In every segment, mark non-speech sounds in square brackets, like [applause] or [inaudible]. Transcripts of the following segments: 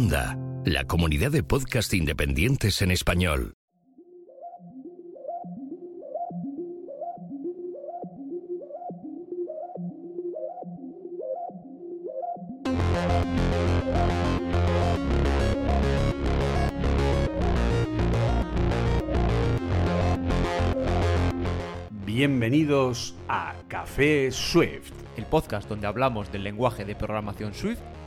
Onda, la comunidad de podcast independientes en español. Bienvenidos a Café Swift. el podcast donde hablamos del lenguaje de programación Swift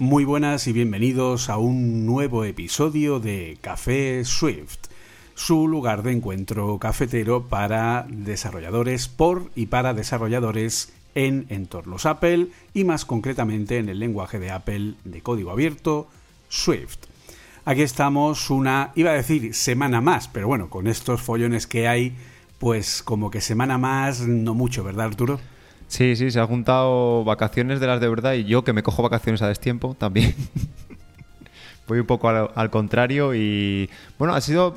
Muy buenas y bienvenidos a un nuevo episodio de Café Swift, su lugar de encuentro cafetero para desarrolladores por y para desarrolladores en entornos Apple y más concretamente en el lenguaje de Apple de código abierto, Swift. Aquí estamos una, iba a decir semana más, pero bueno, con estos follones que hay, pues como que semana más, no mucho, ¿verdad Arturo? Sí, sí, se han juntado vacaciones de las de verdad y yo que me cojo vacaciones a destiempo también. [laughs] Voy un poco al, al contrario y bueno, ha sido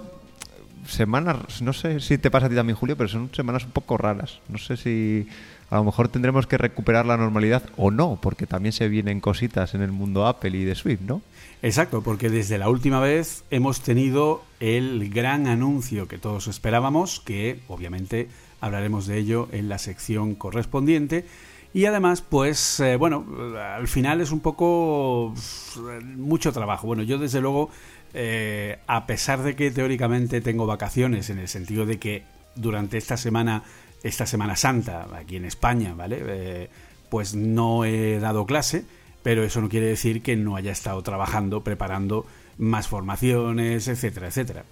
semanas, no sé si te pasa a ti también Julio, pero son semanas un poco raras. No sé si a lo mejor tendremos que recuperar la normalidad o no, porque también se vienen cositas en el mundo Apple y de Swift, ¿no? Exacto, porque desde la última vez hemos tenido el gran anuncio que todos esperábamos, que obviamente hablaremos de ello en la sección correspondiente. Y además, pues eh, bueno, al final es un poco eh, mucho trabajo. Bueno, yo desde luego, eh, a pesar de que teóricamente tengo vacaciones, en el sentido de que durante esta semana, esta Semana Santa, aquí en España, ¿vale? Eh, pues no he dado clase, pero eso no quiere decir que no haya estado trabajando, preparando más formaciones, etcétera, etcétera.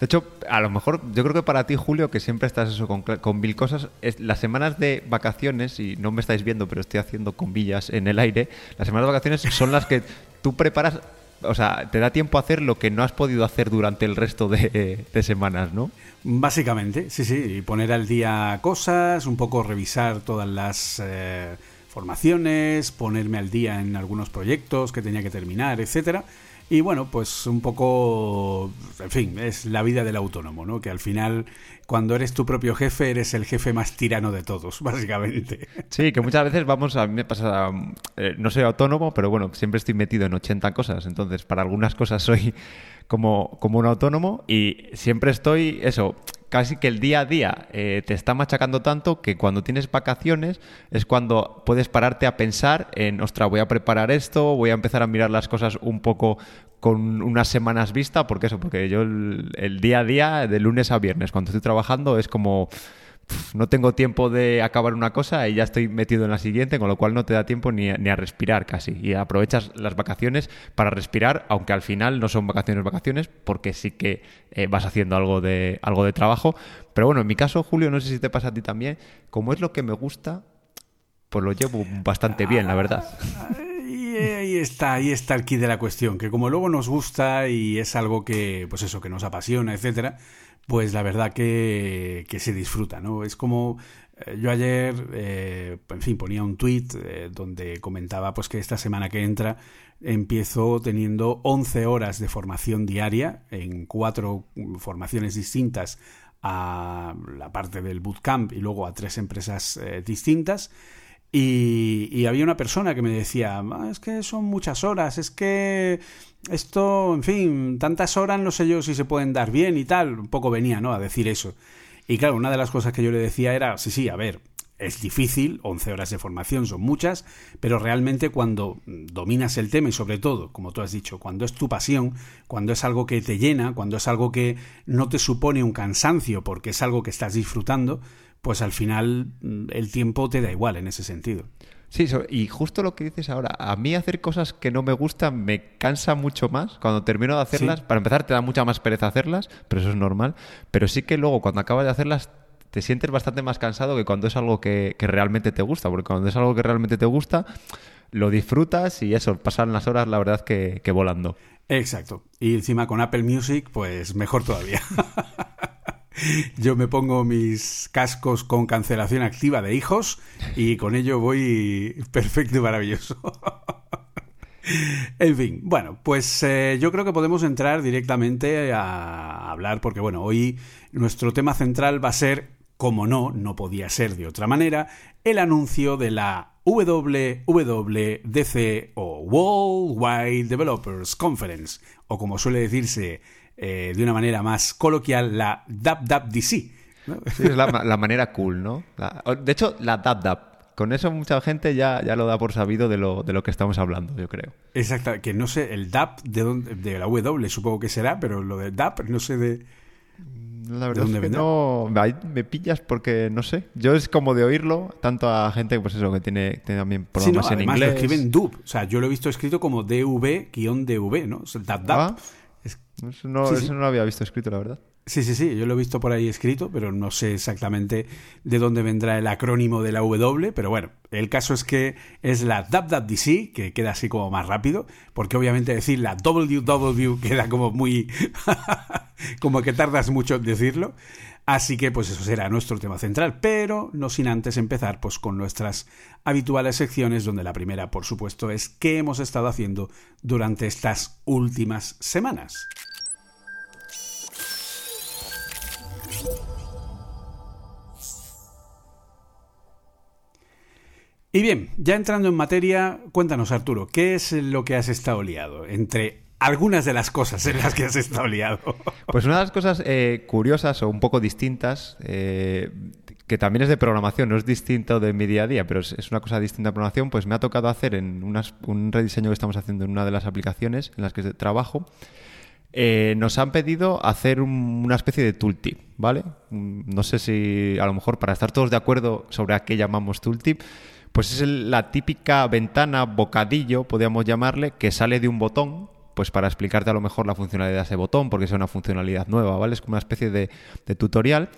De hecho, a lo mejor, yo creo que para ti, Julio, que siempre estás eso con, con mil cosas, es, las semanas de vacaciones, y no me estáis viendo, pero estoy haciendo comillas en el aire, las semanas de vacaciones son las que tú preparas, o sea, te da tiempo a hacer lo que no has podido hacer durante el resto de, de semanas, ¿no? Básicamente, sí, sí, y poner al día cosas, un poco revisar todas las eh, formaciones, ponerme al día en algunos proyectos que tenía que terminar, etcétera. Y bueno, pues un poco, en fin, es la vida del autónomo, ¿no? Que al final, cuando eres tu propio jefe, eres el jefe más tirano de todos, [laughs] básicamente. Sí, que muchas veces vamos, a mí me pasa, eh, no soy autónomo, pero bueno, siempre estoy metido en 80 cosas, entonces para algunas cosas soy como, como un autónomo y siempre estoy, eso, casi que el día a día eh, te está machacando tanto que cuando tienes vacaciones es cuando puedes pararte a pensar en, ostras, voy a preparar esto, voy a empezar a mirar las cosas un poco con unas semanas vista, porque eso, porque yo el, día a día, de lunes a viernes, cuando estoy trabajando, es como no tengo tiempo de acabar una cosa y ya estoy metido en la siguiente, con lo cual no te da tiempo ni a, ni a respirar casi. Y aprovechas las vacaciones para respirar, aunque al final no son vacaciones, vacaciones, porque sí que eh, vas haciendo algo de, algo de trabajo. Pero bueno, en mi caso, Julio, no sé si te pasa a ti también, como es lo que me gusta, pues lo llevo bastante bien, la verdad. Y ahí está, ahí está el kit de la cuestión, que como luego nos gusta y es algo que, pues eso, que nos apasiona, etcétera, pues la verdad que, que se disfruta, ¿no? Es como eh, yo ayer, eh, en fin, ponía un tweet donde comentaba pues que esta semana que entra empiezo teniendo 11 horas de formación diaria en cuatro formaciones distintas a la parte del bootcamp y luego a tres empresas eh, distintas. Y, había una persona que me decía, ah, es que son muchas horas, es que esto, en fin, tantas horas no sé yo si se pueden dar bien y tal. Un poco venía, ¿no? A decir eso. Y claro, una de las cosas que yo le decía era, sí, sí, a ver, es difícil, 11 horas de formación son muchas, pero realmente cuando dominas el tema y sobre todo, como tú has dicho, cuando es tu pasión, cuando es algo que te llena, cuando es algo que no te supone un cansancio porque es algo que estás disfrutando, pues al final el tiempo te da igual en ese sentido. Sí, y justo lo que dices ahora, a mí hacer cosas que no me gustan me cansa mucho más. Cuando termino de hacerlas, para empezar te da mucha más pereza hacerlas, pero eso es normal. Pero sí que luego cuando acabas de hacerlas te sientes bastante más cansado que cuando es algo que, realmente te gusta, porque cuando es algo que realmente te gusta, lo disfrutas y eso, pasan las horas la verdad que, que volando. Exacto. Y encima con Apple Music, pues mejor todavía. [laughs] Yo me pongo mis cascos con cancelación activa de hijos y con ello voy perfecto y maravilloso. [laughs] En fin, bueno, pues eh, yo creo que podemos entrar directamente a hablar porque, bueno, hoy nuestro tema central va a ser, como no, no podía ser de otra manera, el anuncio de la WWDC o World Wide Developers Conference, o como suele decirse eh, de una manera más coloquial, la DAPDAPDC. Sí, es la, manera cool, ¿no? de hecho, la DAPDAP. Con eso mucha gente ya, ya lo da por sabido de lo, de lo que estamos hablando, yo creo. Exacto, que no sé, el DAP de, dónde, de la W supongo que será, pero lo de DAP no sé de... La verdad es que no me pillas porque no sé. Yo es como de oírlo, tanto a gente pues eso que tiene, también programas en inglés. lo escriben DUB, o sea, yo lo he visto escrito como DV-DV, ¿no? O sea, DAP DAP. Ah. Eso, no, eso no lo había visto escrito, la verdad. Sí, sí, sí, yo lo he visto por ahí escrito, pero no sé exactamente de dónde vendrá el acrónimo de la W, pero bueno, el caso es que es la WWDC, que queda así como más rápido, porque obviamente decir la WW queda como muy... [laughs] como que tardas mucho en decirlo. Así que pues eso será nuestro tema central, pero no sin antes empezar pues con nuestras habituales secciones, donde la primera por supuesto es qué hemos estado haciendo durante estas últimas semanas. Y bien, ya entrando en materia, cuéntanos Arturo, ¿qué es lo que has estado liado entre algunas de las cosas en las que has estado liado. [laughs] Pues una de las cosas eh, curiosas o un poco distintas, eh, que también es de programación, no es distinto de mi día a día, pero es, una cosa distinta de programación, pues me ha tocado hacer en un rediseño que estamos haciendo en una de las aplicaciones en las que trabajo. Eh, nos han pedido hacer una especie de tooltip, ¿vale? No sé si a lo mejor para estar todos de acuerdo sobre a qué llamamos tooltip, pues es la típica ventana, bocadillo, podríamos llamarle, que sale de un botón pues para explicarte a lo mejor la funcionalidad de ese botón, porque es una funcionalidad nueva, ¿vale? Es como una especie de, tutorial.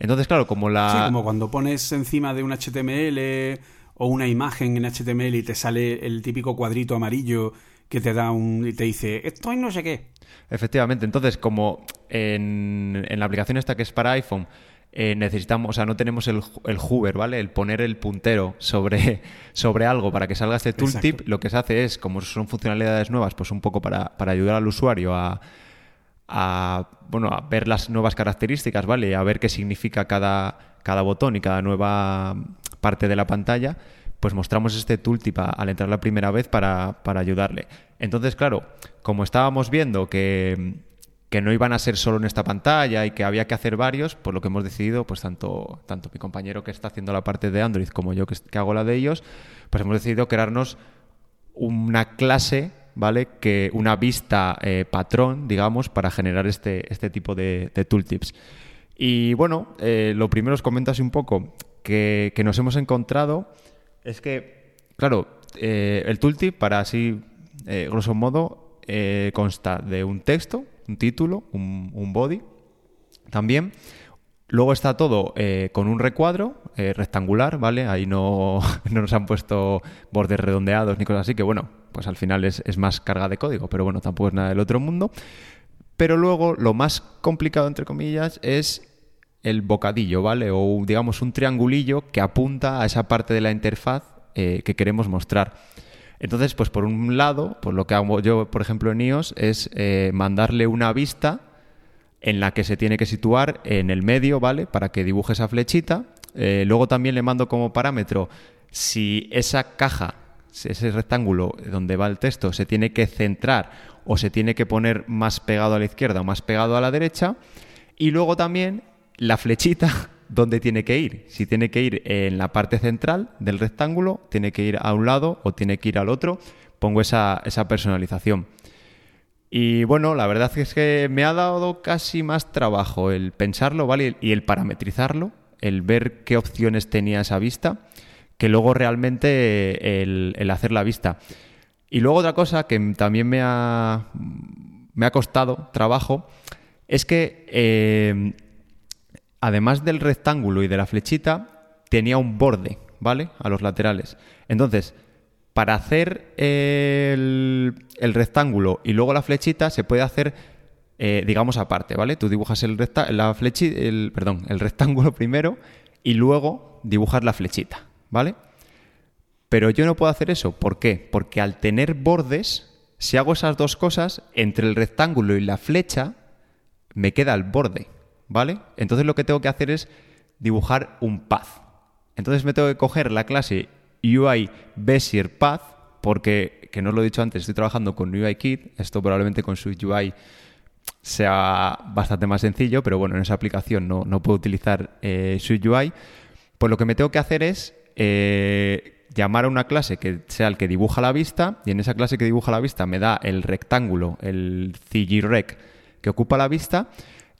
Entonces, claro, como la... Sí, como cuando pones encima de un HTML o una imagen en HTML y te sale el típico cuadrito amarillo que te da un y te dice esto y no sé qué. Efectivamente, entonces como en, en la aplicación esta que es para iPhone eh, necesitamos, o sea, no tenemos el, el, hover, ¿vale? El poner el puntero sobre, [laughs] sobre algo para que salga este tooltip, lo que se hace es, como son funcionalidades nuevas, pues un poco para, ayudar al usuario a, bueno, a ver las nuevas características, ¿vale? A ver qué significa cada, cada botón y cada nueva parte de la pantalla, pues mostramos este tooltip al entrar la primera vez para, para ayudarle. Entonces, claro, como estábamos viendo que que no iban a ser solo en esta pantalla y que había que hacer varios, pues lo que hemos decidido, pues tanto, tanto mi compañero que está haciendo la parte de Android como yo que, hago la de ellos, pues hemos decidido crearnos una clase, ¿vale? Que una vista eh, patrón, digamos, para generar este, este tipo de, tooltips. Y bueno, eh, lo primero os comento así un poco que, nos hemos encontrado es que, claro, eh, el tooltip, para así, grosso modo, consta de un texto, un título, un, body también. Luego está todo eh, con un recuadro eh, rectangular, ¿vale? Ahí no, [laughs] no, nos han puesto bordes redondeados ni cosas así, que bueno, pues al final es, más carga de código, pero bueno, tampoco es nada del otro mundo. Pero luego lo más complicado, entre comillas, es el bocadillo, ¿vale? O digamos un triangulillo que apunta a esa parte de la interfaz eh, que queremos mostrar. Entonces, pues por un lado, pues lo que hago yo, por ejemplo, en iOS es eh, mandarle una vista en la que se tiene que situar en el medio, ¿vale? Para que dibuje esa flechita. Eh, luego también le mando como parámetro si esa caja, ese rectángulo donde va el texto, se tiene que centrar o se tiene que poner más pegado a la izquierda o más pegado a la derecha. Y luego también la flechita [laughs] dónde tiene que ir. Si tiene que ir en la parte central del rectángulo, tiene que ir a un lado o tiene que ir al otro. Pongo esa, personalización. Y bueno, la verdad es que me ha dado casi más trabajo el pensarlo, ¿vale? Y el parametrizarlo, el ver qué opciones tenía esa vista, que luego realmente el, hacer la vista. Y luego otra cosa que también me ha, me ha costado trabajo es que eh, además del rectángulo y de la flechita, tenía un borde, ¿vale? A los laterales. Entonces, para hacer el, rectángulo y luego la flechita se puede hacer, eh, digamos, aparte, ¿vale? Tú dibujas el, la el, perdón, el rectángulo primero y luego dibujas la flechita. ¿vale? Pero yo no puedo hacer eso. ¿Por qué? Porque al tener bordes, si hago esas dos cosas, entre el rectángulo y la flecha, me queda el borde, ¿vale? Entonces lo que tengo que hacer es dibujar un path. Entonces me tengo que coger la clase UI Bezier Path, porque, que no lo he dicho antes, estoy trabajando con UIKit, esto probablemente con su UI sea bastante más sencillo, pero bueno, en esa aplicación no, no puedo utilizar eh, UI. Pues lo que me tengo que hacer es eh, llamar a una clase que sea el que dibuja la vista y en esa clase que dibuja la vista me da el rectángulo, el CGREC que ocupa la vista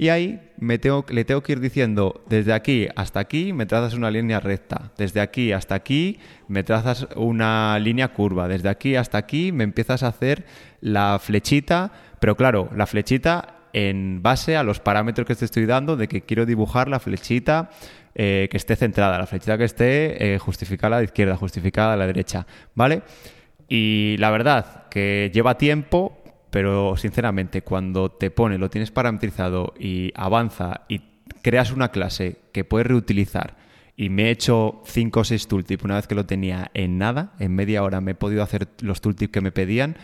y ahí me tengo, le tengo que ir diciendo desde aquí hasta aquí me trazas una línea recta, desde aquí hasta aquí me trazas una línea curva, desde aquí hasta aquí me empiezas a hacer la flechita, pero claro, la flechita en base a los parámetros que te estoy dando de que quiero dibujar la flechita eh, que esté centrada, la flechita que esté eh, justificada a la izquierda, justificada a la derecha, ¿vale? Y la verdad que lleva tiempo, pero sinceramente cuando te pone, lo tienes parametrizado y avanza y creas una clase que puedes reutilizar y me he hecho 5 o 6 tooltips una vez que lo tenía en nada, en media hora me he podido hacer los tooltips que me pedían,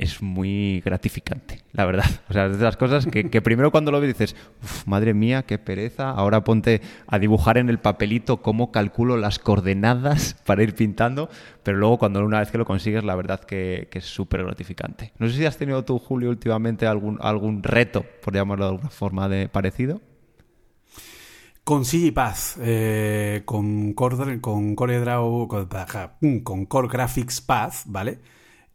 es muy gratificante, la verdad. O sea, es de las cosas que, primero cuando lo ves dices, madre mía, qué pereza, ahora ponte a dibujar en el papelito cómo calculo las coordenadas [laughs] para ir pintando, pero luego cuando una vez que lo consigues, la verdad que, es súper gratificante. No sé si has tenido tú, Julio, últimamente algún, algún reto, por llamarlo de alguna forma, de parecido. Con CGPath, eh, con, Core, con CoreDRAW, con Core Graphics Path, ¿vale?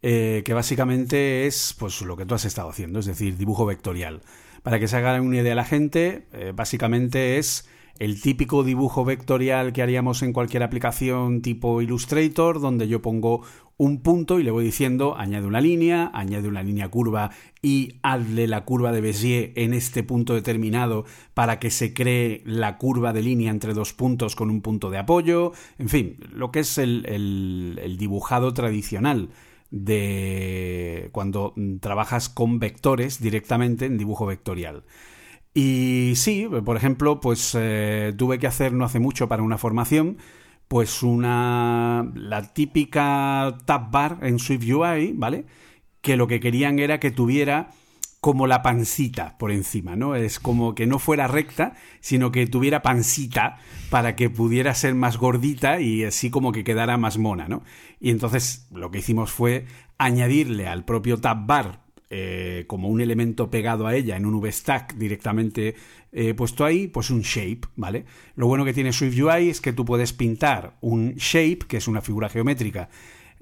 Eh, que básicamente es pues lo que tú has estado haciendo, es decir, dibujo vectorial. Para que se haga una idea la gente, eh, básicamente es el típico dibujo vectorial que haríamos en cualquier aplicación tipo Illustrator, donde yo pongo un punto y le voy diciendo añade una línea, añade una línea curva y hazle la curva de Bézier en este punto determinado para que se cree la curva de línea entre dos puntos con un punto de apoyo, en fin, lo que es el dibujado tradicional de cuando trabajas con vectores directamente en dibujo vectorial. Y sí, por ejemplo, pues eh, tuve que hacer no hace mucho para una formación, pues una la típica tab bar en Swift UI, ¿vale? Que lo que querían era que tuviera como la pancita por encima, ¿no? Es como que no fuera recta, sino que tuviera pancita para que pudiera ser más gordita y así como que quedara más mona, ¿no? Y entonces lo que hicimos fue añadirle al propio tab bar eh, como un elemento pegado a ella en un VStack directamente eh, puesto ahí, pues un shape, ¿vale? Lo bueno que tiene SwiftUI es que tú puedes pintar un shape, que es una figura geométrica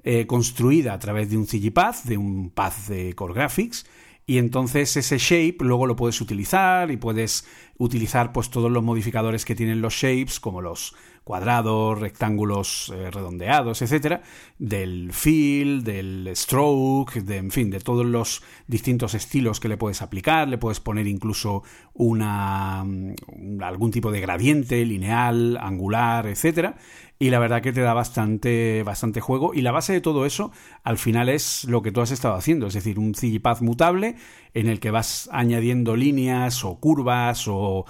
eh, construida a través de un CGPath, de un path de Core Graphics, y entonces ese shape luego lo puedes utilizar y puedes utilizar pues todos los modificadores que tienen los shapes como los cuadrados, rectángulos eh, redondeados, etcétera, del fill, del stroke, de, en fin, de todos los distintos estilos que le puedes aplicar, le puedes poner incluso una mm, algún tipo de gradiente lineal, angular, etcétera, y la verdad que te da bastante, bastante juego. Y la base de todo eso, al final, es lo que tú has estado haciendo, es decir, un CGPath mutable en el que vas añadiendo líneas o curvas o,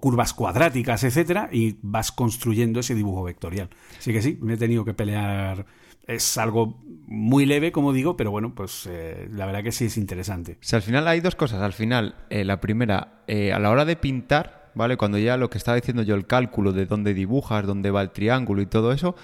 curvas cuadráticas, etcétera, y vas construyendo ese dibujo vectorial. Así que sí, me he tenido que pelear. Es algo muy leve, como digo, pero bueno, pues eh, la verdad que sí es interesante. Si al final hay dos cosas. Al final, eh, la primera, eh, a la hora de pintar, ¿vale? Cuando ya lo que estaba diciendo yo, el cálculo de dónde dibujas, dónde va el triángulo y todo eso,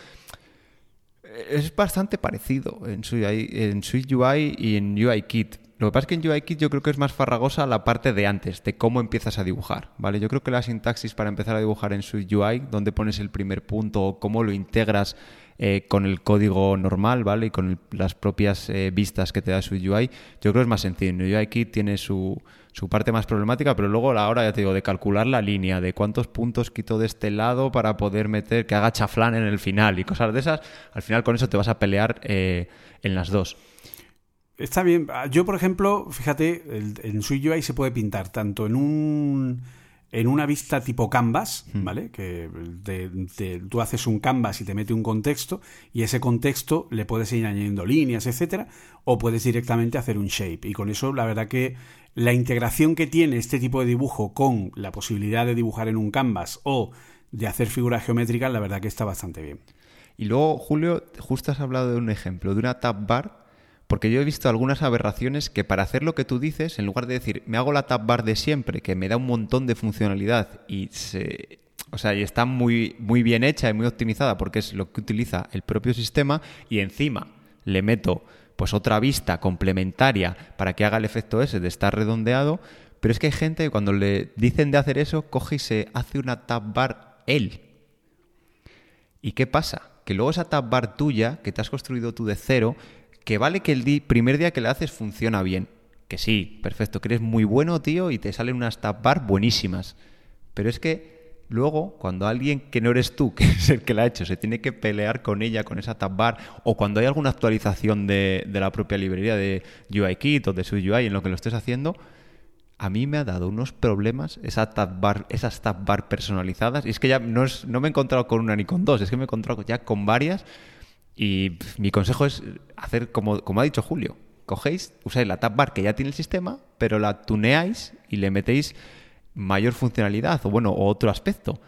es bastante parecido en Swift UI y en UIKit. Lo que pasa es que en UIKit yo creo que es más farragosa la parte de antes, de cómo empiezas a dibujar, ¿vale? Yo creo que la sintaxis para empezar a dibujar en Swift UI, dónde pones el primer punto o cómo lo integras eh, con el código normal, ¿vale? Y con las propias eh, vistas que te da su UI, yo creo que es más sencillo. UI Kit tiene su, su parte más problemática, pero luego a la hora, ya te digo, de calcular la línea, de cuántos puntos quito de este lado para poder meter, que haga chaflán en el final y cosas de esas, al final con eso te vas a pelear eh, en las dos. Está bien. Yo, por ejemplo, fíjate, en SwiftUI se puede pintar tanto en un en una vista tipo canvas, hmm. ¿vale? Que tú haces un canvas y te mete un contexto y ese contexto le puedes ir añadiendo líneas, etcétera, o puedes directamente hacer un shape. Y con eso, la verdad que la integración que tiene este tipo de dibujo con la posibilidad de dibujar en un canvas o de hacer figuras geométricas, la verdad que está bastante bien. Y luego, Julio, justo has hablado de un ejemplo, de una tab bar porque yo he visto algunas aberraciones que para hacer lo que tú dices, en lugar de decir, me hago la tab bar de siempre, que me da un montón de funcionalidad y se, o sea, y está muy, muy bien hecha y muy optimizada porque es lo que utiliza el propio sistema y encima le meto pues otra vista complementaria para que haga el efecto ese de estar redondeado, pero es que hay gente que cuando le dicen de hacer eso, coge y se hace una tab bar él. ¿Y qué pasa? Que luego esa tab bar tuya, que te has construido tú de cero, que vale que el primer día que la haces funciona bien. Que sí, perfecto, que eres muy bueno, tío, y te salen unas tab bar buenísimas. Pero es que luego, cuando alguien que no eres tú, [laughs] que es el que la ha hecho, se tiene que pelear con ella, con esa tab bar, o cuando hay alguna actualización de, la propia librería de UIKit o de su UI en lo que lo estés haciendo, a mí me ha dado unos problemas esa tab bar, esas tab bar personalizadas. Y es que ya no, es, no me he encontrado con una ni con dos, es que me he encontrado ya con varias y mi consejo es hacer como, como ha dicho Julio. Cogéis, usáis la tab bar que ya tiene el sistema, pero la tuneáis y le metéis mayor funcionalidad o bueno, otro aspecto.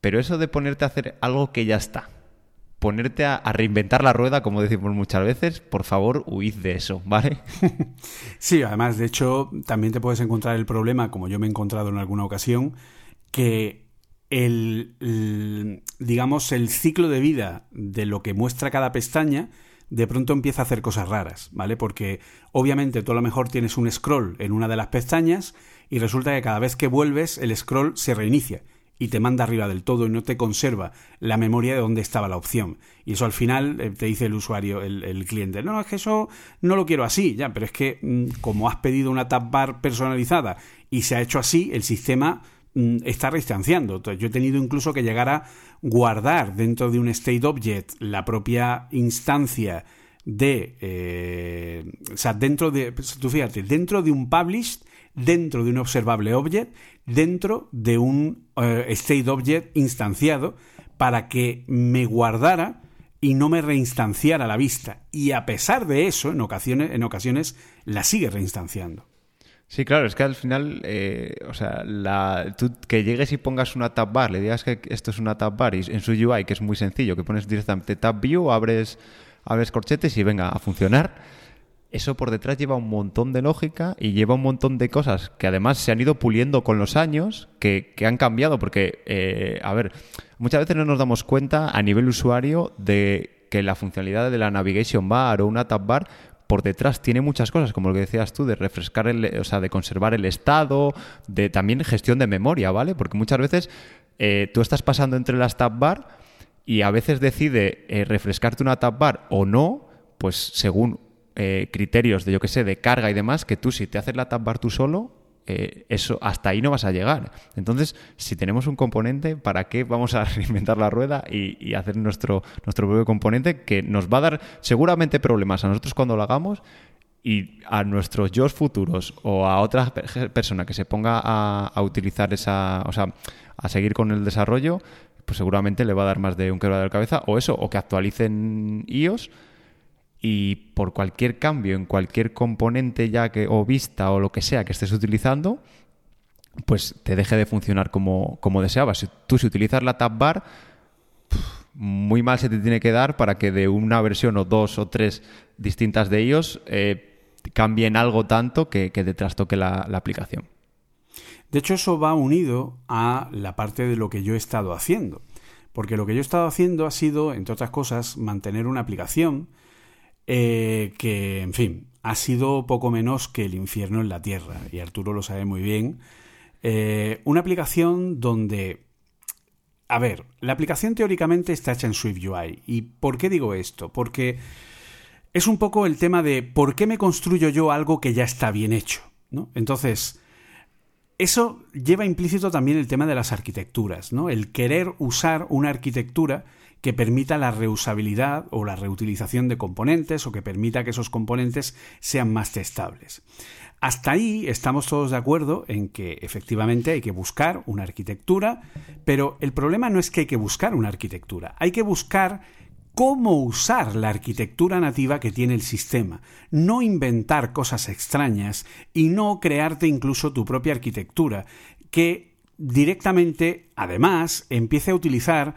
Pero eso de ponerte a hacer algo que ya está, ponerte a, reinventar la rueda, como decimos muchas veces, por favor, huid de eso, ¿vale? [laughs] Sí, además, de hecho, también te puedes encontrar el problema, como yo me he encontrado en alguna ocasión, que el, digamos, el ciclo de vida de lo que muestra cada pestaña, de pronto empieza a hacer cosas raras, ¿vale? Porque obviamente tú a lo mejor tienes un scroll en una de las pestañas y resulta que cada vez que vuelves el scroll se reinicia y te manda arriba del todo y no te conserva la memoria de dónde estaba la opción. Y eso al final eh, te dice el usuario, el, el, cliente, no, es que eso no lo quiero así, ya, pero es que mm, como has pedido una tab bar personalizada y se ha hecho así, el sistema Mm, está reinstanciando. Entonces, yo he tenido incluso que llegar a guardar dentro de un state object la propia instancia de. Eh, o sea, dentro de. Pues, tú fíjate, dentro de un published, dentro de un observable object, dentro de un eh, state object instanciado, para que me guardara y no me reinstanciara la vista. Y a pesar de eso, en ocasiones, en ocasiones la sigue reinstanciando. Sí, claro, es que al final, eh, o sea, la, tú que llegues y pongas una tab bar, le digas que esto es una tab bar y en su UI, que es muy sencillo, que pones directamente tab view, abres, abres corchetes y venga a funcionar. Eso por detrás lleva un montón de lógica y lleva un montón de cosas que además se han ido puliendo con los años, que, que han cambiado, porque, eh, a ver, muchas veces no nos damos cuenta a nivel usuario de que la funcionalidad de la navigation bar o una tab bar por detrás tiene muchas cosas, como lo que decías tú, de refrescar, el, o sea, de conservar el estado, de también gestión de memoria, ¿vale? Porque muchas veces eh, tú estás pasando entre las tab bar y a veces decide eh, refrescarte una tab bar o no, pues según eh, criterios de, yo que sé, de carga y demás, que tú si te haces la tab bar tú solo, eh, eso hasta ahí no vas a llegar. Entonces, si tenemos un componente, ¿para qué vamos a [laughs] reinventar la rueda y, hacer nuestro, nuestro propio componente que nos va a dar seguramente problemas a nosotros cuando lo hagamos y a nuestros yo futuros o a otra persona que se ponga a, utilizar esa, o sea, a seguir con el desarrollo, pues seguramente le va a dar más de un quebradero de cabeza o eso, o que actualicen iOS y por cualquier cambio en cualquier componente ya que o vista o lo que sea que estés utilizando, pues te deje de funcionar como, como deseabas. Tú si utilizas la tab bar, muy mal se te tiene que dar para que de una versión o dos o tres distintas de ellos eh, cambien algo tanto que, que te trastoque la, la aplicación. De hecho, eso va unido a la parte de lo que yo he estado haciendo. Porque lo que yo he estado haciendo ha sido, entre otras cosas, mantener una aplicación eh, que, en fin, ha sido poco menos que el infierno en la tierra, y Arturo lo sabe muy bien. Eh, una aplicación donde a ver, la aplicación teóricamente está hecha en SwiftUI. ¿Y por qué digo esto? Porque es un poco el tema de por qué me construyo yo algo que ya está bien hecho. ¿no? Entonces, eso lleva implícito también el tema de las arquitecturas, ¿no? El querer usar una arquitectura que permita la reusabilidad o la reutilización de componentes o que permita que esos componentes sean más testables. Hasta ahí estamos todos de acuerdo en que efectivamente hay que buscar una arquitectura, pero el problema no es que hay que buscar una arquitectura, hay que buscar cómo usar la arquitectura nativa que tiene el sistema, no inventar cosas extrañas y no crearte incluso tu propia arquitectura, que directamente, además, empiece a utilizar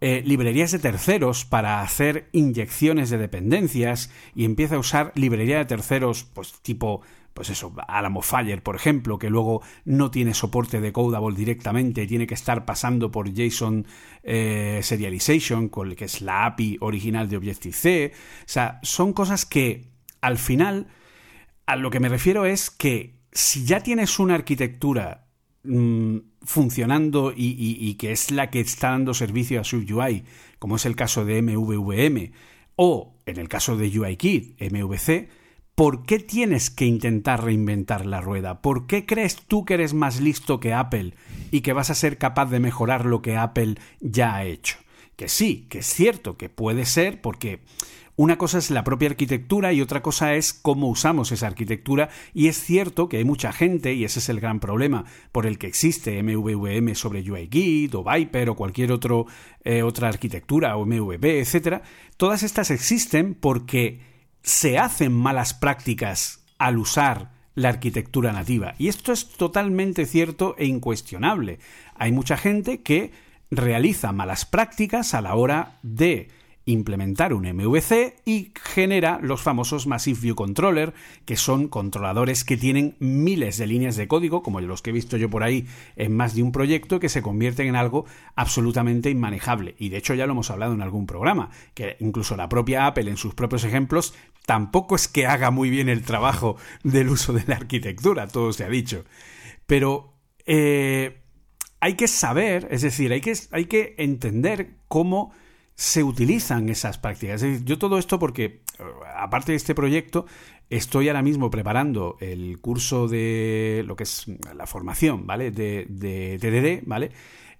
eh, librerías de terceros para hacer inyecciones de dependencias y empieza a usar librería de terceros, pues tipo, pues eso, Alamo Fire, por ejemplo, que luego no tiene soporte de Codable directamente, tiene que estar pasando por JSON eh, Serialization, que es la API original de Objective-C. O sea, son cosas que al final, a lo que me refiero es que si ya tienes una arquitectura Mm, funcionando y, que es la que está dando servicio a SwiftUI, como es el caso de MVVM, o en el caso de UIKit, MVC, ¿por qué tienes que intentar reinventar la rueda? ¿Por qué crees tú que eres más listo que Apple y que vas a ser capaz de mejorar lo que Apple ya ha hecho? Que sí, que es cierto, que puede ser porque una cosa es la propia arquitectura y otra cosa es cómo usamos esa arquitectura y es cierto que hay mucha gente, y ese es el gran problema por el que existe MVVM sobre UIKit o Viper o cualquier otro, eh, otra arquitectura o MVP, etc. Todas estas existen porque se hacen malas prácticas al usar la arquitectura nativa. Y esto es totalmente cierto e incuestionable. Hay mucha gente que realiza malas prácticas a la hora de implementar un MVC y genera los famosos Massive View Controller, que son controladores que tienen miles de líneas de código, como los que he visto yo por ahí en más de un proyecto, que se convierten en algo absolutamente inmanejable. Y de hecho ya lo hemos hablado en algún programa, que incluso la propia Apple en sus propios ejemplos tampoco es que haga muy bien el trabajo del uso de la arquitectura, todo se ha dicho. Pero eh, hay que saber, es decir, hay que, hay que entender cómo se utilizan esas prácticas. Es decir, yo todo esto porque, eh, aparte de este proyecto, estoy ahora mismo preparando el curso de lo que es la formación, ¿vale? De, de TDD, ¿vale?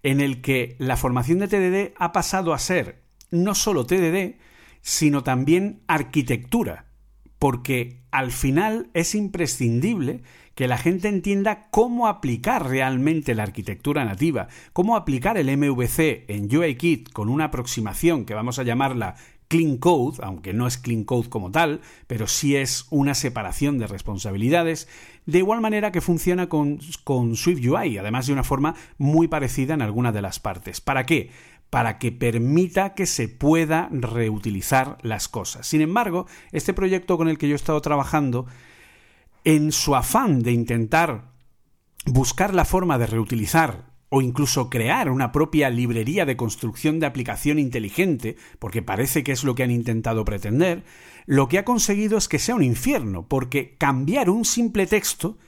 En el que la formación de TDD ha pasado a ser no solo TDD, sino también arquitectura, porque al final es imprescindible que la gente entienda cómo aplicar realmente la arquitectura nativa, cómo aplicar el MVC en UIKit con una aproximación que vamos a llamarla Clean Code, aunque no es Clean Code como tal, pero sí es una separación de responsabilidades, de igual manera que funciona con, con SwiftUI, además de una forma muy parecida en alguna de las partes. ¿Para qué? Para que permita que se pueda reutilizar las cosas. Sin embargo, este proyecto con el que yo he estado trabajando en su afán de intentar buscar la forma de reutilizar o incluso crear una propia librería de construcción de aplicación inteligente, porque parece que es lo que han intentado pretender, lo que ha conseguido es que sea un infierno, porque cambiar un simple texto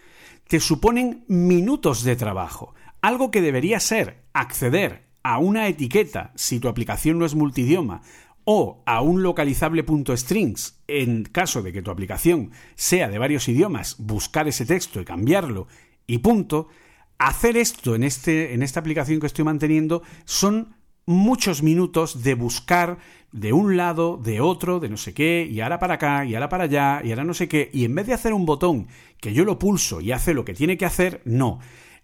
te suponen minutos de trabajo, algo que debería ser acceder a una etiqueta si tu aplicación no es multidioma o a un localizable.strings en caso de que tu aplicación sea de varios idiomas, buscar ese texto y cambiarlo y punto. Hacer esto en, este, en esta aplicación que estoy manteniendo son muchos minutos de buscar de un lado, de otro, de no sé qué, y ahora para acá, y ahora para allá, y ahora no sé qué, y en vez de hacer un botón que yo lo pulso y hace lo que tiene que hacer, no.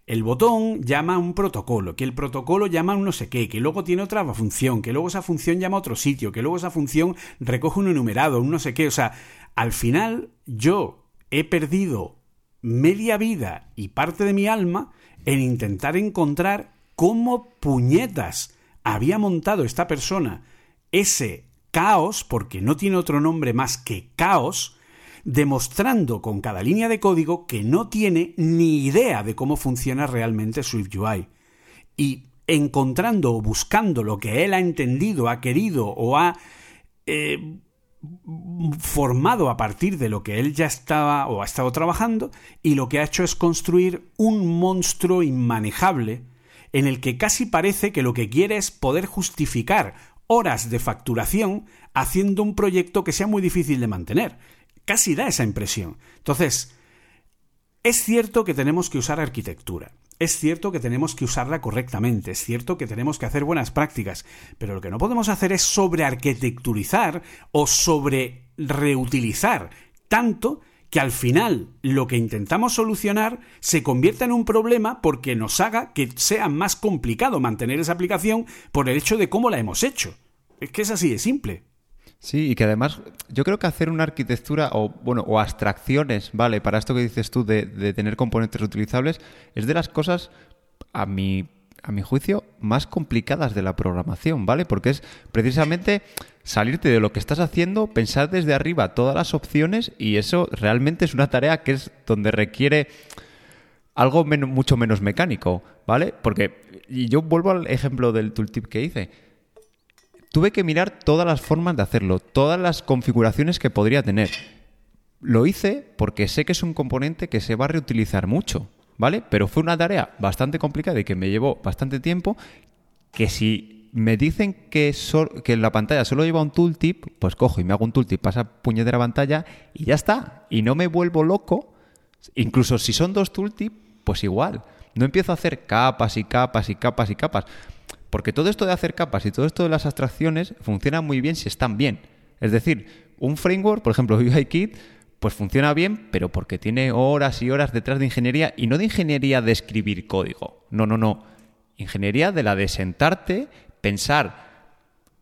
El botón llama a un protocolo, que el protocolo llama a un no sé qué, que luego tiene otra función, que luego esa función llama a otro sitio, que luego esa función recoge un enumerado, un no sé qué. O sea, al final yo he perdido media vida y parte de mi alma en intentar encontrar cómo puñetas había montado esta persona ese caos, porque no tiene otro nombre más que caos, demostrando con cada línea de código que no tiene ni idea de cómo funciona realmente SwiftUI. Y encontrando o buscando lo que él ha entendido, ha querido o ha eh, formado a partir de lo que él ya estaba o ha estado trabajando y lo que ha hecho es construir un monstruo inmanejable en el que casi parece que lo que quiere es poder justificar horas de facturación haciendo un proyecto que sea muy difícil de mantener. Casi da esa impresión. Entonces, es cierto que tenemos que usar arquitectura. Es cierto que tenemos que usarla correctamente, es cierto que tenemos que hacer buenas prácticas, pero lo que no podemos hacer es sobrearquitecturizar o sobre reutilizar tanto que al final lo que intentamos solucionar se convierta en un problema porque nos haga que sea más complicado mantener esa aplicación por el hecho de cómo la hemos hecho. Es que es así de simple. Sí, y que además yo creo que hacer una arquitectura o bueno o abstracciones, vale, para esto que dices tú de, de tener componentes reutilizables es de las cosas a mi a mi juicio más complicadas de la programación, ¿vale? Porque es precisamente salirte de lo que estás haciendo, pensar desde arriba todas las opciones y eso realmente es una tarea que es donde requiere algo mucho menos mecánico, ¿vale? Porque, y yo vuelvo al ejemplo del tooltip que hice. Tuve que mirar todas las formas de hacerlo, todas las configuraciones que podría tener. Lo hice porque sé que es un componente que se va a reutilizar mucho, ¿vale? Pero fue una tarea bastante complicada y que me llevó bastante tiempo, que si me dicen que, que la pantalla solo lleva un tooltip, pues cojo y me hago un tooltip, pasa puñetera pantalla y ya está. Y no me vuelvo loco. Incluso si son dos tooltips, pues igual. No empiezo a hacer capas y capas y capas y capas. Porque todo esto de hacer capas y todo esto de las abstracciones funciona muy bien si están bien. Es decir, un framework, por ejemplo, [laughs] UIKit, pues funciona bien, pero porque tiene horas y horas detrás de ingeniería y no de ingeniería de escribir código. No, no, no. Ingeniería de la de sentarte pensar,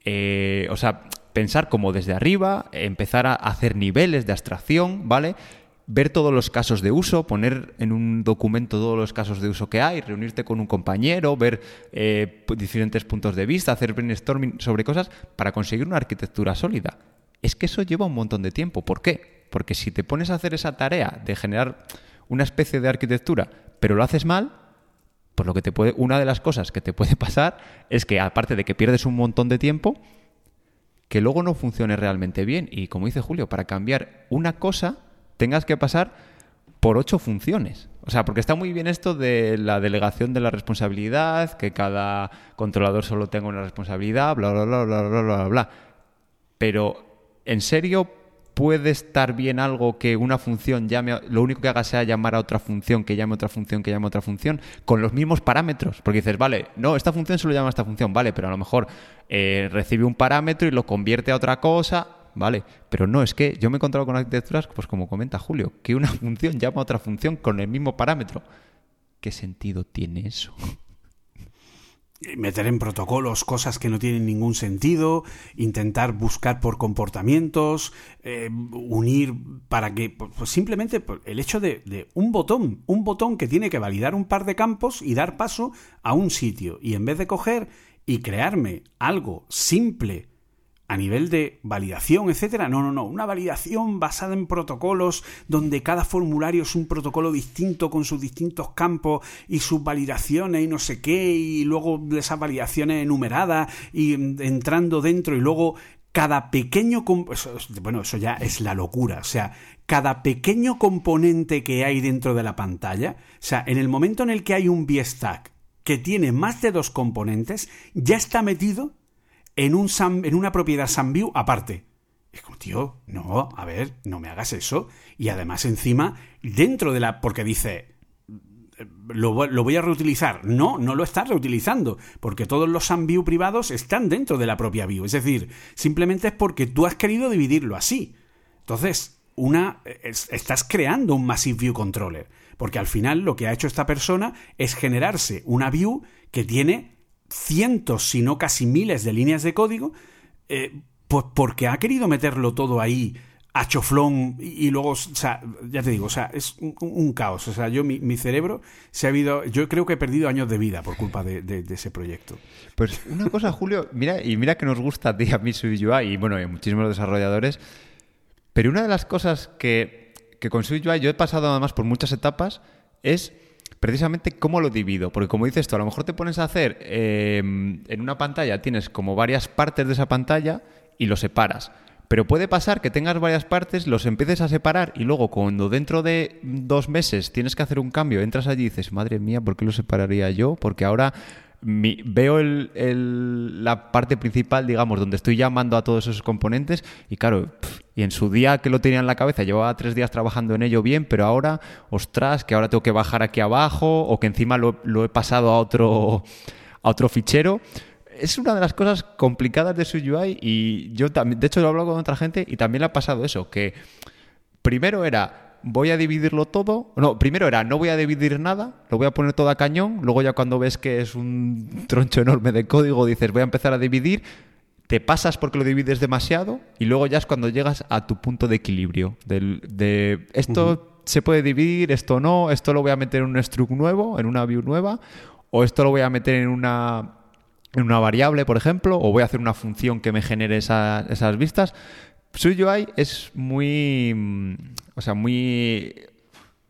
eh, o sea, pensar como desde arriba, empezar a hacer niveles de abstracción, ¿vale? Ver todos los casos de uso, poner en un documento todos los casos de uso que hay, reunirte con un compañero, ver eh, diferentes puntos de vista, hacer brainstorming sobre cosas para conseguir una arquitectura sólida. Es que eso lleva un montón de tiempo. ¿Por qué? Porque si te pones a hacer esa tarea de generar una especie de arquitectura, pero lo haces mal, pues lo que te puede, una de las cosas que te puede [laughs] pasar es que aparte de que pierdes un montón de tiempo, que luego no funcione realmente bien. Y como dice Julio, para cambiar una cosa tengas que pasar por ocho funciones. O sea, porque está muy bien esto de la delegación de la responsabilidad, que cada controlador solo tenga una responsabilidad, bla, bla, bla, bla, bla, bla, bla. Pero, ¿en serio puede estar bien algo que una función llame, lo único que haga sea llamar a otra función, que llame a otra función, que llame a otra función, con los mismos parámetros. Porque dices, vale, no, esta función solo llama a esta función, vale, pero a lo mejor eh, recibe un parámetro y lo convierte a otra cosa, vale. Pero no, es que yo me he encontrado con arquitecturas, pues como comenta Julio, que una [laughs] función llama a otra función con el mismo parámetro. ¿Qué sentido tiene eso? meter en protocolos cosas que no tienen ningún sentido, intentar buscar por comportamientos, eh, unir para que, pues, pues simplemente el hecho de, de, un botón, un botón que tiene que validar un par de campos y dar paso a un sitio, y en vez de coger y crearme algo simple, a nivel de validación, etcétera. No, no, no. Una validación basada en protocolos donde cada formulario es un protocolo distinto con sus distintos campos y sus validaciones y no sé qué, y luego esas validaciones enumeradas y entrando dentro y luego cada pequeño. Bueno, eso ya es la locura. O sea, cada pequeño componente que hay dentro de la pantalla, o sea, en el momento en el que hay un VStack que tiene más de dos componentes, ya está metido en, un en una propiedad SunView aparte. Es como, tío, no, a ver, no me hagas eso. Y además encima, dentro de la... porque dice, lo, lo, voy a reutilizar. No, no lo estás reutilizando, porque todos los SunView privados están dentro de la propia view. Es decir, simplemente es porque tú has querido dividirlo así. Entonces, una, estás creando un Massive View Controller, porque al final lo que ha hecho esta persona es generarse una view que tiene cientos, si no casi miles de líneas de código, pues porque ha querido meterlo todo ahí a choflón y, luego, o sea, ya te digo, o sea, es un, caos. O sea, yo, mi, cerebro se ha habido, yo creo que he perdido años de vida por culpa de, ese proyecto. Pues una cosa, Julio, mira, y mira que nos gusta a ti, a mí, SwiftUI, y bueno, y a muchísimos desarrolladores, pero una de las cosas que, que con SwiftUI yo he pasado además por muchas etapas es precisamente cómo lo divido. Porque como dices tú, a lo mejor te pones a hacer em, en una pantalla, tienes como varias partes de esa pantalla y lo separas. Pero puede pasar que tengas varias partes, los empieces a separar y luego cuando dentro de dos meses tienes que hacer un cambio, entras allí y dices, madre mía, ¿por qué lo separaría yo? Porque ahora veo el, la parte principal, digamos, donde estoy llamando a todos esos componentes y claro, y en su día que lo tenía en la cabeza, llevaba tres días trabajando en ello bien, pero ahora, ostras, que ahora tengo que bajar aquí abajo o que encima lo, he pasado a otro, a otro fichero. Es una de las cosas complicadas de su UI y yo también, de hecho lo he hablado con otra gente y también le ha pasado eso, que primero era voy a dividirlo todo. No, primero era, no voy a dividir nada, lo voy a poner todo a cañón. Luego ya cuando ves que es un troncho enorme de código, dices, voy a empezar a dividir. Te pasas porque lo divides demasiado y luego ya es cuando llegas a tu punto de equilibrio. de esto se puede dividir, esto no, esto lo voy a meter en un struct nuevo, en una view nueva, o esto lo voy a meter en una, en una variable, por ejemplo, o voy a hacer una función que me genere esas vistas. SwiftUI es muy, mm, o sea, muy,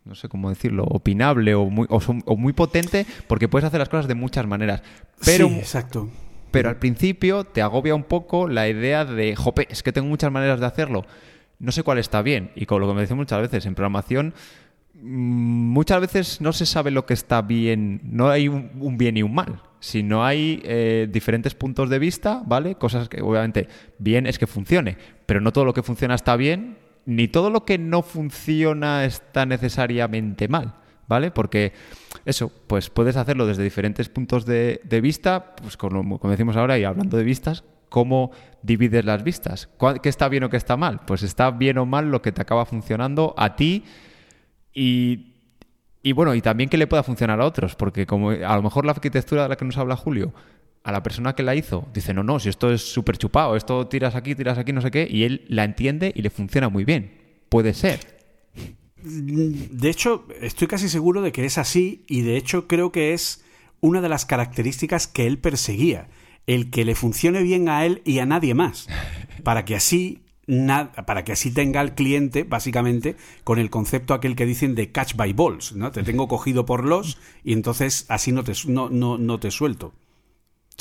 no sé cómo decirlo, opinable o muy, o, muy potente porque puedes hacer las cosas de muchas maneras. Pero, sí, exacto. Pero al principio te agobia un poco la idea de, jope, es que tengo muchas maneras de hacerlo. No sé cuál está bien. Y con lo que me decía muchas veces, en programación mm, muchas veces no se sabe lo que está bien, no hay un bien y un mal si no hay eh, diferentes puntos de vista, ¿vale? Cosas que obviamente bien es que funcione, pero no todo lo que funciona está bien, ni todo lo que no funciona está necesariamente mal, ¿vale? Porque eso, pues puedes hacerlo desde diferentes puntos de, vista, pues como, decimos ahora y hablando de vistas, ¿cómo divides las vistas? ¿Qué está bien o qué está mal? Pues está bien o mal lo que te acaba funcionando a ti y y bueno, y también que le pueda funcionar a otros, porque como a lo mejor la arquitectura de la que nos habla Julio, a la persona que la hizo, dice, no, no, si esto es súper chupado, esto tiras aquí, tiras aquí, no sé qué, y él la entiende y le funciona muy bien. Puede ser. De hecho, estoy casi seguro de que es así y de hecho creo que es una de las características que él perseguía, el que le funcione bien a él y a nadie más, para que así para que así tenga el cliente, básicamente, con el concepto aquel que dicen de catch by balls, ¿no? Te tengo cogido por los y entonces así no te, no, no, te suelto.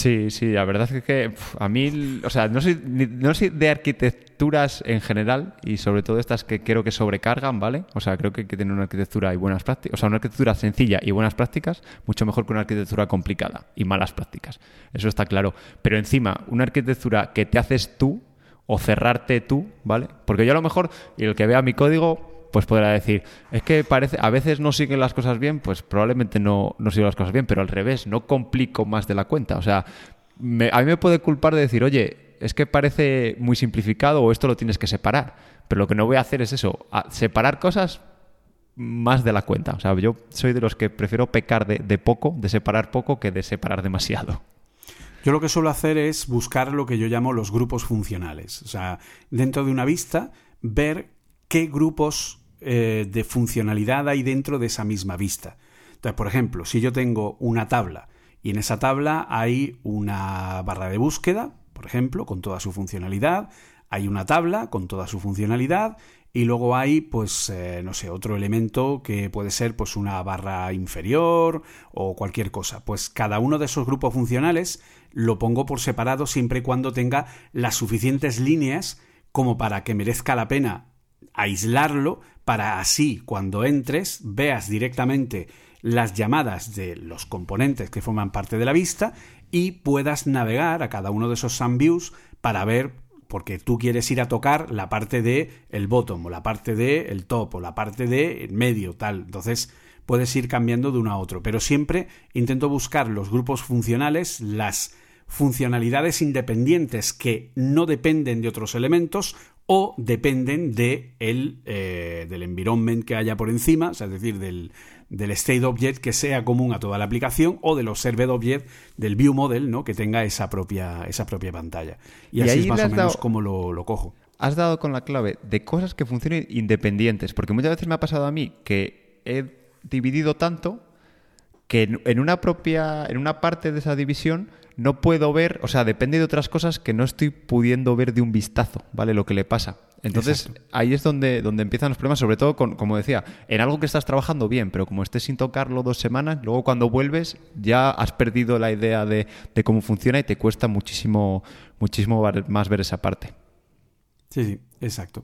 Sí, sí, la verdad es que a mí, o sea, no soy, no soy de arquitecturas en general y sobre todo estas que creo que sobrecargan, ¿vale? O sea, creo que hay que tener una arquitectura y buenas prácticas, o sea, una arquitectura sencilla y buenas prácticas, mucho mejor que una arquitectura complicada y malas prácticas. Eso está claro. Pero encima, una arquitectura que te haces tú, o cerrarte tú, ¿vale? Porque yo a lo mejor, y el que vea mi código, pues podrá decir, es que parece, a veces no siguen las cosas bien, pues probablemente no, no sigo las cosas bien, pero al revés, no complico más de la cuenta. O sea, a mí me puede culpar de decir, oye, es que parece muy simplificado o esto lo tienes que separar. Pero lo que no voy a hacer es eso, separar cosas más de la cuenta. O sea, yo soy de los que prefiero pecar de, de poco, de separar poco, que de separar demasiado. Yo lo que suelo hacer es buscar lo que yo llamo los grupos funcionales. O sea, dentro de una vista, ver qué grupos eh, de funcionalidad hay dentro de esa misma vista. Entonces, por ejemplo, si yo tengo una tabla y en esa tabla hay una barra de búsqueda, por ejemplo, con toda su funcionalidad, hay una tabla con toda su funcionalidad y luego hay, pues, eh, no sé, otro elemento que puede ser, pues, una barra inferior o cualquier cosa. Pues cada uno de esos grupos funcionales lo pongo por separado siempre y cuando tenga las suficientes líneas como para que merezca la pena aislarlo para así cuando entres veas directamente las llamadas de los componentes que forman parte de la vista y puedas navegar a cada uno de esos views para ver porque tú quieres ir a tocar la parte de el bottom o la parte de el top o la parte de medio tal. Entonces puedes ir cambiando de uno a otro. Pero siempre intento buscar los grupos funcionales las funcionalidades independientes que no dependen de otros elementos o dependen de el, eh, del environment que haya por encima, es decir, del, del state object que sea común a toda la aplicación o de los served object del view model ¿no? que tenga esa propia, esa propia pantalla. Y, así es más o menos como lo, lo cojo. Has dado con la clave de cosas que funcionen independientes, porque muchas veces me ha pasado a mí que he dividido tanto que en una propia, en una parte de esa división no puedo ver, o sea, depende de otras cosas que no estoy pudiendo ver de un vistazo, ¿vale? Lo que le pasa. Entonces, ahí es donde, donde empiezan los problemas, sobre todo, con, como decía, en algo que estás trabajando bien, pero como estés sin tocarlo dos semanas, luego cuando vuelves ya has perdido la idea de, cómo funciona y te cuesta muchísimo, muchísimo más ver esa parte. Sí, sí, exacto.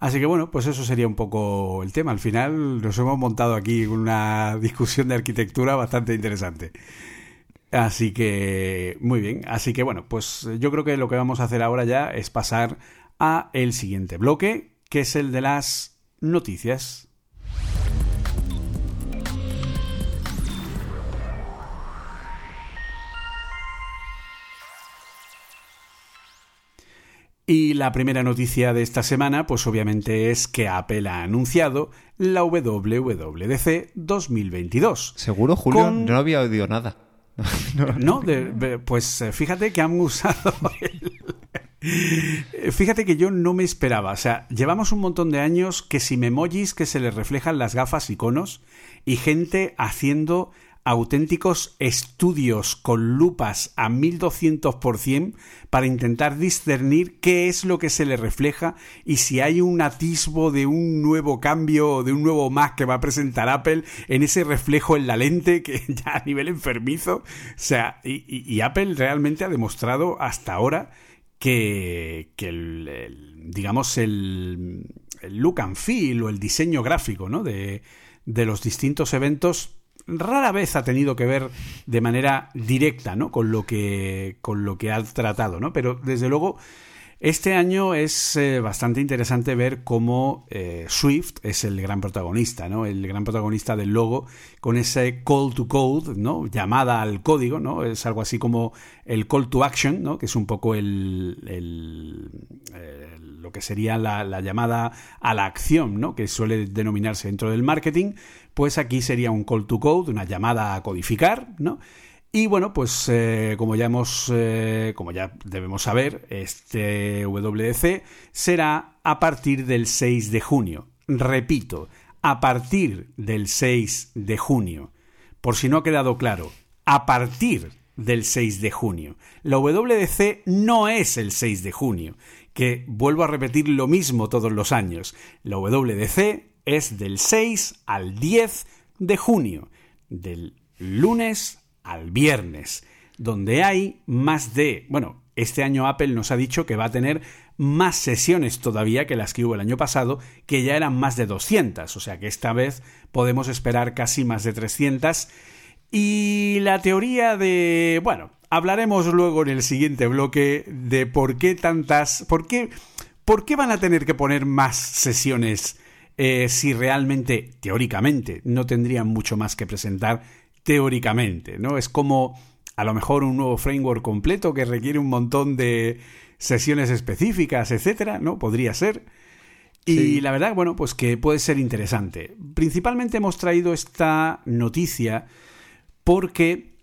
Así que bueno, pues eso sería un poco el tema. Al final nos hemos montado aquí una discusión de arquitectura bastante interesante. Así que, muy bien. Así que bueno, pues yo creo que lo que vamos a hacer ahora ya es pasar a el siguiente bloque, que es el de las noticias. Y la primera noticia de esta semana, pues obviamente es que Apple ha anunciado la WWDC 2022. ¿Seguro, Julio? No había oído nada. [laughs] no, pues eh, fíjate que han [laughs] usado Fíjate que yo no me esperaba. O sea, llevamos un montón de años que si memojis que se les reflejan las gafas iconos y gente haciendo auténticos estudios con lupas a 1200% para intentar discernir qué es lo que se le refleja y si hay un atisbo de un nuevo cambio de un nuevo Mac que va a presentar Apple en ese reflejo en la lente que [laughs] ya a nivel enfermizo. O sea, y, Apple realmente ha demostrado hasta ahora que, el, digamos, el, look and feel o el diseño gráfico ¿no? de, de los distintos eventos rara vez ha tenido que ver de manera directa, ¿no? Con lo que, con lo que ha tratado, ¿no? Pero desde luego, este año es eh, bastante interesante ver cómo eh, Swift es el gran protagonista, ¿no? El gran protagonista del logo, con ese call to code, ¿no? Llamada al código, ¿no? Es algo así como el call to action, ¿no? Que es un poco el, el, lo que sería la, la, llamada a la acción, ¿no? Que suele denominarse dentro del marketing pues aquí sería un call to code, una llamada a codificar, ¿no? Y bueno, pues eh, como ya hemos, eh, como ya debemos saber, este WDC será a partir del 6 de junio. Repito, a partir del 6 de junio. Por si no ha quedado claro, a partir del 6 de junio. La WDC no es el 6 de junio, que vuelvo a repetir lo mismo todos los años. La WDC es del 6 al 10 de junio, del lunes al viernes, donde hay más de, bueno, este año Apple nos ha dicho que va a tener más sesiones todavía que las que hubo el año pasado, que ya eran más de 200, o sea que esta vez podemos esperar casi más de 300. Y la teoría de, bueno, hablaremos luego en el siguiente bloque de por qué tantas, por qué, por qué van a tener que poner más sesiones eh, si realmente, teóricamente, no tendrían mucho más que presentar teóricamente, ¿no? Es como a lo mejor un nuevo framework completo que requiere un montón de sesiones específicas, etcétera, ¿no? Podría ser. Y la verdad, bueno, pues que puede ser interesante. Principalmente hemos traído esta noticia porque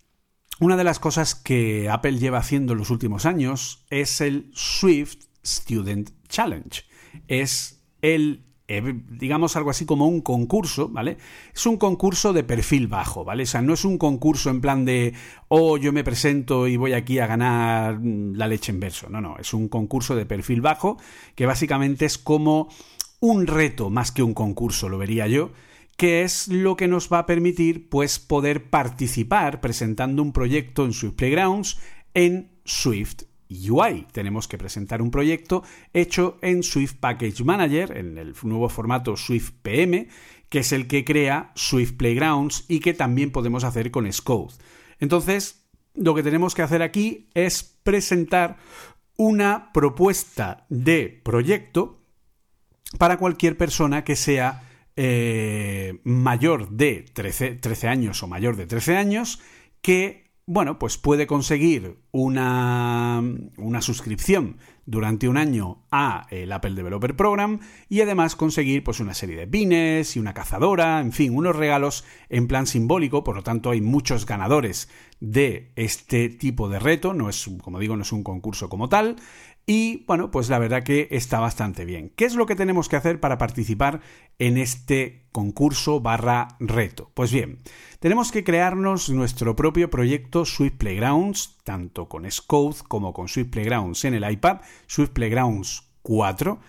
una de las cosas que Apple lleva haciendo en los últimos años es el Swift Student Challenge. Es el eh, digamos algo así como un concurso, ¿vale? Es un concurso de perfil bajo, ¿vale? O sea, no es un concurso en plan de, oh, yo me presento y voy aquí a ganar mm, la leche en verso. No, no, es un concurso de perfil bajo que básicamente es como un reto más que un concurso, lo vería yo que es lo que nos va a permitir pues poder participar presentando un proyecto en Swift Playgrounds en Swift UI. Tenemos que presentar un proyecto hecho en Swift Package Manager, en el nuevo formato Swift PM, que es el que crea Swift Playgrounds y que también podemos hacer con Scode. Entonces, lo que tenemos que hacer aquí es presentar una propuesta de proyecto para cualquier persona que sea eh, mayor de 13, 13 años o mayor de 13 años que bueno, pues puede conseguir una, una, suscripción durante un año a el Apple Developer Program y además conseguir pues una serie de pines y una cazadora, en fin, unos regalos en plan simbólico, por lo tanto hay muchos ganadores de este tipo de reto, no es como digo, no es un concurso como tal y bueno, pues la verdad que está bastante bien. ¿Qué es lo que tenemos que hacer para participar en este concurso barra reto? Pues bien, tenemos que crearnos nuestro propio proyecto Swift Playgrounds, tanto con Scode como con Swift Playgrounds en el iPad, Swift Playgrounds 4,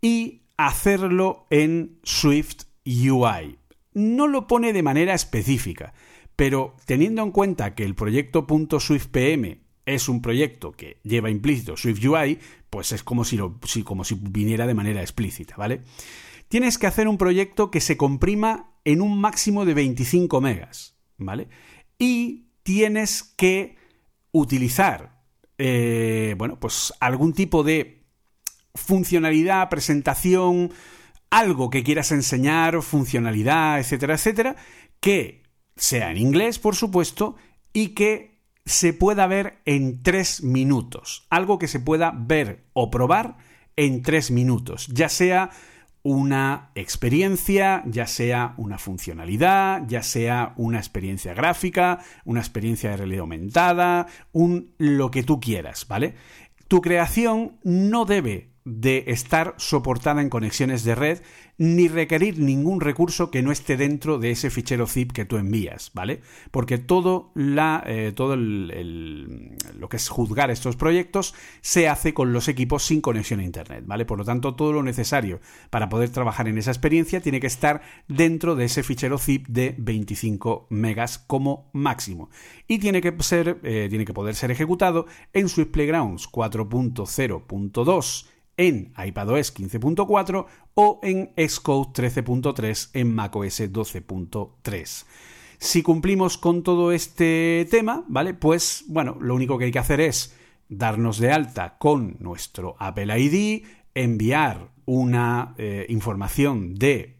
y hacerlo en Swift UI. No lo pone de manera específica, pero teniendo en cuenta que el proyecto .swiftpm es un proyecto que lleva implícito SwiftUI, pues es como si, como si viniera de manera explícita, ¿vale? Tienes que hacer un proyecto que se comprima en un máximo de 25 megas, ¿vale? Y tienes que utilizar, eh, bueno, pues algún tipo de funcionalidad, presentación, algo que quieras enseñar, funcionalidad, etcétera, etcétera, que sea en inglés, por supuesto, y que se pueda ver en tres minutos. Algo que se pueda ver o probar en tres minutos, ya sea una experiencia, ya sea una funcionalidad, ya sea una experiencia gráfica, una experiencia de realidad aumentada, un lo que tú quieras, ¿vale? Tu creación no debe de estar soportada en conexiones de red ni requerir ningún recurso que no esté dentro de ese fichero zip que tú envías, ¿vale? Porque todo, eh, lo que es juzgar estos proyectos se hace con los equipos sin conexión a Internet, ¿vale? Por lo tanto, todo lo necesario para poder trabajar en esa experiencia tiene que estar dentro de ese fichero zip de 25 megas como máximo. Y tiene que, ser, eh, tiene que poder ser ejecutado en Swift Playgrounds 4.0.2 en iPadOS 15.4 o en Xcode 13.3 en macOS 12.3. Si cumplimos con todo este tema, ¿vale? Pues bueno, lo único que hay que hacer es darnos de alta con nuestro Apple ID, enviar una eh, información de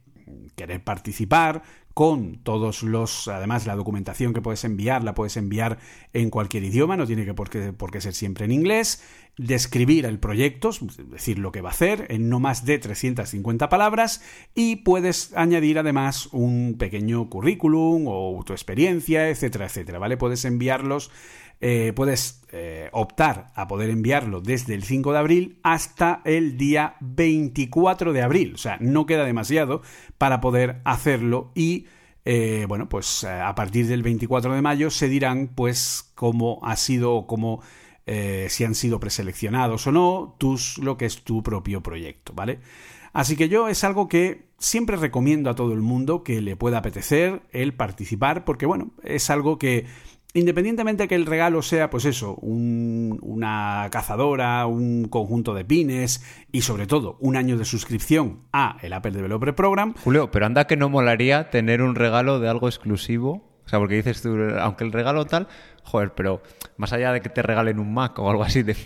querer participar, con todos los, además la documentación que puedes enviar la puedes enviar en cualquier idioma, no tiene que por por qué ser siempre en inglés, describir el proyecto, es decir, lo que va a hacer en no más de 350 palabras y puedes añadir además un pequeño currículum o tu experiencia, etcétera, etcétera, ¿vale? Puedes enviarlos eh, puedes eh, optar a poder enviarlo desde el 5 de abril hasta el día 24 de abril. O sea, no queda demasiado para poder hacerlo y eh, bueno, pues a partir del 24 de mayo se dirán pues cómo ha sido o cómo si han sido preseleccionados o no tus, lo que es tu propio proyecto, ¿vale? Así que yo es algo que siempre recomiendo a todo el mundo que le pueda apetecer el participar porque bueno, es algo que Independientemente de que el regalo sea, pues eso, una cazadora, un conjunto de pines y sobre todo un año de suscripción a el Apple Developer Program. Julio, pero anda que no molaría tener un regalo de algo exclusivo. O sea, porque dices tú, aunque el regalo tal, joder, pero más allá de que te regalen un Mac o algo así de,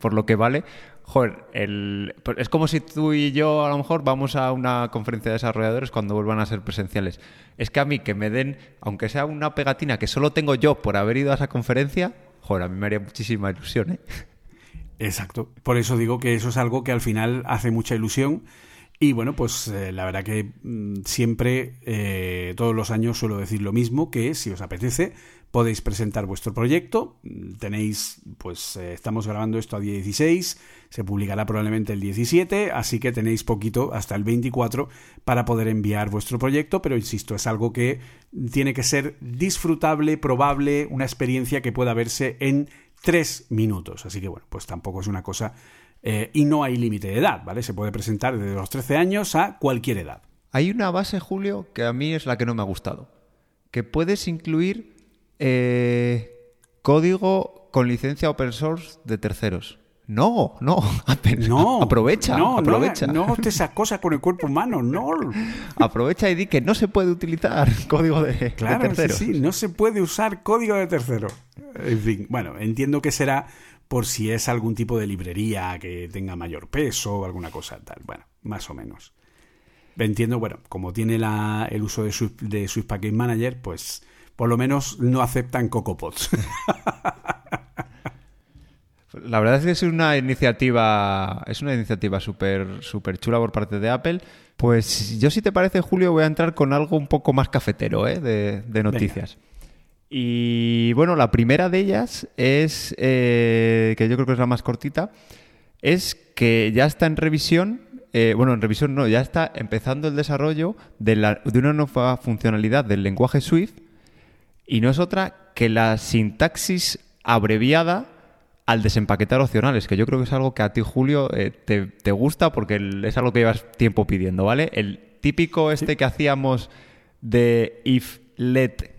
por lo que vale, joder, el, es como si tú y yo a lo mejor vamos a una conferencia de desarrolladores cuando vuelvan a ser presenciales. Es que a mí que me den, aunque sea una pegatina que solo tengo yo por haber ido a esa conferencia, joder, a mí me haría muchísima ilusión, ¿eh? Exacto. Por eso digo que eso es algo que al final hace mucha ilusión. Y bueno, pues eh, la verdad que mm, siempre, eh, todos los años suelo decir lo mismo, que si os apetece, podéis presentar vuestro proyecto. Tenéis, pues eh, estamos grabando esto a día 16, se publicará probablemente el 17, así que tenéis poquito hasta el 24 para poder enviar vuestro proyecto, pero insisto, es algo que tiene que ser disfrutable, probable, una experiencia que pueda verse en tres minutos. Así que bueno, pues tampoco es una cosa... Eh, y no hay límite de edad, ¿vale? Se puede presentar desde los 13 años a cualquier edad. Hay una base, Julio, que a mí es la que no me ha gustado. Que puedes incluir eh, código con licencia open source de terceros. No, no, [laughs] no, aprovecha, no, aprovecha. No, no te esas cosas con el cuerpo humano, no. [laughs] Aprovecha y di que no se puede utilizar [laughs] código de, claro, terceros. Sí, sí, no se puede usar código de tercero. En fin, bueno, entiendo que será por si es algún tipo de librería que tenga mayor peso o alguna cosa tal. Bueno, más o menos. Entiendo, bueno, como tiene la, el uso de Swift, de Swift Package Manager, pues por lo menos no aceptan CocoaPods. [laughs] La verdad es que es una iniciativa, es una iniciativa súper super chula por parte de Apple. Pues yo si te parece, Julio, voy a entrar con algo un poco más cafetero ¿eh? de, noticias. Y bueno, la primera de ellas es, eh, que yo creo que es la más cortita, es que ya está en revisión, eh, bueno, en revisión no, ya está empezando el desarrollo de, la, de una nueva funcionalidad del lenguaje Swift y no es otra que la sintaxis abreviada al desempaquetar opcionales, que yo creo que es algo que a ti, Julio, eh, te, gusta porque es algo que llevas tiempo pidiendo, ¿vale? El típico este que hacíamos de if let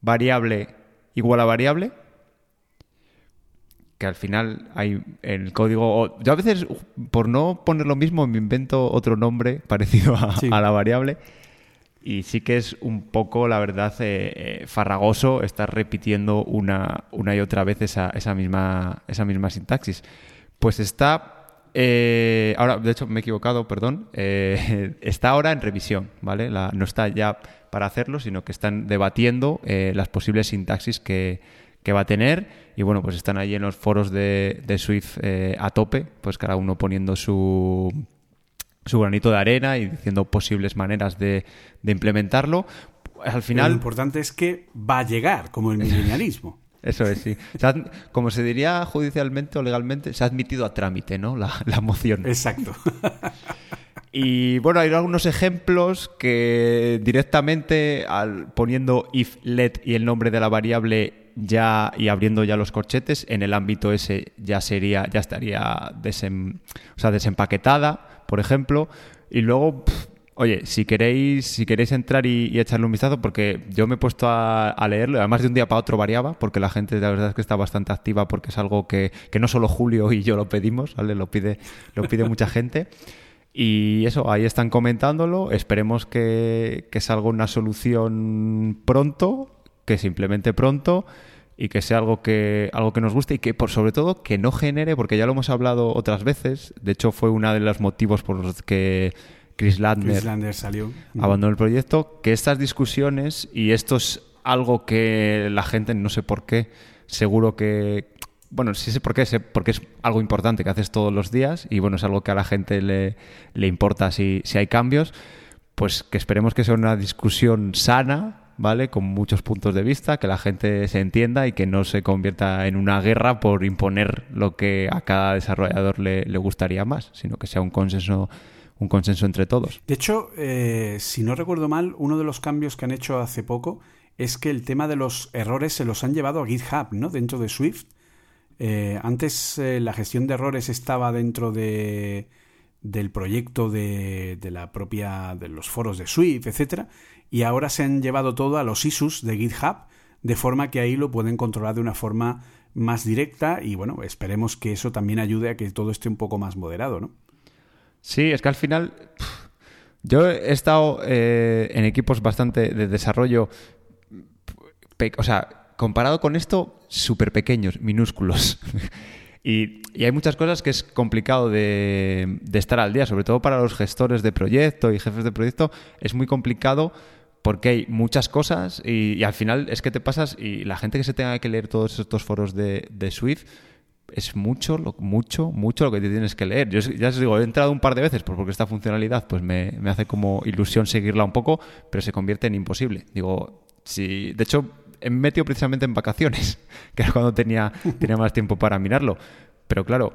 variable igual a variable, que al final hay el código. Yo a veces, por no poner lo mismo, me invento otro nombre parecido a, la variable. Y sí que es un poco, la verdad, eh, eh, farragoso estar repitiendo una, una y otra vez esa, esa, misma, esa misma sintaxis. Pues está eh, ahora, de hecho, me he equivocado, perdón. [laughs] está ahora en revisión, ¿vale? no está ya para hacerlo, sino que están debatiendo las posibles sintaxis que, que va a tener. Y bueno, pues están ahí en los foros de, Swift eh, a tope, pues cada uno poniendo su, su granito de arena y diciendo posibles maneras de, implementarlo. Al final. lo importante es que va a llegar, como el milenialismo. [laughs] Eso es, sí. como se diría judicialmente o legalmente, se ha admitido a trámite, ¿no? La, la moción. Exacto. [laughs] Y bueno, hay algunos ejemplos que directamente al, poniendo if let y el nombre de la variable ya y abriendo ya los corchetes, en el ámbito ese ya sería, ya estaría o sea, desempaquetada, por ejemplo. Y luego, oye, si queréis, si queréis entrar y, echarle un vistazo, porque yo me he puesto a, leerlo, además de un día para otro variaba, porque la gente la verdad es que está bastante activa porque es algo que, que no solo Julio y yo lo pedimos, ¿vale? Lo pide, lo pide mucha gente. Y eso, ahí están comentándolo. Esperemos que, salga una solución pronto, que se implemente pronto y que sea algo que, algo que nos guste y que, por sobre todo, que no genere, porque ya lo hemos hablado otras veces. De hecho, fue uno de los motivos por los que Chris Landner, salió. abandonó el proyecto, que estas discusiones, y esto es algo que la gente, no sé por qué, seguro que, bueno, sí sé por qué, sé porque es algo importante que haces todos los días y bueno, es algo que a la gente le, le importa si, si hay cambios, pues que esperemos que sea una discusión sana, ¿vale? Con muchos puntos de vista, que la gente se entienda y que no se convierta en una guerra por imponer lo que a cada desarrollador le, le gustaría más, sino que sea un consenso un consenso entre todos. De hecho, eh, si no recuerdo mal, uno de los cambios que han hecho hace poco es que el tema de los errores se los han llevado a GitHub, ¿no? Dentro de Swift. Eh, antes eh, la gestión de errores estaba dentro de, del proyecto de, de, la propia de los foros de Swift, etcétera, y ahora se han llevado todo a los issues de GitHub, de forma que ahí lo pueden controlar de una forma más directa y bueno, esperemos que eso también ayude a que todo esté un poco más moderado, ¿no? Sí, es que al final yo he estado eh, en equipos bastante de desarrollo, o sea, comparado con esto, súper pequeños, minúsculos. [laughs] y, hay muchas cosas que es complicado de, estar al día, sobre todo para los gestores de proyecto y jefes de proyecto, es muy complicado porque hay muchas cosas y, al final es que te pasas y la gente que se tenga que leer todos estos foros de, Swift es mucho, mucho, mucho lo que te tienes que leer. Yo ya os digo, he entrado un par de veces porque esta funcionalidad pues me, me hace como ilusión seguirla un poco, pero se convierte en imposible. Digo, si, de hecho, he metido precisamente en vacaciones, [laughs] que era cuando tenía, tenía más tiempo para mirarlo. Pero claro,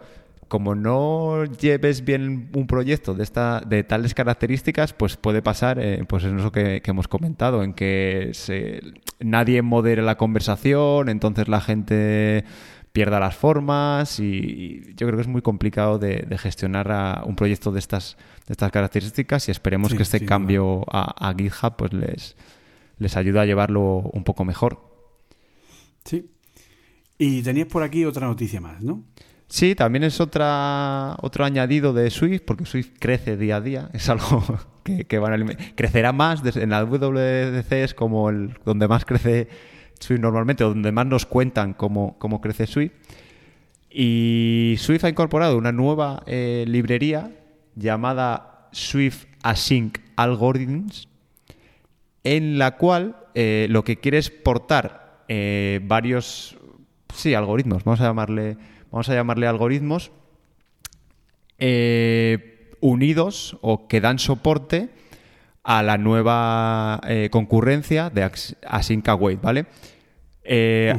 como no lleves bien un proyecto de esta de tales características, pues puede pasar, eh, pues en eso que, hemos comentado, en que se, nadie modere la conversación, entonces la gente pierda las formas y, yo creo que es muy complicado de, gestionar a un proyecto de estas, de estas características y esperemos que este cambio a, a, GitHub pues les, les ayuda a llevarlo un poco mejor. Sí. Y tenías por aquí otra noticia más, ¿no? Sí, también es otra, otro añadido de Swift, porque Swift crece día a día, [laughs] es algo que, van a crecerá más, en la WDC es como el donde más crece Swift normalmente, o donde más nos cuentan cómo, cómo crece Swift. Y Swift ha incorporado una nueva eh, librería llamada Swift Async Algorithms, en la cual eh, lo que quiere es portar eh, varios, sí, algoritmos, vamos a llamarle, vamos a llamarle algoritmos eh, unidos o que dan soporte a la nueva concurrencia de Async Await, ¿vale?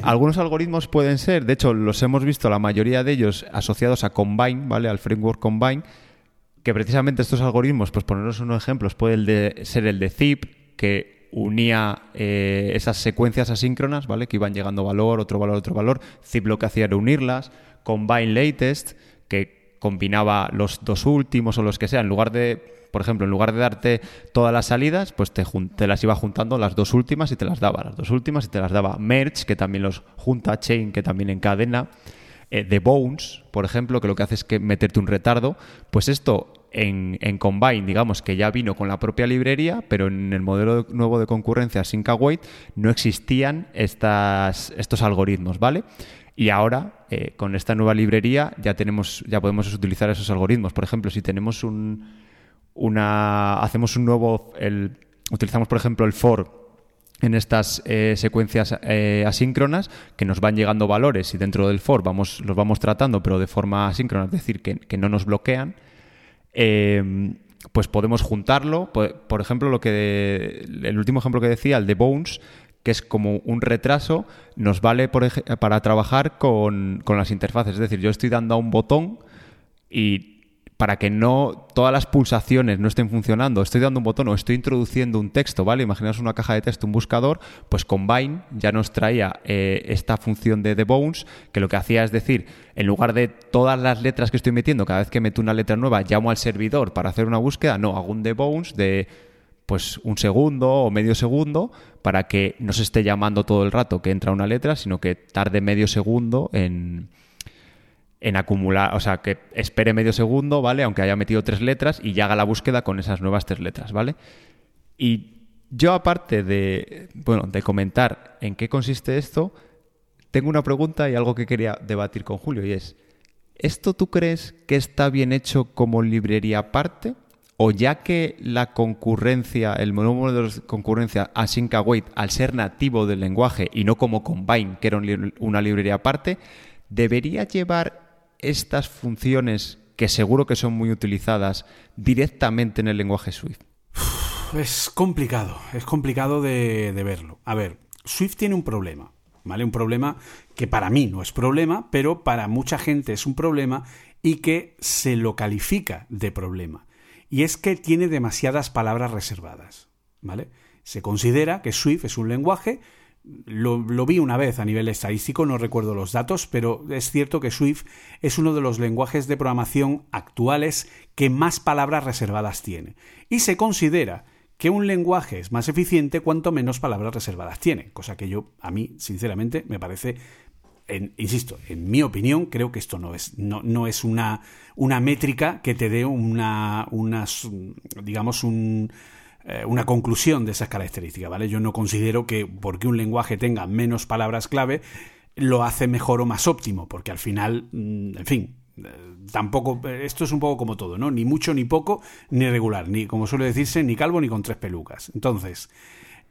Algunos algoritmos pueden ser, de hecho, los hemos visto la mayoría de ellos asociados a Combine, ¿vale? Al framework Combine, que precisamente estos algoritmos, pues ponernos unos ejemplos, puede ser el de zip, que unía eh, esas secuencias asíncronas, ¿vale? Que iban llegando valor, otro valor, otro valor. Zip lo que hacía era unirlas. Combine Latest, que combinaba los dos últimos o los que sea. En lugar de, por ejemplo, en lugar de darte todas las salidas, pues te, te las iba juntando las dos últimas y te las daba. Las dos últimas y te las daba. Merge, que también los junta. Chain, que también encadena. eh, de Bones, por ejemplo, que lo que hace es que meterte un retardo, pues esto en, Combine, digamos que ya vino con la propia librería, pero en el modelo nuevo de concurrencia Sync Await no existían estas, estos algoritmos, ¿vale? Y ahora, eh, con esta nueva librería, ya tenemos, ya podemos utilizar esos algoritmos. Por ejemplo, si tenemos un, una, hacemos un nuevo, el, utilizamos por ejemplo el for en estas eh, secuencias eh, asíncronas que nos van llegando valores y dentro del for vamos, los vamos tratando pero de forma asíncrona, es decir, que, no nos bloquean, pues podemos juntarlo. Por, ejemplo, lo que el último ejemplo que decía, el de Bones, que es como un retraso, nos vale para trabajar con, las interfaces. Es decir, yo estoy dando a un botón y para que no todas las pulsaciones no estén funcionando, estoy dando un botón o estoy introduciendo un texto, ¿vale? Imaginaos una caja de texto, un buscador, pues Combine ya nos traía eh, esta función de The Bones, que lo que hacía es decir, en lugar de todas las letras que estoy metiendo, cada vez que meto una letra nueva, llamo al servidor para hacer una búsqueda, no, hago un The Bones de pues un segundo o medio segundo para que no se esté llamando todo el rato que entra una letra, sino que tarde medio segundo en, en acumular, o sea, que espere medio segundo, ¿vale? Aunque haya metido tres letras y ya haga la búsqueda con esas nuevas tres letras, ¿vale? Y yo aparte de, bueno, de comentar en qué consiste esto, tengo una pregunta y algo que quería debatir con Julio y es, ¿esto tú crees que está bien hecho como librería aparte? O ya que la concurrencia, el modelo de concurrencia async await, al ser nativo del lenguaje y no como Combine, que era una librería aparte, debería llevar estas funciones que seguro que son muy utilizadas directamente en el lenguaje Swift. Es complicado, es complicado de, de verlo. A ver, Swift tiene un problema, ¿vale? Un problema que para mí no es problema, pero para mucha gente es un problema y que se lo califica de problema y es que tiene demasiadas palabras reservadas, ¿vale? Se considera que Swift es un lenguaje, lo, vi una vez a nivel estadístico, no recuerdo los datos, pero es cierto que Swift es uno de los lenguajes de programación actuales que más palabras reservadas tiene. Y se considera que un lenguaje es más eficiente cuanto menos palabras reservadas tiene, cosa que yo, a mí, sinceramente, me parece insisto, en mi opinión, creo que esto no es, no, no es una, una, métrica que te dé una, digamos, un, eh, una conclusión de esas características, ¿vale? Yo no considero que porque un lenguaje tenga menos palabras clave lo hace mejor o más óptimo, porque al final, mm, en fin, eh, tampoco, esto es un poco como todo, ¿no? Ni mucho, ni poco, ni regular, ni, como suele decirse, ni calvo ni con tres pelucas. Entonces,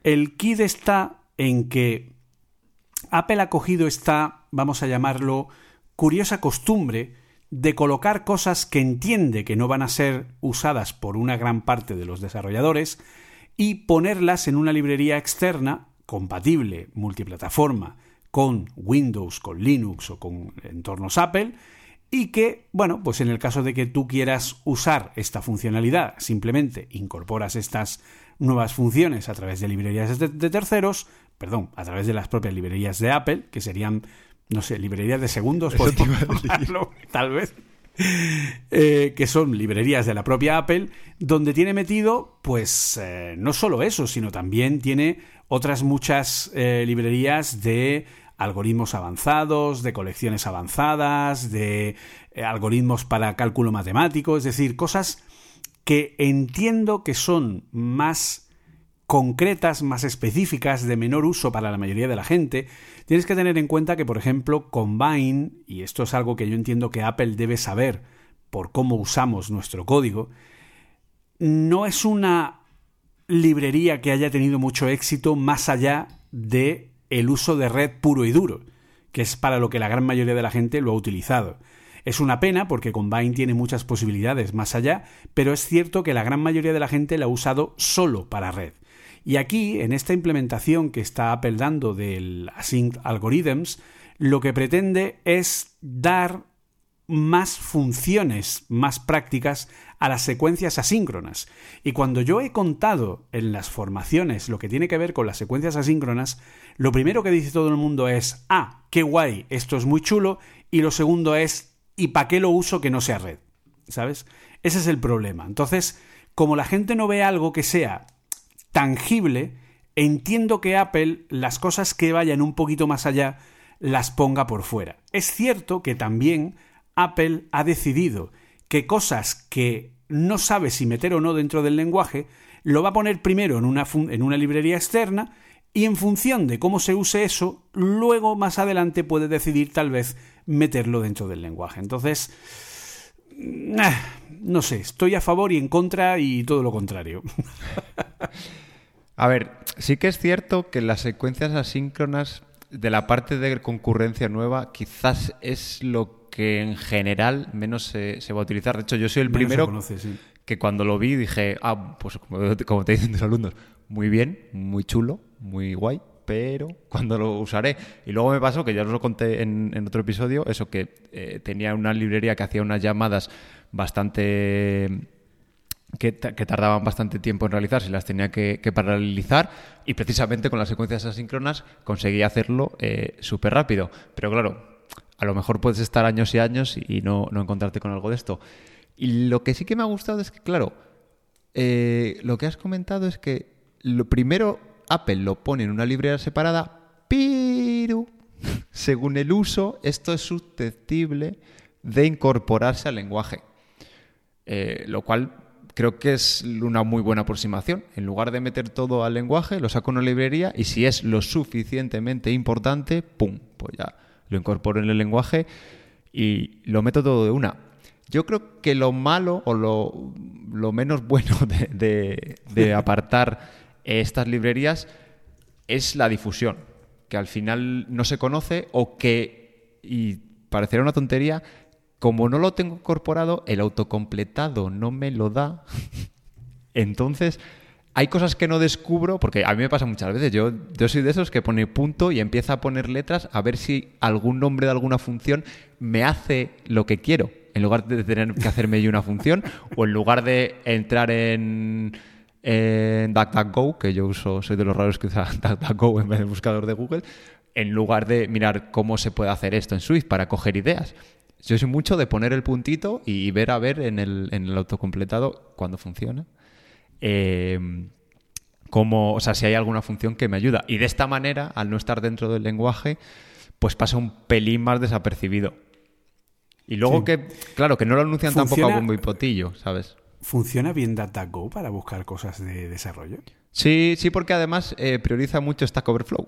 el kit está en que Apple ha cogido esta, vamos a llamarlo, curiosa costumbre de colocar cosas que entiende que no van a ser usadas por una gran parte de los desarrolladores y ponerlas en una librería externa compatible multiplataforma con Windows, con Linux o con entornos Apple y que, bueno, pues en el caso de que tú quieras usar esta funcionalidad, simplemente incorporas estas nuevas funciones a través de librerías de, terceros, perdón, a través de las propias librerías de Apple, que serían, no sé, librerías de segundos, por [laughs] tal vez. Eh, que son librerías de la propia Apple, donde tiene metido, pues, eh, no solo eso, sino también tiene otras muchas eh, librerías de algoritmos avanzados, de colecciones avanzadas, de algoritmos para cálculo matemático, es decir, cosas que entiendo que son más concretas, más específicas, de menor uso para la mayoría de la gente, tienes que tener en cuenta que, por ejemplo, Combine, y esto es algo que yo entiendo que Apple debe saber por cómo usamos nuestro código, no es una librería que haya tenido mucho éxito más allá de el uso de red puro y duro, que es para lo que la gran mayoría de la gente lo ha utilizado. Es una pena porque Combine tiene muchas posibilidades más allá, pero es cierto que la gran mayoría de la gente la ha usado solo para red. Y aquí, en esta implementación que está Apple dando del Async Algorithms, lo que pretende es dar más funciones más prácticas a las secuencias asíncronas. Y cuando yo he contado en las formaciones lo que tiene que ver con las secuencias asíncronas, lo primero que dice todo el mundo es, ah, qué guay, esto es muy chulo, y lo segundo es, ¿y para qué lo uso que no sea red? ¿Sabes? Ese es el problema. Entonces, como la gente no ve algo que sea tangible, entiendo que Apple, las cosas que vayan un poquito más allá, las ponga por fuera. Es cierto que también Apple ha decidido que cosas que no sabe si meter o no dentro del lenguaje, lo va a poner primero en una, en una librería externa y en función de cómo se use eso, luego más adelante puede decidir tal vez meterlo dentro del lenguaje. Entonces, no sé, estoy a favor y en contra y todo lo contrario. [laughs] A ver, sí que es cierto que las secuencias asíncronas de la parte de concurrencia nueva quizás es lo que en general menos se, va a utilizar. De hecho, yo soy el primero que cuando lo vi dije, ah, pues [laughs] como, te dicen los alumnos, muy bien, muy chulo, muy guay, pero cuando lo usaré. Y luego me pasó, que ya os lo conté en, otro episodio, eso que eh, tenía una librería que hacía unas llamadas bastante que, tardaban bastante tiempo en realizarse, las tenía que, paralizar y precisamente con las secuencias asíncronas conseguí hacerlo eh, súper rápido. Pero claro, a lo mejor puedes estar años y años y no, encontrarte con algo de esto. Y lo que sí que me ha gustado es que, claro, eh, lo que has comentado es que lo primero Apple lo pone en una librería separada, pero según el uso, esto es susceptible de incorporarse al lenguaje. Eh, lo cual creo que es una muy buena aproximación. En lugar de meter todo al lenguaje, lo saco en una librería y si es lo suficientemente importante, ¡pum! Pues ya lo incorporo en el lenguaje y lo meto todo de una. Yo creo que lo malo o lo, menos [laughs] bueno de, [laughs] apartar estas librerías es la difusión, que al final no se conoce o que, y parecerá una tontería, como no lo tengo incorporado, el autocompletado no me lo da. [laughs] Entonces, hay cosas que no descubro, porque a mí me pasa muchas veces. Yo, yo soy de esos que pone punto y empieza a poner letras a ver si algún nombre de alguna función me hace lo que quiero. En lugar de tener que hacerme yo una función, o en lugar de entrar en, en DuckDuckGo, que yo uso, soy de los raros que usa [laughs] DuckDuckGo en vez del buscador de Google, en lugar de mirar cómo se puede hacer esto en Swift para coger ideas. Yo soy mucho de poner el puntito y ver a ver en el, en el autocompletado cuando funciona. Eh, como, o sea, si hay alguna función que me ayuda. Y de esta manera, al no estar dentro del lenguaje, pues pasa un pelín más desapercibido. Y luego que, claro, que no lo anuncian tampoco a bombo y potillo, ¿sabes? ¿Funciona bien DataGo para buscar cosas de desarrollo? Sí, sí, porque además eh, prioriza mucho Stack Overflow.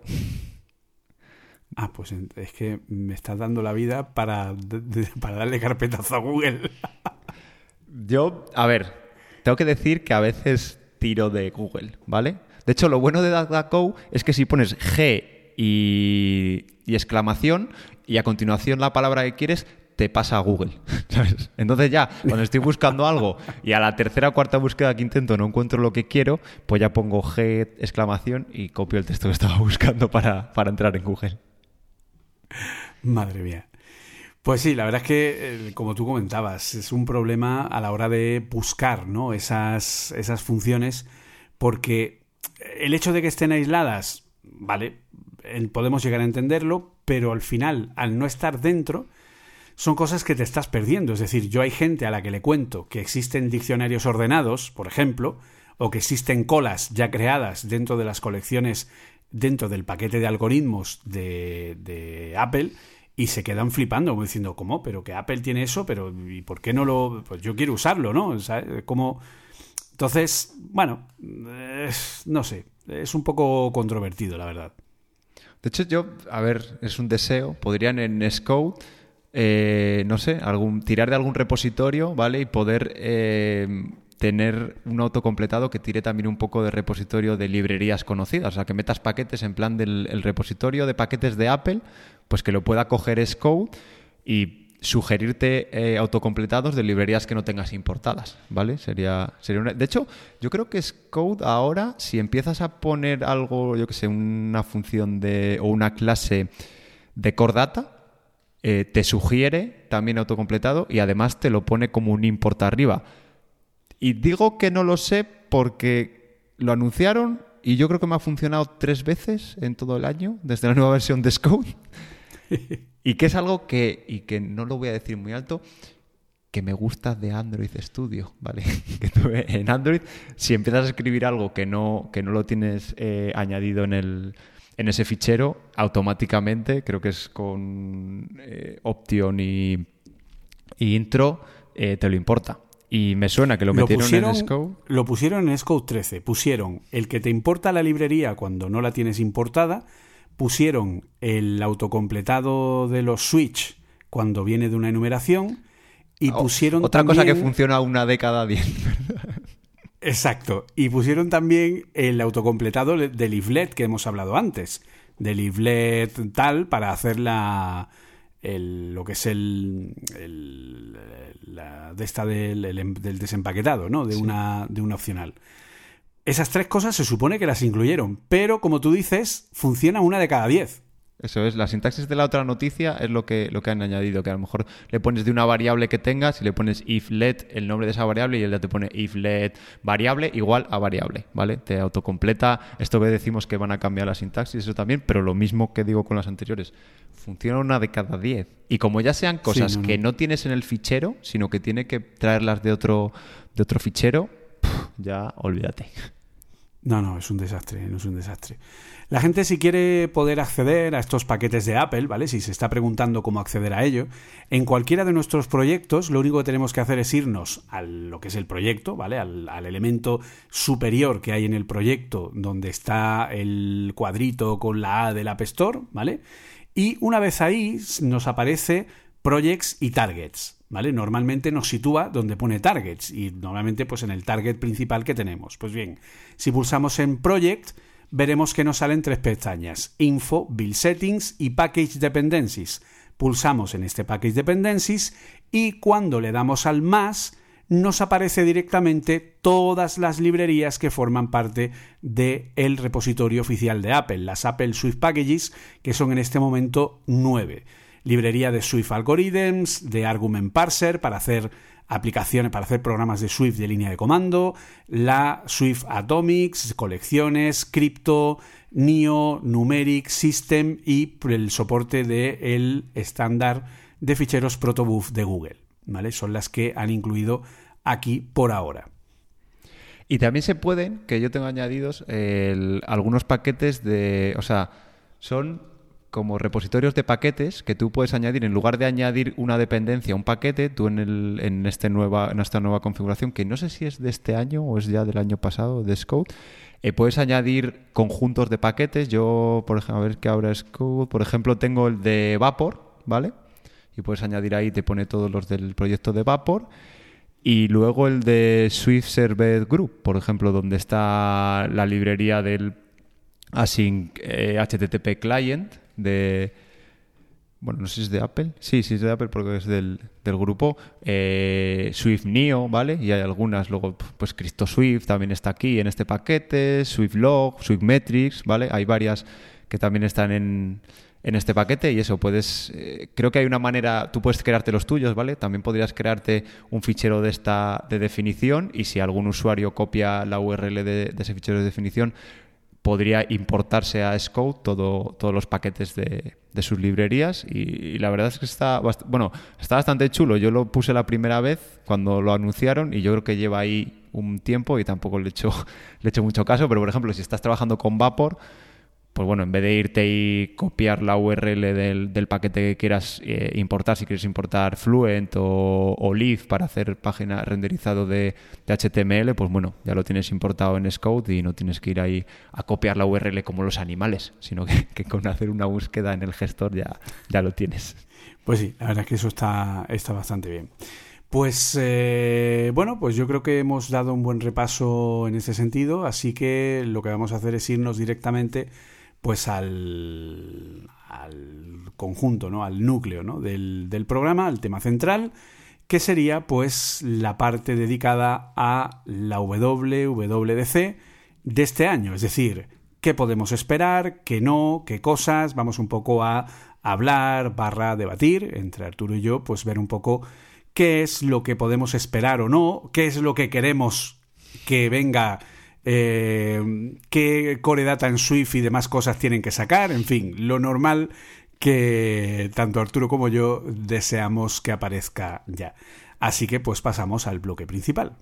Ah, pues es que me estás dando la vida para, para darle carpetazo a Google. [laughs] Yo, a ver, tengo que decir que a veces tiro de Google, ¿vale? De hecho, lo bueno de DuckDuckGo es que si pones G y, exclamación y a continuación la palabra que quieres, te pasa a Google. [laughs] ¿sabes? Entonces ya, cuando estoy buscando algo y a la tercera o cuarta búsqueda que intento no encuentro lo que quiero, pues ya pongo G, exclamación y copio el texto que estaba [laughs] buscando para, para entrar en Google. Madre mía. Pues sí, la verdad es que, eh, como tú comentabas, es un problema a la hora de buscar ¿no? esas, esas funciones, porque el hecho de que estén aisladas, vale, podemos llegar a entenderlo, pero al final, al no estar dentro, son cosas que te estás perdiendo. Es decir, yo hay gente a la que le cuento que existen diccionarios ordenados, por ejemplo, o que existen colas ya creadas dentro de las colecciones, dentro del paquete de algoritmos de, Apple, y se quedan flipando, diciendo, ¿cómo? Pero que Apple tiene eso, pero ¿y por qué no lo...? Pues yo quiero usarlo, ¿no? Como... Entonces, bueno, no sé, es un poco controvertido, la verdad. De hecho, yo, a ver, es un deseo, podrían en Scode, eh, no sé, algún, tirar de algún repositorio, ¿vale? Y poder eh, tener un autocompletado que tire también un poco de repositorio de librerías conocidas, o sea, que metas paquetes en plan del repositorio de paquetes de Apple, pues que lo pueda coger Scode y sugerirte eh, autocompletados de librerías que no tengas importadas, ¿vale? Sería, sería De hecho, yo creo que Scode ahora, si empiezas a poner algo, yo que sé, una función de o una clase de core data, eh, te sugiere también autocompletado y además te lo pone como un import arriba. Y digo que no lo sé porque lo anunciaron y yo creo que me ha funcionado tres veces en todo el año, desde la nueva versión de Scode. [laughs] y que es algo que, y que no lo voy a decir muy alto, que me gusta de Android Studio, ¿vale? [laughs] que en Android, si empiezas a escribir algo que no, que no lo tienes eh, añadido en el, en ese fichero automáticamente, creo que es con eh, Option y, intro, eh, te lo importa. Y me suena que lo, metieron en Scope. Lo pusieron en Scope 13. Pusieron el que te importa la librería cuando no la tienes importada. Pusieron el autocompletado de los Switch cuando viene de una enumeración. Y oh, pusieron Otra cosa que funciona una década bien. [laughs] Exacto. Y pusieron también el autocompletado del Leaflet que hemos hablado antes. Del Leaflet tal para hacer la lo que es el, la de esta del, em, del, desempaquetado, ¿no? De, una, de una opcional. Esas tres cosas se supone que las incluyeron, pero como tú dices, funciona una de cada diez. Eso es, la sintaxis de la otra noticia es lo que, lo que han añadido, que a lo mejor le pones de una variable que tengas y le pones if let el nombre de esa variable y él ya te pone if let variable igual a variable, ¿vale? Te autocompleta esto que decimos que van a cambiar la sintaxis, eso también, pero lo mismo que digo con las anteriores, funciona una de cada diez. Y como ya sean cosas que no tienes en el fichero, sino que tiene que traerlas de otro, de otro fichero, ya olvídate. No, no, es un desastre, no es un desastre. La gente si quiere poder acceder a estos paquetes de Apple, ¿vale? Si se está preguntando cómo acceder a ello, en cualquiera de nuestros proyectos lo único que tenemos que hacer es irnos a lo que es el proyecto, ¿vale? Al, elemento superior que hay en el proyecto donde está el cuadrito con la A del App Store, ¿vale? Y una vez ahí nos aparece Projects y Targets, Normalmente nos sitúa donde pone Targets y normalmente pues en el target principal que tenemos. Pues bien, si pulsamos en Project veremos que nos salen tres pestañas, Info, Build Settings y Package Dependencies. Pulsamos en este Package Dependencies y cuando le damos al más, nos aparece directamente todas las librerías que forman parte del repositorio oficial de Apple, las Apple Swift Packages, que son en este momento nueve. Librería de Swift Algorithms, de Argument Parser para hacer aplicaciones para hacer programas de Swift de línea de comando, la Swift Atomics, colecciones, Crypto, NIO, Numeric, System y el soporte del estándar de ficheros Protobuf de Google. ¿vale? Son las que han incluido aquí por ahora. Y también se pueden, que yo tengo añadidos, algunos paquetes de. O sea, son como repositorios de paquetes que tú puedes añadir, en lugar de añadir una dependencia un paquete, tú en, el, en, este nueva, en esta nueva configuración, que no sé si es de este año o es ya del año pasado, de Scout, eh, puedes añadir conjuntos de paquetes. Yo, por ejemplo, a ver qué ahora Scout, por ejemplo, tengo el de Vapor, ¿vale? Y puedes añadir ahí, te pone todos los del proyecto de Vapor. Y luego el de Swift Server Group, por ejemplo, donde está la librería del Async HTTP eh, Client, de... Bueno, no sé si es de Apple. Sí, sí es de Apple porque es del, grupo. Eh, Swift Neo, ¿vale? Y hay algunas. Luego, pues Cristo Swift también está aquí en este paquete. Swift Log, Swift Metrics, ¿vale? Hay varias que también están en, en este paquete y eso puedes eh, creo que hay una manera tú puedes crearte los tuyos vale también podrías crearte un fichero de esta de definición y si algún usuario copia la URL de, de ese fichero de definición podría importarse a Scout todo, todos los paquetes de, sus librerías y, la verdad es que está, bueno, está bastante chulo. Yo lo puse la primera vez cuando lo anunciaron y yo creo que lleva ahí un tiempo y tampoco le he hecho, [laughs] le he hecho mucho caso, pero por ejemplo, si estás trabajando con Vapor, pues bueno, en vez de irte y copiar la URL del, paquete que quieras eh, importar, si quieres importar Fluent o, o Leaf para hacer página renderizado de, HTML, pues bueno, ya lo tienes importado en Scout y no tienes que ir ahí a copiar la URL como los animales, sino que, con hacer una búsqueda en el gestor ya, ya lo tienes. Pues sí, la verdad es que eso está, está bastante bien. Pues eh, bueno, pues yo creo que hemos dado un buen repaso en ese sentido, así que lo que vamos a hacer es irnos directamente pues al, conjunto, ¿no? al núcleo ¿no? del, del programa, al tema central, que sería pues la parte dedicada a la WWDC de este año, es decir, qué podemos esperar, qué no, qué cosas, vamos un poco a hablar, barra debatir entre Arturo y yo, pues ver un poco qué es lo que podemos esperar o no, qué es lo que queremos que venga eh, qué core data en Swift y demás cosas tienen que sacar, en fin, lo normal que tanto Arturo como yo deseamos que aparezca ya. Así que pues pasamos al bloque principal.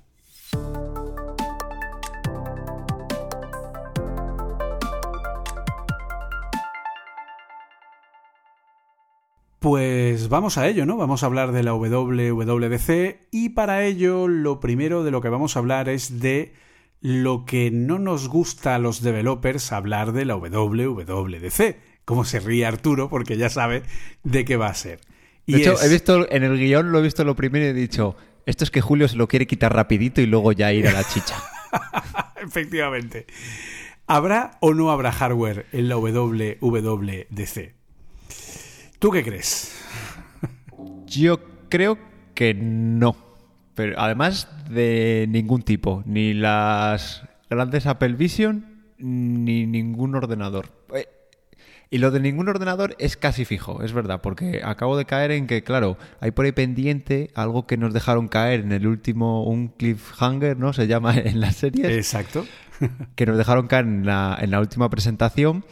Pues vamos a ello, ¿no? Vamos a hablar de la WWDC y para ello lo primero de lo que vamos a hablar es de lo que no nos gusta a los developers hablar de la WWDC. Como se ríe Arturo porque ya sabe de qué va a ser. Y de hecho, he visto en el guion, lo he visto lo primero y he dicho, esto es que Julio se lo quiere quitar rapidito y luego ya ir a la chicha. [laughs] Efectivamente. ¿Habrá o no habrá hardware en la WWDC? ¿Tú qué crees? Yo creo que no. Pero además de ningún tipo. Ni las grandes Apple Vision ni ningún ordenador. Eh, y lo de ningún ordenador es casi fijo, es verdad, porque acabo de caer en que, claro, hay por ahí pendiente algo que nos dejaron caer en el último, un cliffhanger, ¿no? Se llama [laughs] en la serie. Exacto. que nos dejaron caer en la, en la última presentación,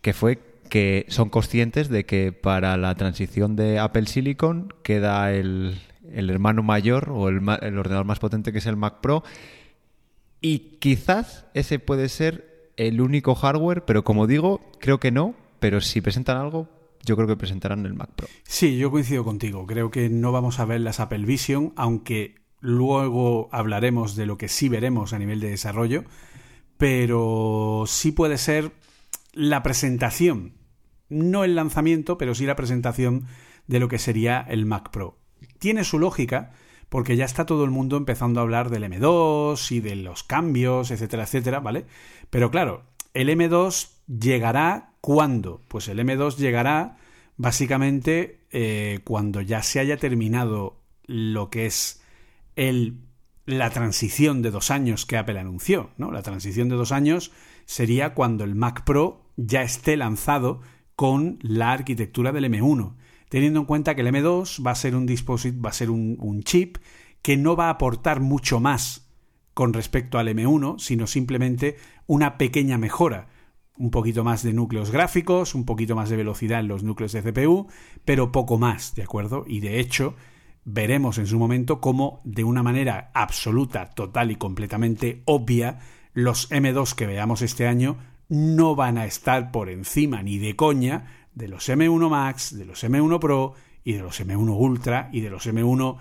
que fue que son conscientes de que para la transición de Apple Silicon queda el, el hermano mayor o el, el ordenador más potente que es el Mac Pro. Y quizás ese puede ser el único hardware, pero como digo, creo que no, pero si presentan algo, yo creo que presentarán el Mac Pro. Sí, yo coincido contigo. Creo que no vamos a ver las Apple Vision, aunque luego hablaremos de lo que sí veremos a nivel de desarrollo, pero sí puede ser la presentación, no el lanzamiento, pero sí la presentación de lo que sería el Mac Pro. Tiene su lógica, porque ya está todo el mundo empezando a hablar del M2 y de los cambios, etcétera, etcétera, ¿vale? Pero claro, el M2 llegará cuando? Pues el M2 llegará básicamente eh, cuando ya se haya terminado lo que es el, la transición de dos años que Apple anunció. ¿no? La transición de dos años sería cuando el Mac Pro ya esté lanzado con la arquitectura del M1, teniendo en cuenta que el M2 va a ser un dispositivo, va a ser un, chip que no va a aportar mucho más con respecto al M1, sino simplemente una pequeña mejora un poquito más de núcleos gráficos, un poquito más de velocidad en los núcleos de CPU, pero poco más, ¿de acuerdo? Y de hecho, veremos en su momento cómo, de una manera absoluta, total y completamente obvia, los M2 que veamos este año no van a estar por encima ni de coña de los M1 Max, de los M1 Pro y de los M1 Ultra y de los M1,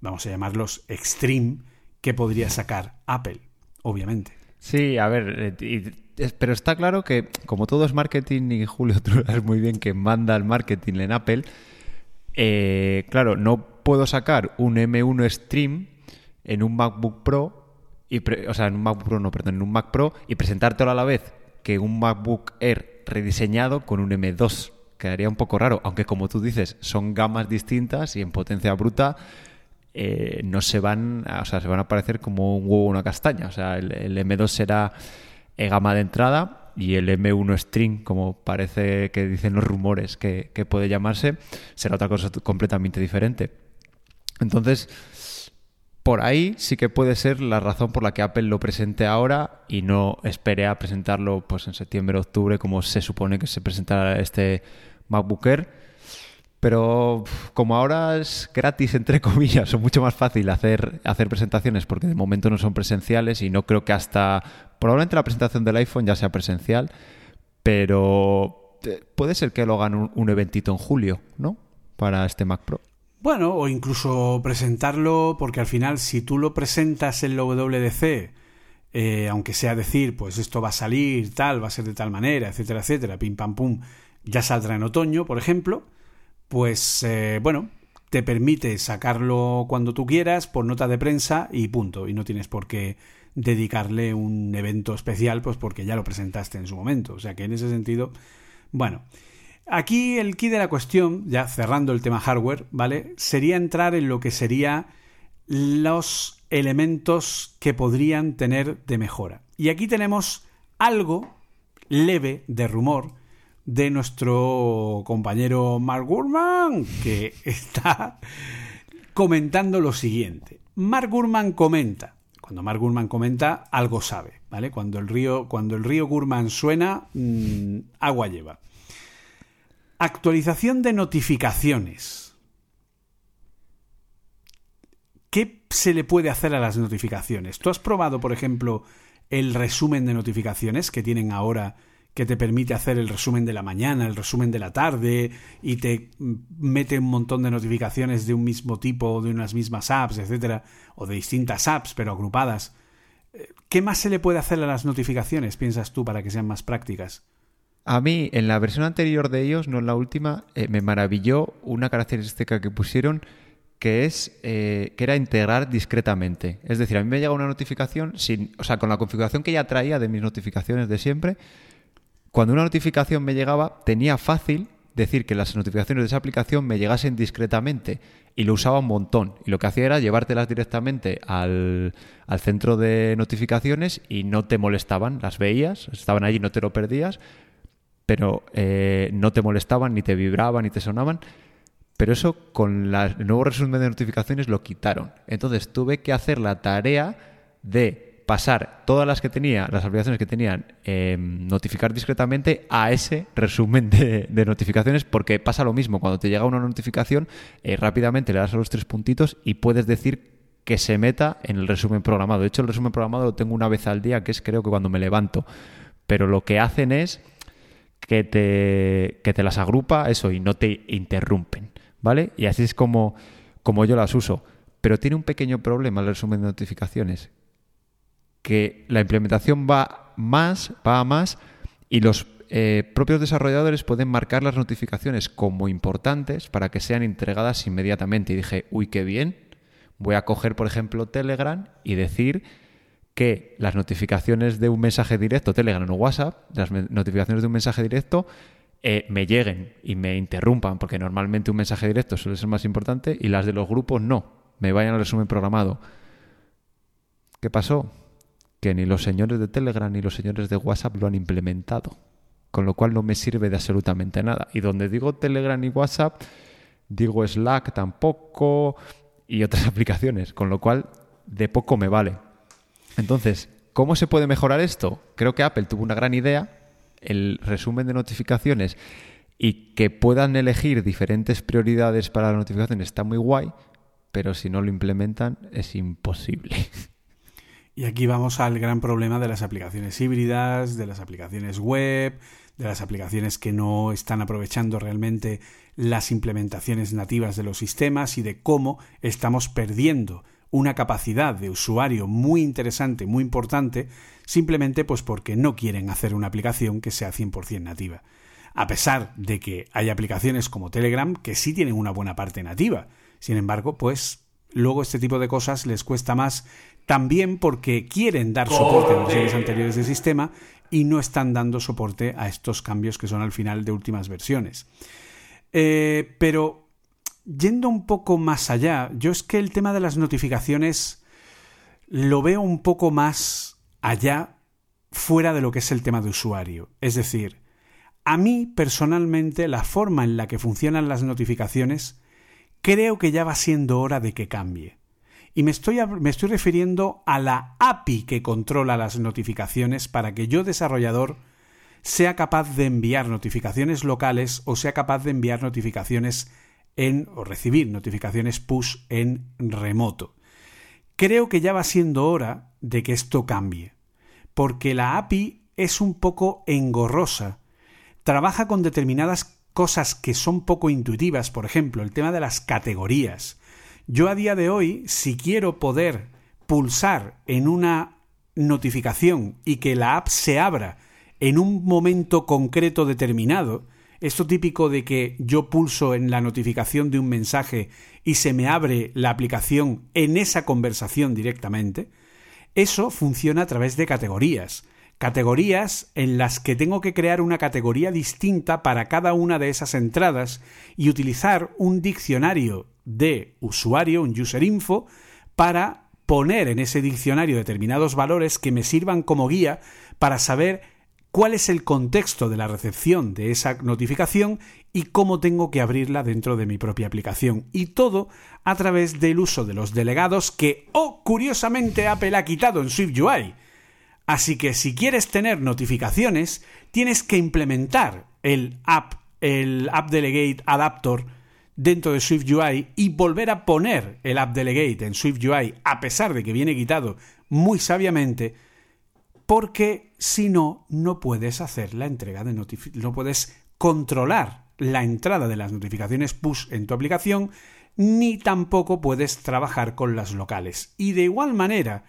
vamos a llamarlos Extreme, que podría sacar Apple, obviamente. Sí, a ver, eh, pero está claro que, como todo es marketing, y Julio, [laughs] tú muy bien que manda el marketing en Apple, eh, claro, no puedo sacar un M1 Stream en un MacBook Pro, y o sea, en un MacBook Pro, no, perdón, en un Mac Pro, y presentártelo a la vez que un MacBook Air rediseñado con un M2. Quedaría un poco raro, aunque como tú dices, son gamas distintas y en potencia bruta eh, no se van, o sea, se van a parecer como un huevo o una castaña. O sea, el, el M2 será gama de entrada y el M1 String, como parece que dicen los rumores que, puede llamarse, será otra cosa completamente diferente. Entonces, por ahí sí que puede ser la razón por la que Apple lo presente ahora y no espere a presentarlo pues en septiembre o octubre como se supone que se presentará este MacBook pero como ahora es gratis, entre [laughs] comillas, o mucho más fácil hacer, hacer presentaciones porque de momento no son presenciales y no creo que hasta probablemente la presentación del iPhone ya sea presencial, pero eh, puede ser que lo hagan un, eventito en julio, ¿no? Para este Mac Pro. Bueno, o incluso presentarlo, porque al final si tú lo presentas en la WDC, eh, aunque sea decir, pues esto va a salir, tal, va a ser de tal manera, etcétera, etcétera, pim pam pum, ya saldrá en otoño, por ejemplo, pues eh, bueno, te permite sacarlo cuando tú quieras por nota de prensa y punto. Y no tienes por qué dedicarle un evento especial, pues porque ya lo presentaste en su momento. O sea que en ese sentido, bueno. Aquí el key de la cuestión, ya cerrando el tema hardware, ¿vale? Sería entrar en lo que sería los elementos que podrían tener de mejora. Y aquí tenemos algo leve de rumor de nuestro compañero Mark Gurman, que [laughs] está comentando lo siguiente. Mark Gurman comenta, cuando Mark Gurman comenta, algo sabe, ¿vale? Cuando el río, cuando el río Gurman suena, mm, agua lleva. Actualización de notificaciones. ¿Qué se le puede hacer a las notificaciones? ¿Tú has probado, por ejemplo, el resumen de notificaciones que tienen ahora que te permite hacer el resumen de la mañana, el resumen de la tarde y te mete un montón de notificaciones de un mismo tipo, de unas mismas apps, etcétera, o de distintas apps pero agrupadas. Eh, ¿Qué más se le puede hacer a las notificaciones, piensas tú, para que sean más prácticas? A mí, en la versión anterior de ellos, no en la última, eh, me maravilló una característica que pusieron que es eh, que era integrar discretamente. Es decir, a mí me llega una notificación sin, o sea, con la configuración que ya traía de mis notificaciones de siempre, cuando una notificación me llegaba, tenía fácil decir que las notificaciones de esa aplicación me llegasen discretamente y lo usaba un montón. Y lo que hacía era llevártelas directamente al, centro de notificaciones y no te molestaban, las veías, estaban allí, no te lo perdías, pero eh, no te molestaban, ni te vibraban, ni te sonaban. Pero eso con el nuevo resumen de notificaciones lo quitaron. Entonces tuve que hacer la tarea de pasar todas las que tenía, las aplicaciones que tenían, em, notificar discretamente a ese resumen de, notificaciones, porque pasa lo mismo. Cuando te llega una notificación, eh, rápidamente le das a los tres puntitos y puedes decir que se meta en el resumen programado. De hecho, el resumen programado lo tengo una vez al día, que es creo que cuando me levanto. Pero lo que hacen es que te, que te las agrupa, eso, y no te interrumpen. ¿Vale? Y así es como, como yo las uso. Pero tiene un pequeño problema el resumen de notificaciones, que la implementación va más, va a más y los eh, propios desarrolladores pueden marcar las notificaciones como importantes para que sean entregadas inmediatamente. Y dije, uy, qué bien. Voy a coger, por ejemplo, Telegram y decir que las notificaciones de un mensaje directo, Telegram o WhatsApp, las notificaciones de un mensaje directo, eh, me lleguen y me interrumpan, porque normalmente un mensaje directo suele ser más importante y las de los grupos no, me vayan al resumen programado. ¿Qué pasó? que ni los señores de Telegram ni los señores de WhatsApp lo han implementado. Con lo cual no me sirve de absolutamente nada. Y donde digo Telegram y WhatsApp, digo Slack tampoco y otras [laughs] aplicaciones. Con lo cual de poco me vale. Entonces, ¿cómo se puede mejorar esto? Creo que Apple tuvo una gran idea. El resumen de notificaciones y que puedan elegir diferentes prioridades para las notificaciones está muy guay, pero si no lo implementan es imposible. Y aquí vamos al gran problema de las aplicaciones híbridas, de las aplicaciones web, de las aplicaciones que no están aprovechando realmente las implementaciones nativas de los sistemas y de cómo estamos perdiendo una capacidad de usuario muy interesante, muy importante, simplemente pues porque no quieren hacer una aplicación que sea 100% nativa. A pesar de que hay aplicaciones como Telegram que sí tienen una buena parte nativa. Sin embargo, pues luego este tipo de cosas les cuesta más también porque quieren dar soporte a versiones anteriores del sistema y no están dando soporte a estos cambios que son al final de últimas versiones. Eh, pero yendo un poco más allá, yo es que el tema de las notificaciones lo veo un poco más allá fuera de lo que es el tema de usuario. Es decir, a mí personalmente la forma en la que funcionan las notificaciones creo que ya va siendo hora de que cambie. Y me estoy, me estoy refiriendo a la API que controla las notificaciones para que yo, desarrollador, sea capaz de enviar notificaciones locales o sea capaz de enviar notificaciones en o recibir notificaciones push en remoto. Creo que ya va siendo hora de que esto cambie, porque la API es un poco engorrosa. Trabaja con determinadas cosas que son poco intuitivas, por ejemplo, el tema de las categorías. Yo a día de hoy, si quiero poder pulsar en una notificación y que la app se abra en un momento concreto determinado, esto típico de que yo pulso en la notificación de un mensaje y se me abre la aplicación en esa conversación directamente, eso funciona a través de categorías. Categorías en las que tengo que crear una categoría distinta para cada una de esas entradas y utilizar un diccionario de usuario, un user info, para poner en ese diccionario determinados valores que me sirvan como guía para saber cuál es el contexto de la recepción de esa notificación y cómo tengo que abrirla dentro de mi propia aplicación. Y todo a través del uso de los delegados que, oh, curiosamente Apple ha quitado en SwiftUI. Así que si quieres tener notificaciones, tienes que implementar el app, el App Delegate Adapter dentro de SwiftUI y volver a poner el App Delegate en SwiftUI, a pesar de que viene quitado muy sabiamente, porque si no, no puedes hacer la entrega de notificaciones, no puedes controlar la entrada de las notificaciones push en tu aplicación, ni tampoco puedes trabajar con las locales. Y de igual manera,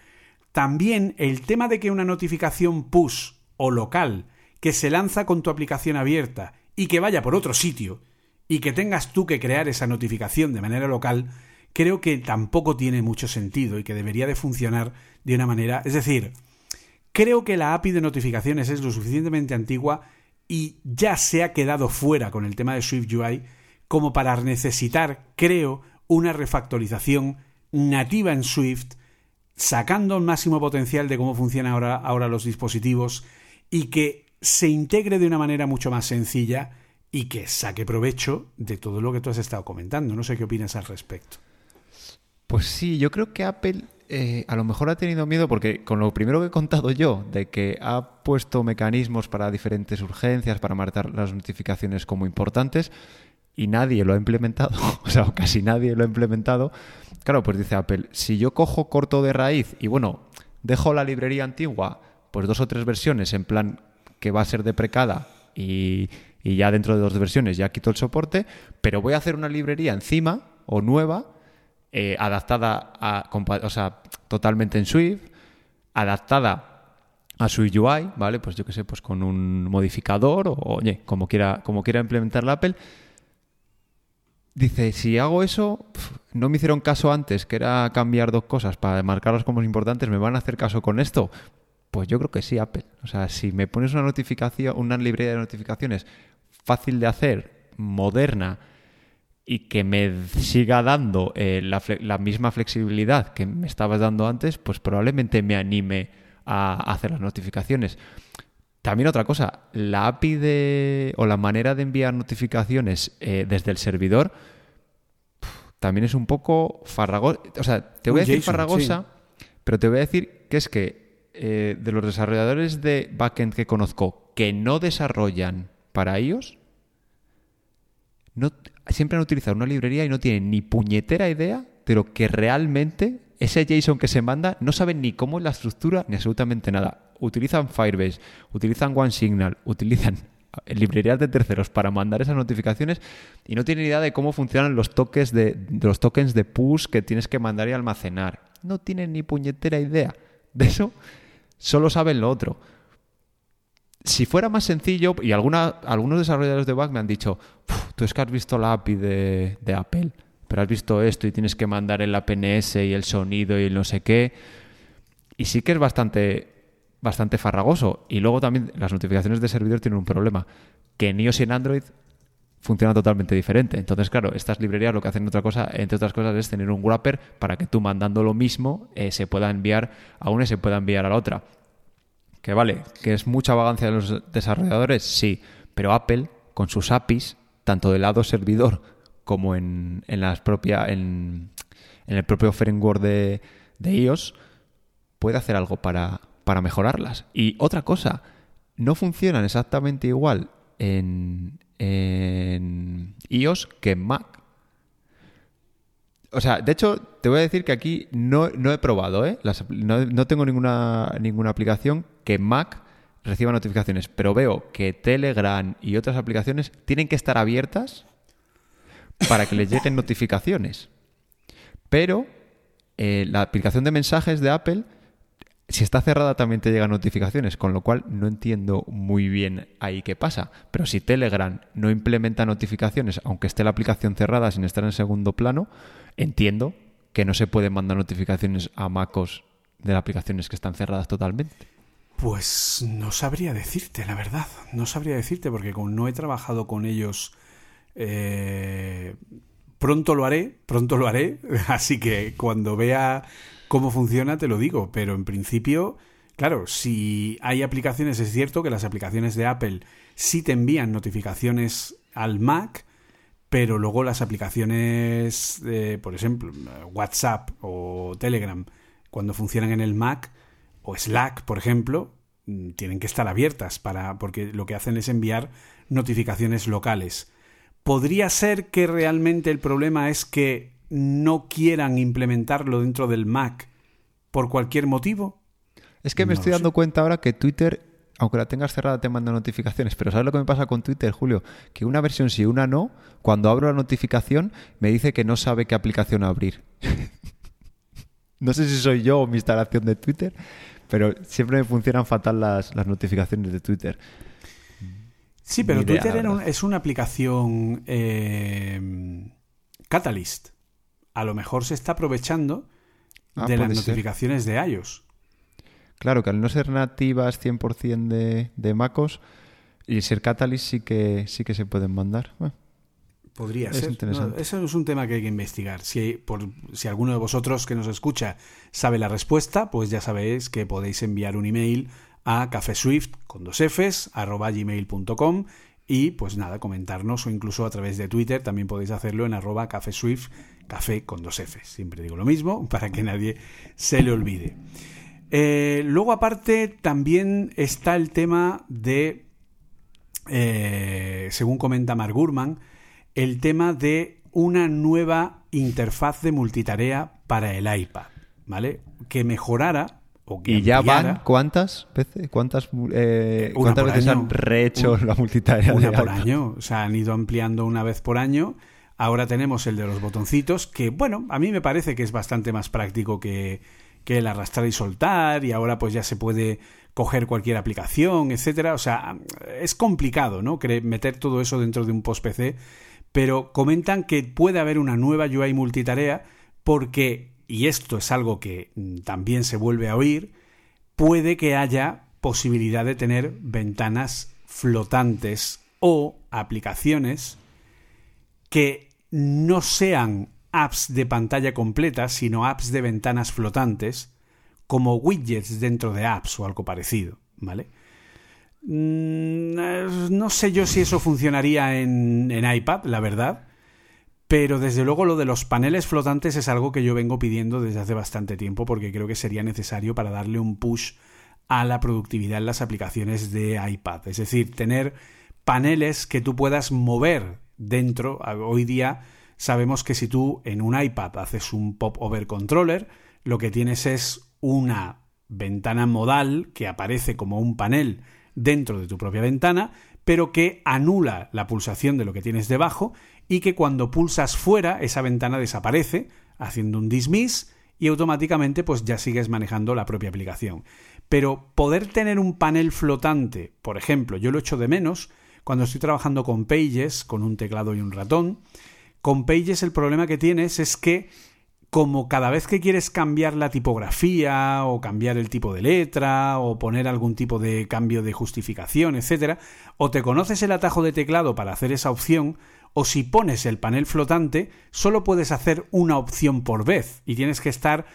también el tema de que una notificación push o local que se lanza con tu aplicación abierta y que vaya por otro sitio y que tengas tú que crear esa notificación de manera local, creo que tampoco tiene mucho sentido y que debería de funcionar de una manera, es decir, creo que la API de notificaciones es lo suficientemente antigua y ya se ha quedado fuera con el tema de Swift UI como para necesitar, creo, una refactorización nativa en Swift, sacando el máximo potencial de cómo funcionan ahora, ahora los dispositivos y que se integre de una manera mucho más sencilla y que saque provecho de todo lo que tú has estado comentando. No sé qué opinas al respecto. Pues sí, yo creo que Apple eh, a lo mejor ha tenido miedo porque con lo primero que he contado yo, de que ha puesto mecanismos para diferentes urgencias, para marcar las notificaciones como importantes, y nadie lo ha implementado, [laughs] o sea, casi nadie lo ha implementado, claro, pues dice Apple, si yo cojo corto de raíz y bueno, dejo la librería antigua, pues dos o tres versiones en plan que va a ser deprecada y, y ya dentro de dos versiones ya quito el soporte, pero voy a hacer una librería encima o nueva eh, adaptada a, o sea, totalmente en Swift, adaptada a Swift UI, ¿vale? Pues yo qué sé, pues con un modificador o, oye, como quiera, como quiera implementar la Apple. Dice, si hago eso, no me hicieron caso antes, que era cambiar dos cosas para marcarlas como importantes, ¿me van a hacer caso con esto? Pues yo creo que sí, Apple. O sea, si me pones una notificación, una librería de notificaciones fácil de hacer, moderna, y que me siga dando eh, la, misma flexibilidad que me estabas dando antes, pues probablemente me anime a hacer las notificaciones. También otra cosa, la API de, o la manera de enviar notificaciones eh, desde el servidor también es un poco farragosa. O sea, te voy a decir farragosa, pero te voy a decir que es que eh, de los desarrolladores de backend que conozco que no desarrollan para iOS, no, siempre han utilizado una librería y no tienen ni puñetera idea de lo que realmente ese JSON que se manda no saben ni cómo es la estructura ni absolutamente nada. Utilizan Firebase, utilizan OneSignal, utilizan [laughs] librerías de terceros para mandar esas notificaciones y no tienen idea de cómo funcionan los tokens de, de los tokens de push que tienes que mandar y almacenar. No tienen ni puñetera idea de eso, solo saben lo otro si fuera más sencillo, y alguna, algunos desarrolladores de back me han dicho, tú es que has visto la API de, Apple, pero has visto esto y tienes que mandar el APNS y el sonido y no sé qué. Y sí que es bastante, bastante farragoso. Y luego también las notificaciones de servidor tienen un problema, que en iOS y en Android funciona totalmente diferente. Entonces, claro, estas librerías lo que hacen otra cosa, entre otras cosas, es tener un wrapper para que tú mandando lo mismo eh, se pueda enviar a una y se pueda enviar a la otra. Que vale, que es mucha vagancia de los desarrolladores, sí, pero Apple, con sus APIs, tanto del lado servidor como en, en las propia, en, el propio framework de, de iOS, puede hacer algo para, para mejorarlas. Y otra cosa, no funcionan exactamente igual en, en iOS que en Mac. O sea, de hecho, te voy a decir que aquí no, no he probado, ¿eh? no, no, tengo ninguna, ninguna aplicación que Mac reciba notificaciones, pero veo que Telegram y otras aplicaciones tienen que estar abiertas para que les lleguen notificaciones. Pero eh, la aplicación de mensajes de Apple, si está cerrada también te llegan notificaciones, con lo cual no entiendo muy bien ahí qué pasa. Pero si Telegram no implementa notificaciones, aunque esté la aplicación cerrada sin estar en segundo plano, entiendo que no se pueden mandar notificaciones a MacOS de las aplicaciones que están cerradas totalmente. Pues no sabría decirte, la verdad. No sabría decirte porque como no he trabajado con ellos, eh, pronto lo haré, pronto lo haré. [laughs] Así que cuando vea cómo funciona te lo digo. Pero en principio, claro, si hay aplicaciones, es cierto que las aplicaciones de Apple sí te envían notificaciones al Mac, pero luego las aplicaciones, por ejemplo, WhatsApp o Telegram, cuando funcionan en el Mac, o Slack, por ejemplo, mm, tienen que estar abiertas para porque lo que hacen es enviar notificaciones locales. ¿Podría ser que realmente el problema es que no quieran implementarlo dentro del Mac por cualquier motivo? Es que me No estoy dando sé. cuenta ahora que Twitter, aunque la tengas cerrada, te manda notificaciones. Pero ¿sabes lo que me pasa con Twitter, Julio? Que una versión sí, una no. Cuando abro la notificación, me dice que no sabe qué aplicación abrir. [laughs] no sé si soy yo o mi instalación de Twitter, pero siempre me funcionan fatal las, las notificaciones de Twitter. Sí, pero idea, Twitter era un- es una aplicación eh, Catalyst. A lo mejor se está aprovechando Ah, de las ser. notificaciones de iOS. Claro, que al no ser nativas 100% de, de MacOS y ser Catalyst sí que, sí que se pueden mandar. Bueno, Podría Es ser. interesante. No, eso es un tema que hay que investigar. Si, por, si alguno de vosotros que nos escucha sabe la respuesta, pues ya sabéis que podéis enviar un email a cafeswift con dos Fs arroba gmail.com y pues nada, comentarnos o incluso a través de Twitter también podéis hacerlo en arroba cafeswift, café con dos Fs. Siempre digo lo mismo [laughs] para que nadie se le olvide. Eh, luego aparte también está el tema de eh, según comenta Mark Gurman, el tema de una nueva interfaz de multitarea para el iPad, ¿vale? Que mejorara o que ¿Y ya van cuántas veces, cuántas, eh, cuántas veces año. han rehecho Un- la multitarea una de por iPad? año, o sea, han ido ampliando una vez por año. Ahora tenemos el de los botoncitos, que bueno, a mí me parece que es bastante más práctico que, que el arrastrar y soltar, y ahora pues ya se puede coger cualquier aplicación, etcétera. O sea, es complicado, ¿no? Meter todo eso dentro de un post PC, pero comentan que puede haber una nueva UI multitarea porque, y esto es algo que mm, también se vuelve a oír, puede que haya posibilidad de tener ventanas flotantes o aplicaciones que no sean apps de pantalla completa, sino apps de ventanas flotantes, como widgets dentro de apps o algo parecido, ¿vale? Mm, eh, No sé yo si eso funcionaría en, en iPad, la verdad. Pero desde luego lo de los paneles flotantes es algo que yo vengo pidiendo desde hace bastante tiempo porque creo que sería necesario para darle un push a la productividad en las aplicaciones de iPad. Es decir, tener paneles que tú puedas mover dentro. Hoy día sabemos que si tú en un iPad haces un pop over controller, lo que tienes es una ventana modal que aparece como un panel dentro de tu propia ventana, pero que anula la pulsación de lo que tienes debajo y que cuando pulsas fuera esa ventana desaparece haciendo un dismiss y automáticamente pues ya sigues manejando la propia aplicación. Pero poder tener un panel flotante, por ejemplo, yo lo echo de menos cuando estoy trabajando con Pages, con un teclado y un ratón. Con Pages el problema que tienes es que como cada vez que quieres cambiar la tipografía o cambiar el tipo de letra o poner algún tipo de cambio de justificación, etcétera, o te conoces el atajo de teclado para hacer esa opción, o si pones el panel flotante, solo puedes hacer una opción por vez y tienes que estar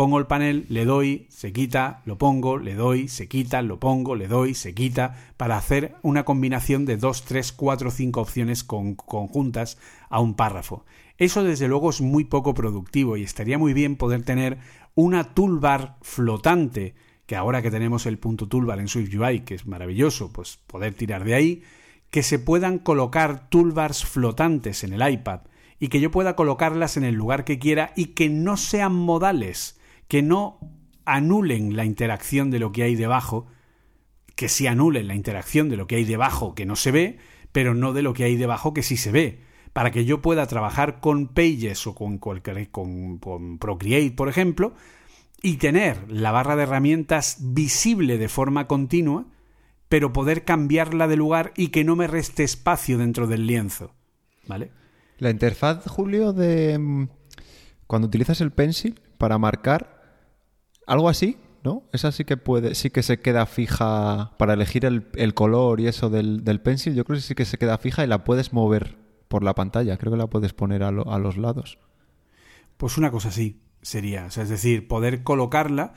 pongo el panel, le doy, se quita, lo pongo, le doy, se quita, lo pongo, le doy, se quita, para hacer una combinación de dos, tres, cuatro, cinco opciones con, conjuntas a un párrafo. Eso desde luego es muy poco productivo y estaría muy bien poder tener una toolbar flotante, que ahora que tenemos el punto toolbar en SwiftUI, que es maravilloso, pues poder tirar de ahí, que se puedan colocar toolbars flotantes en el iPad y que yo pueda colocarlas en el lugar que quiera y que no sean modales, que no anulen la interacción de lo que hay debajo, que sí anulen la interacción de lo que hay debajo que no se ve, pero no de lo que hay debajo que sí se ve, para que yo pueda trabajar con Pages o con, cualquier, con, con Procreate, por ejemplo, y tener la barra de herramientas visible de forma continua, pero poder cambiarla de lugar y que no me reste espacio dentro del lienzo. ¿Vale? La interfaz, Julio, de mm, cuando utilizas el pencil para marcar, algo así, ¿no? Esa sí que puede, sí que se queda fija para elegir el, color y eso del, del pencil. Yo creo que sí que se queda fija y la puedes mover por la pantalla. Creo que la puedes poner a, lo- a los lados. Pues una cosa así sería, o sea, es decir, poder colocarla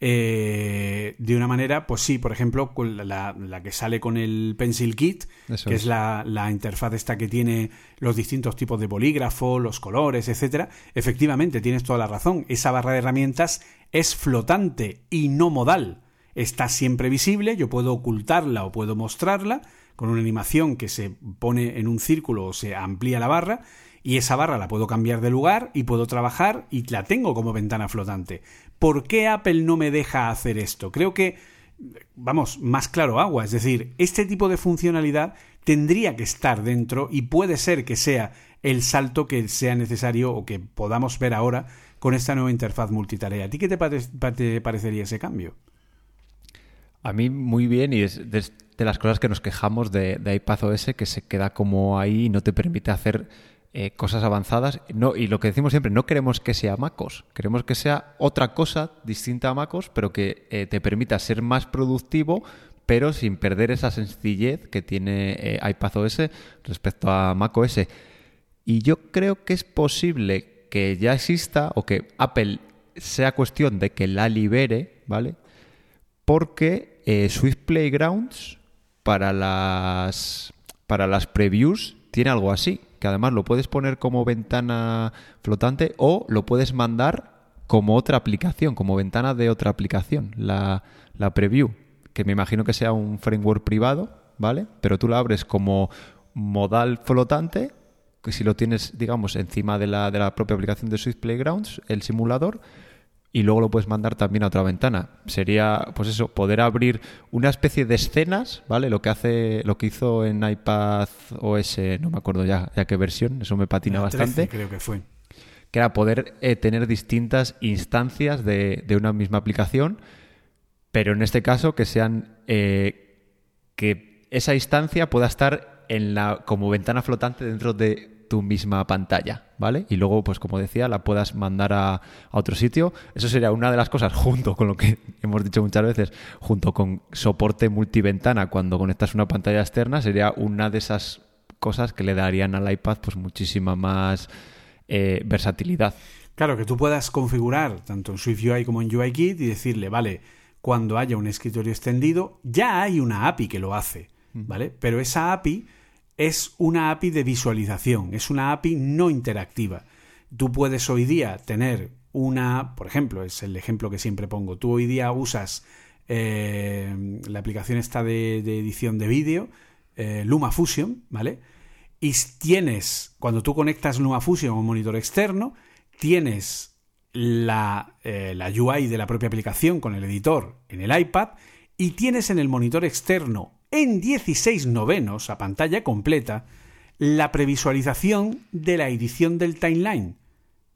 eh, de una manera, pues sí, por ejemplo, la, la que sale con el Pencil Kit, Eso que es. es la, la interfaz esta que tiene los distintos tipos de bolígrafo, los colores, etcétera. Efectivamente, tienes toda la razón. Esa barra de herramientas es flotante y no modal. Está siempre visible, yo puedo ocultarla o puedo mostrarla con una animación que se pone en un círculo o se amplía la barra y esa barra la puedo cambiar de lugar y puedo trabajar y la tengo como ventana flotante. ¿por qué Apple no me deja hacer esto? Creo que, vamos, más claro agua, es decir, este tipo de funcionalidad tendría que estar dentro y puede ser que sea el salto que sea necesario o que podamos ver ahora con esta nueva interfaz multitarea. ¿A ti qué te, parecería ese cambio? A mí muy bien y es de, las cosas que nos quejamos de, de iPadOS que se queda como ahí y no te permite hacer eh, cosas avanzadas. No, y lo que decimos siempre, no queremos que sea MacOS, queremos que sea otra cosa distinta a MacOS, pero que eh, te permita ser más productivo, pero sin perder esa sencillez que tiene eh, iPadOS respecto a macOS. Y yo creo que es posible que ya exista o que Apple sea cuestión de que la libere, ¿vale? Porque Swift Playgrounds para las para las previews tiene algo así que además lo puedes poner como ventana flotante o lo puedes mandar como otra aplicación, como ventana de otra aplicación, la, preview, que me imagino que sea un framework privado, ¿vale? Pero tú la abres como modal flotante, que si lo tienes, digamos, encima de la, de la propia aplicación de Swift Playgrounds, el simulador, y luego lo puedes mandar también a otra ventana. Sería, pues eso, poder abrir una especie de escenas, ¿vale? Lo que hace, lo que hizo en iPad OS, no me acuerdo ya, ya qué versión, eso me patina bastante. creo que fue. Que era poder eh, tener distintas instancias de, de, una misma aplicación, pero en este caso que sean eh, que esa instancia pueda estar en la como ventana flotante dentro de tu misma pantalla, ¿vale? Y luego, pues como decía, la puedas mandar a, otro sitio. Eso sería una de las cosas, [laughs] junto con lo que hemos dicho muchas veces, junto con soporte multiventana cuando conectas una pantalla externa, sería una de esas cosas que le darían al iPad pues muchísima más eh, versatilidad. Claro, que tú puedas configurar tanto en SwiftUI como en UIKit y decirle, vale, cuando haya un escritorio extendido, ya hay una API que lo hace, ¿vale? Pero esa API es una API de visualización, es una API no interactiva. Tú puedes hoy día tener una, por ejemplo, es el ejemplo que siempre pongo, tú hoy día usas eh, la aplicación esta de, edición de vídeo, eh, LumaFusion, ¿vale? Y tienes, cuando tú conectas LumaFusion a un monitor externo, tienes la, eh, la UI de la propia aplicación con el editor en el iPad y tienes en el monitor externo en 16 novenos a pantalla completa la previsualización de la edición del timeline,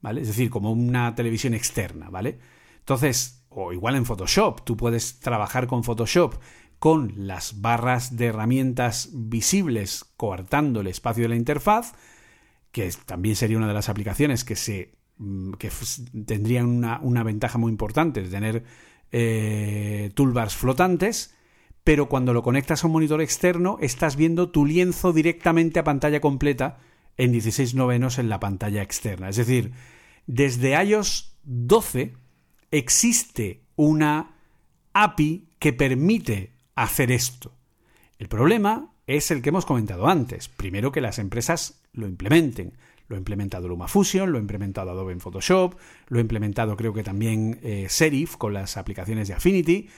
¿vale? Es decir, como una televisión externa, ¿vale? Entonces, o igual en Photoshop, tú puedes trabajar con Photoshop con las barras de herramientas visibles coartando el espacio de la interfaz, que también sería una de las aplicaciones que se mm, que tendrían una, una ventaja muy importante de tener eh, toolbars flotantes pero cuando lo conectas a un monitor externo estás viendo tu lienzo directamente a pantalla completa en 16 novenos en la pantalla externa. Es decir, desde iOS 12 existe una API que permite hacer esto. El problema es el que hemos comentado antes. Primero que las empresas lo implementen. Lo ha implementado LumaFusion, lo ha implementado Adobe en Photoshop, lo ha implementado creo que también eh, Serif con las aplicaciones de Affinity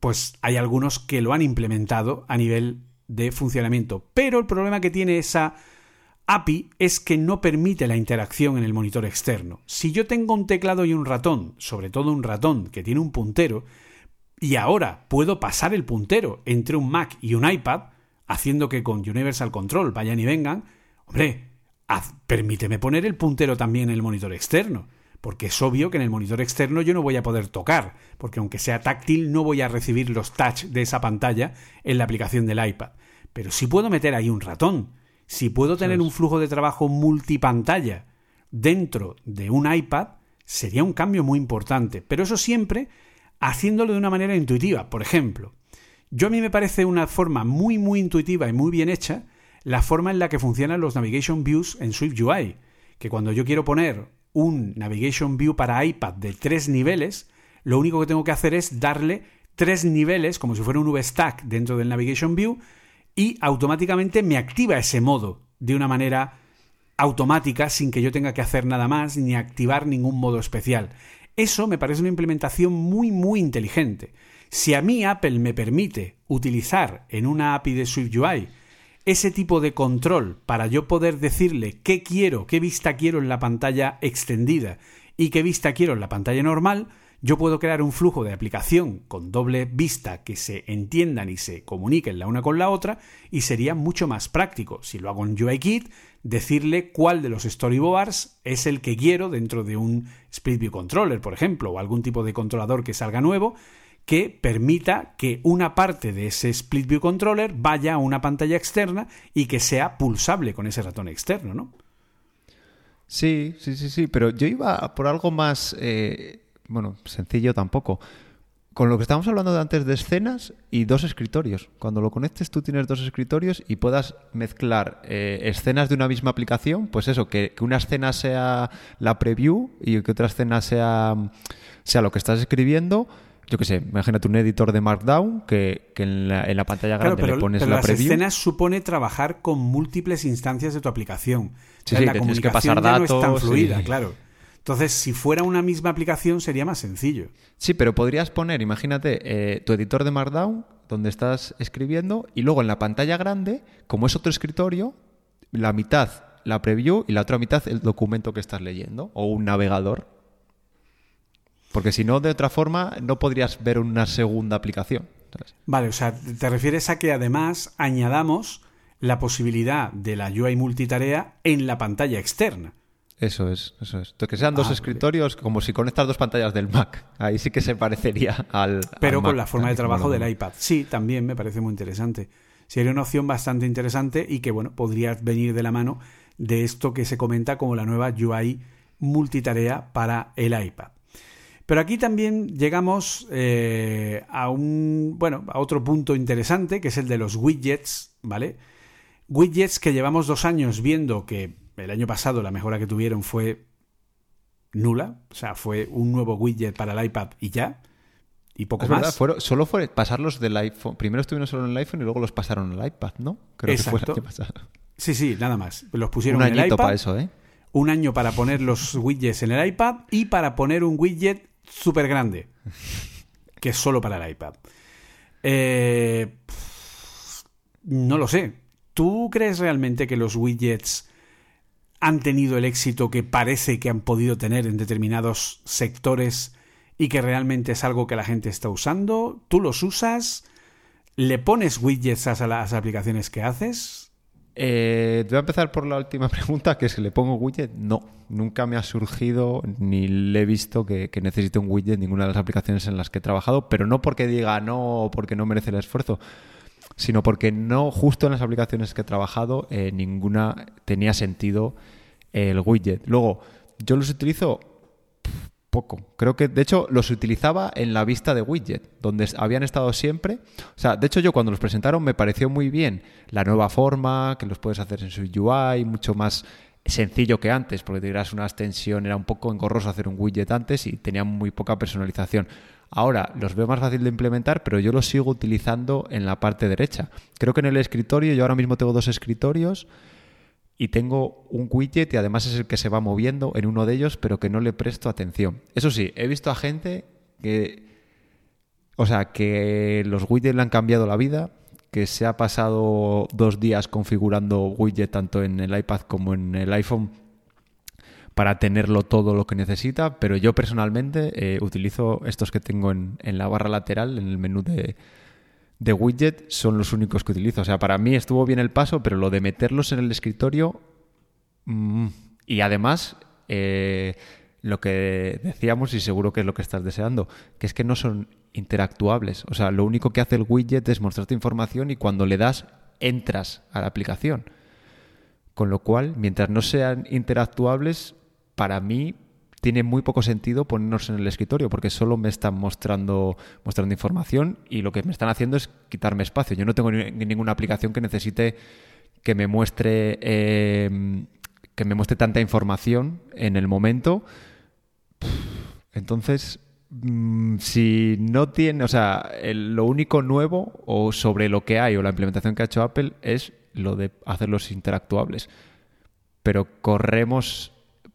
pues hay algunos que lo han implementado a nivel de funcionamiento. Pero el problema que tiene esa API es que no permite la interacción en el monitor externo. Si yo tengo un teclado y un ratón, sobre todo un ratón que tiene un puntero, y ahora puedo pasar el puntero entre un Mac y un iPad, haciendo que con Universal Control vayan y vengan, hombre, permíteme poner el puntero también en el monitor externo porque es obvio que en el monitor externo yo no voy a poder tocar, porque aunque sea táctil no voy a recibir los touch de esa pantalla en la aplicación del iPad. Pero sí puedo meter ahí un ratón, si puedo tener un flujo de trabajo multipantalla dentro de un iPad, sería un cambio muy importante, pero eso siempre haciéndolo de una manera intuitiva. Por ejemplo, yo a mí me parece una forma muy muy intuitiva y muy bien hecha la forma en la que funcionan los navigation views en SwiftUI, que cuando yo quiero poner un Navigation View para iPad de tres niveles, lo único que tengo que hacer es darle tres niveles, como si fuera un VStack dentro del Navigation View, y automáticamente me activa ese modo de una manera automática sin que yo tenga que hacer nada más ni activar ningún modo especial. Eso me parece una implementación muy muy inteligente. Si a mí Apple me permite utilizar en una API de SwiftUI ese tipo de control para yo poder decirle qué quiero, qué vista quiero en la pantalla extendida y qué vista quiero en la pantalla normal, Yo puedo crear un flujo de aplicación con doble vista que se entiendan y se comuniquen la una con la otra y sería mucho más práctico, si lo hago en UIKit, decirle cuál de los storyboards es el que quiero dentro de un Split View Controller, por ejemplo, o algún tipo de controlador que salga nuevo que permita que una parte de ese Split View Controller vaya a una pantalla externa y que sea pulsable con ese ratón externo, ¿no? Sí, sí, sí, sí, pero yo iba por algo más, eh, bueno, sencillo tampoco. Con lo que estábamos hablando de antes de escenas y dos escritorios. Cuando lo conectes tú tienes dos escritorios y puedas mezclar eh, escenas de una misma aplicación, pues eso, que, una escena sea la preview y que otra escena sea, sea lo que estás escribiendo yo qué sé, imagínate un editor de Markdown que, en, la, pantalla grande le pones pero la las escenas supone trabajar con múltiples instancias de tu aplicación. Sí, sí, la comunicación que pasar ya no es tan fluida, claro. Entonces, si fuera una misma aplicación, sería más sencillo. Sí, pero podrías poner, imagínate, eh, tu editor de Markdown, donde estás escribiendo, y luego en la pantalla grande, como es otro escritorio, la mitad la preview y la otra mitad el documento que estás leyendo, o un navegador. Porque si no, de otra forma, no podrías ver una segunda aplicación. Vale, o sea, te refieres a que además añadamos la posibilidad de la UI multitarea en la pantalla externa. Eso es, eso es. Que sean dos ah, escritorios como si conectas dos pantallas del Mac. Ahí sí que se parecería al. Pero con la forma de trabajo del iPad. Sí, también me parece muy interesante. Sería una opción bastante interesante y que, bueno, podría venir de la mano de esto que se comenta como la nueva UI multitarea para el iPad. Pero aquí también llegamos eh, a un bueno, a otro punto interesante, que es el de los widgets, ¿vale? Widgets que llevamos dos años viendo que el año pasado la mejora que tuvieron fue nula, o sea, fue un nuevo widget para el iPad y ya. Y poco más. solo fue pasarlos del iPhone. Primero estuvieron solo en el iPhone y luego los pasaron al iPad, ¿no? Creo que fue el año pasado. Sí, sí, nada más. Los pusieron en el iPad. para eso, ¿eh? Un año para poner los widgets en el iPad y para poner un widget súper grande, que es solo para el iPad. Eh, no lo sé. ¿Tú crees realmente que los widgets han tenido el éxito que parece que han podido tener en determinados sectores y que realmente es algo que la gente está usando? ¿Tú los usas? ¿Le pones widgets a las aplicaciones que haces? Eh, voy a empezar por la última [laughs] pregunta, que es que le pongo widget. No, nunca me ha surgido ni le he visto que, necesite un widget ninguna de las aplicaciones en las que he trabajado, pero no porque diga no o porque no merece el esfuerzo, sino porque no, justo en las aplicaciones que he trabajado, eh, ninguna tenía sentido el widget. Luego, yo los utilizo poco. Creo que, de hecho, los utilizaba en la vista de widget, donde habían estado siempre. O sea, de hecho, yo cuando los presentaron me pareció muy bien la nueva forma, que los puedes hacer en su UI, mucho más sencillo que antes, porque te dirás una extensión, era un poco engorroso hacer un widget antes y tenía muy poca personalización. Ahora los veo más fácil de implementar, pero yo los sigo utilizando en la parte derecha. Creo que en el escritorio, yo ahora mismo tengo dos escritorios y tengo un widget y además es el que se va moviendo en uno de ellos, pero que no le presto atención. Eso sí, he visto a gente que, o sea, que los widgets le han cambiado la vida, que se ha pasado dos días configurando widget tanto en el iPad como en el iPhone para tenerlo todo lo que necesita, pero yo personalmente eh, utilizo estos que tengo en, en la barra lateral, en el menú de, de widget son los únicos que utilizo. O sea, para mí estuvo bien el paso, pero lo de meterlos en el escritorio... Mm, y además, eh, lo que decíamos, y seguro que es lo que estás deseando, que es que no son interactuables. O sea, lo único que hace el widget es mostrarte información y cuando le das, entras a la aplicación. Con lo cual, mientras no sean interactuables, para mí tiene muy poco sentido ponernos en el escritorio porque solo me están mostrando, mostrando información y lo que me están haciendo es quitarme espacio. Yo no tengo ninguna aplicación que necesite que me muestre em, que me muestre tanta información en el momento. Entonces, mm, si no tiene, o sea, lo único nuevo o sobre lo que hay o la implementación que ha hecho Apple es lo de hacerlos interactuables. Pero corremos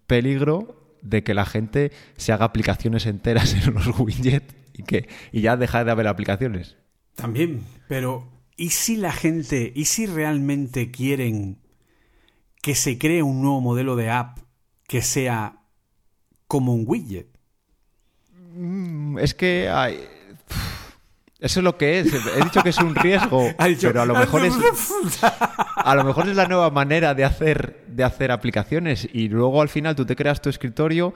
peligro de que la gente se haga aplicaciones enteras [laughs] en los widgets y que y ya deja de haber aplicaciones. También, pero ¿y si la gente, y si realmente quieren que se cree un nuevo modelo de app que sea como un widget? Mm, es que hay... Eso es lo que es. He dicho que es un riesgo, [laughs] pero a lo mejor es [laughs] a lo mejor es la nueva manera de hacer de hacer aplicaciones. Y luego al final tú te creas tu escritorio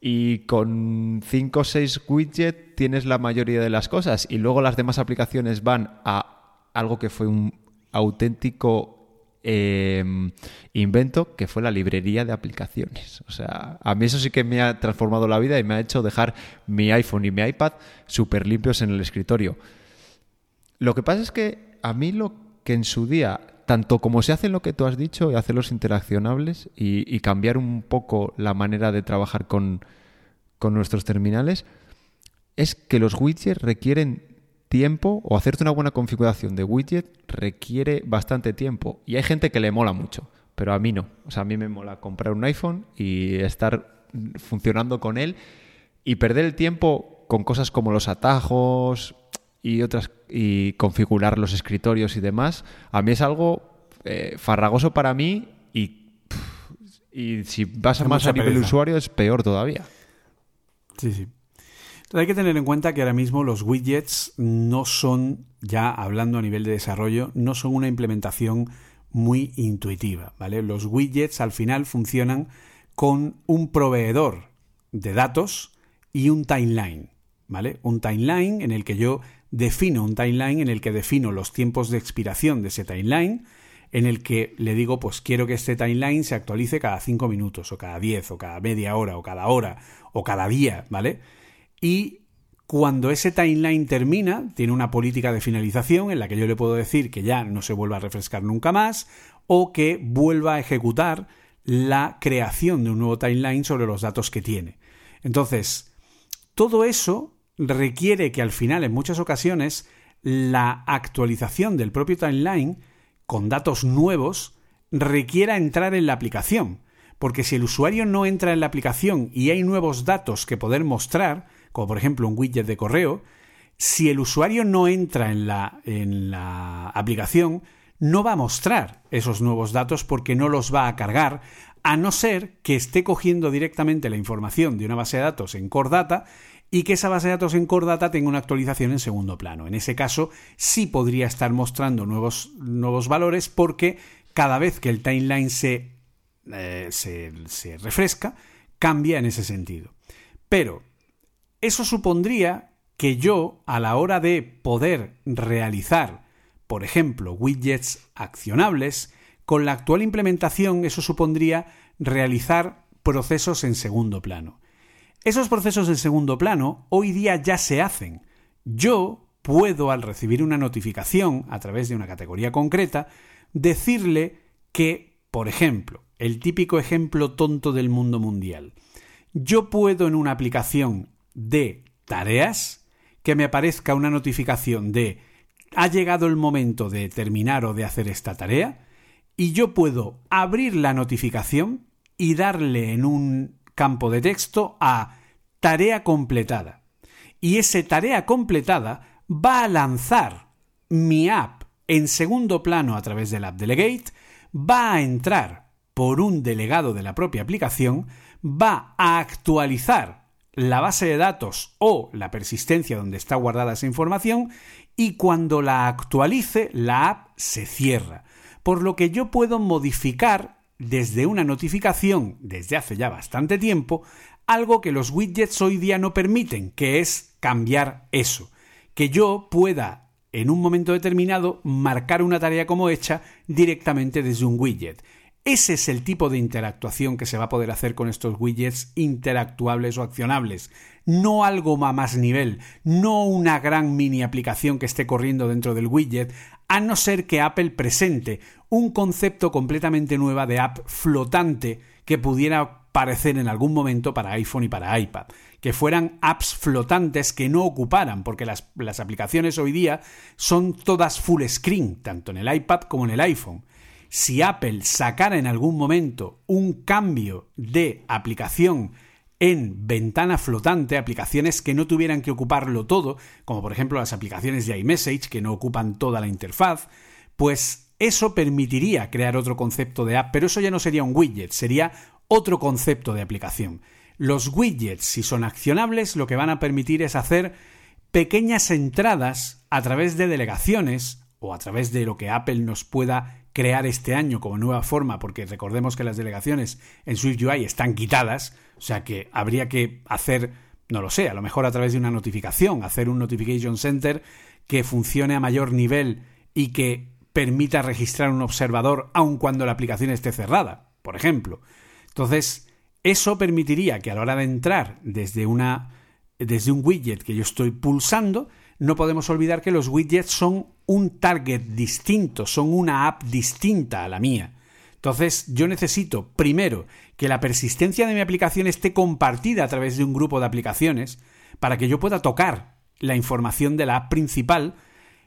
y con 5 o 6 widgets tienes la mayoría de las cosas. Y luego las demás aplicaciones van a algo que fue un auténtico Em, invento que fue la librería de aplicaciones. O sea, a mí eso sí que me ha transformado la vida y me ha hecho dejar mi iPhone y mi iPad súper limpios en el escritorio. Lo que pasa es que a mí lo que en su día, tanto como se hace lo que tú has dicho, y hacerlos interaccionables y, cambiar un poco la manera de trabajar con, con nuestros terminales, es que los widgets requieren tiempo o hacerte una buena configuración de widget requiere bastante tiempo. Y hay gente que le mola mucho, pero a mí no. O sea, a mí me mola comprar un iPhone y estar funcionando con él y perder el tiempo con cosas como los atajos y otras y configurar los escritorios y demás. A mí es algo eh, farragoso para mí y, y si vas a más a nivel usuario es peor todavía. Sí, sí hay que tener en cuenta que ahora mismo los widgets no son, ya hablando a nivel de desarrollo, no son una implementación muy intuitiva, ¿vale? Los widgets al final funcionan con un proveedor de datos y un timeline, ¿vale? Un timeline en el que yo defino un timeline en el que defino los tiempos de expiración de ese timeline, en el que le digo, pues quiero que este timeline se actualice cada 5 minutos, o cada 10, o cada media hora, o cada hora, o cada día, ¿vale? Y cuando ese timeline termina, tiene una política de finalización en la que yo le puedo decir que ya no se vuelva a refrescar nunca más o que vuelva a ejecutar la creación de un nuevo timeline sobre los datos que tiene. Entonces, todo eso requiere que al final, en muchas ocasiones, la actualización del propio timeline con datos nuevos requiera entrar en la aplicación. Porque si el usuario no entra en la aplicación y hay nuevos datos que poder mostrar, como por ejemplo un widget de correo, si el usuario no entra en la, en la aplicación, no va a mostrar esos nuevos datos porque no los va a cargar, a no ser que esté cogiendo directamente la información de una base de datos en Core Data y que esa base de datos en Core Data tenga una actualización en segundo plano. En ese caso, sí podría estar mostrando nuevos, nuevos valores porque cada vez que el timeline se, eh, se, se refresca, cambia en ese sentido. Pero eso supondría que yo, a la hora de poder realizar, por ejemplo, widgets accionables, con la actual implementación eso supondría realizar procesos en segundo plano. Esos procesos en segundo plano hoy día ya se hacen. Yo puedo, al recibir una notificación a través de una categoría concreta, decirle que, por ejemplo, el típico ejemplo tonto del mundo mundial, yo puedo en una aplicación de tareas, que me aparezca una notificación de ha llegado el momento de terminar o de hacer esta tarea, y yo puedo abrir la notificación y darle en un campo de texto a tarea completada. Y ese tarea completada va a lanzar mi app en segundo plano a través del app delegate, va a entrar por un delegado de la propia aplicación, va a actualizar la base de datos o la persistencia donde está guardada esa información y cuando la actualice la app se cierra. Por lo que yo puedo modificar desde una notificación desde hace ya bastante tiempo algo que los widgets hoy día no permiten, que es cambiar eso. Que yo pueda en un momento determinado marcar una tarea como hecha directamente desde un widget. Ese es el tipo de interactuación que se va a poder hacer con estos widgets interactuables o accionables. No algo a más nivel, no una gran mini aplicación que esté corriendo dentro del widget, a no ser que Apple presente un concepto completamente nuevo de app flotante que pudiera parecer en algún momento para iPhone y para iPad, que fueran apps flotantes que no ocuparan, porque las aplicaciones hoy día son todas full screen, tanto en el iPad como en el iPhone si Apple sacara en algún momento un cambio de aplicación en ventana flotante, aplicaciones que no tuvieran que ocuparlo todo, como por ejemplo las aplicaciones de iMessage que no ocupan toda la interfaz, pues eso permitiría crear otro concepto de app, pero eso ya no sería un widget, sería otro concepto de aplicación. Los widgets, si son accionables, lo que van a permitir es hacer pequeñas entradas a través de delegaciones o a través de lo que Apple nos pueda crear este año como nueva forma, porque recordemos que las delegaciones en SwiftUI están quitadas, o sea que habría que hacer, no lo sé, a lo mejor a través de una notificación, hacer un Notification Center que funcione a mayor nivel y que permita registrar un observador aun cuando la aplicación esté cerrada, por ejemplo. Entonces, eso permitiría que a la hora de entrar desde una desde un widget que yo estoy pulsando, no podemos olvidar que los widgets son un target distinto, son una app distinta a la mía. Entonces yo necesito, primero, que la persistencia de mi aplicación esté compartida a través de un grupo de aplicaciones para que yo pueda tocar la información de la app principal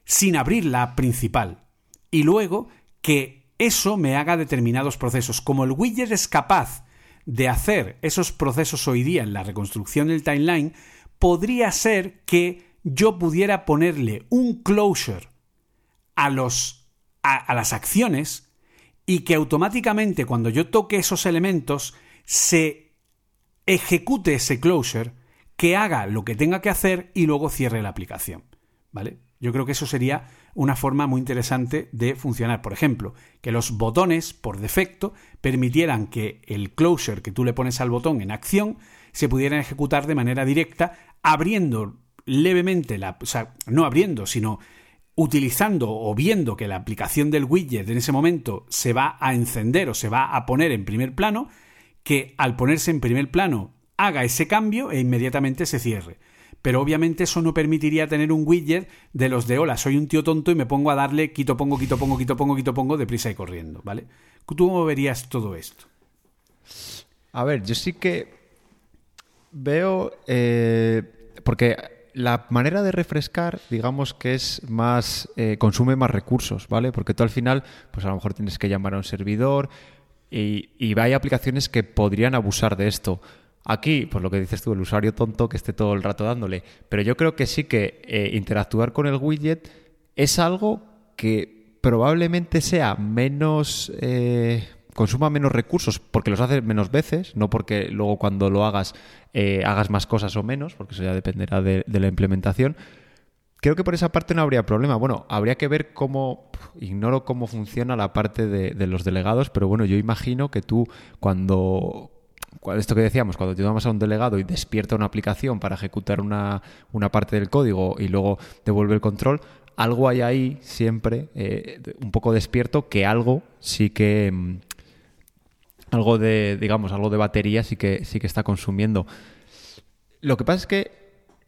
sin abrir la app principal. Y luego que eso me haga determinados procesos. Como el widget es capaz de hacer esos procesos hoy día en la reconstrucción del timeline, podría ser que yo pudiera ponerle un closure a, los, a, las acciones y que automáticamente cuando yo toque esos elementos se ejecute ese closure, que haga lo que tenga que hacer y luego cierre la aplicación. ¿Vale? Yo creo que eso sería una forma muy interesante de funcionar. Por ejemplo, que los botones, por defecto, permitieran que el closure que tú le pones al botón en acción se pudieran ejecutar de manera directa, abriendo levemente. O sea, no abriendo, sino utilizando o viendo que la aplicación del widget en ese momento se va a encender o se va a poner en primer plano, que al ponerse en primer plano haga ese cambio e inmediatamente se cierre. Pero obviamente eso no permitiría tener un widget de los de hola, soy un tío tonto y me pongo a darle quito, pongo, quito, pongo, quito, pongo, quito, pongo deprisa y corriendo, ¿vale? ¿Tú cómo verías todo esto? A ver, yo sí que veo. Eh, porque la manera de refrescar, digamos que es más. Eh, consume más recursos, ¿vale? Porque tú al final, pues a lo mejor tienes que llamar a un servidor y, y hay aplicaciones que podrían abusar de esto. Aquí, pues lo que dices tú, el usuario tonto que esté todo el rato dándole. Pero yo creo que sí que eh, interactuar con el widget es algo que probablemente sea menos consuma menos recursos porque los haces menos veces, no porque luego cuando lo hagas eh, hagas más cosas o menos, porque eso ya dependerá de, la implementación. Creo que por esa parte no habría problema. Bueno, habría que ver cómo, ignoro cómo funciona la parte de, los delegados, pero bueno, yo imagino que tú cuando, esto que decíamos, cuando te llamas a un delegado y despierta una aplicación para ejecutar una, una parte del código y luego devuelve el control, algo hay ahí siempre, eh, un poco despierto, que algo sí que, mm, algo de, digamos, algo de batería sí que, sí que está consumiendo. Lo que pasa es que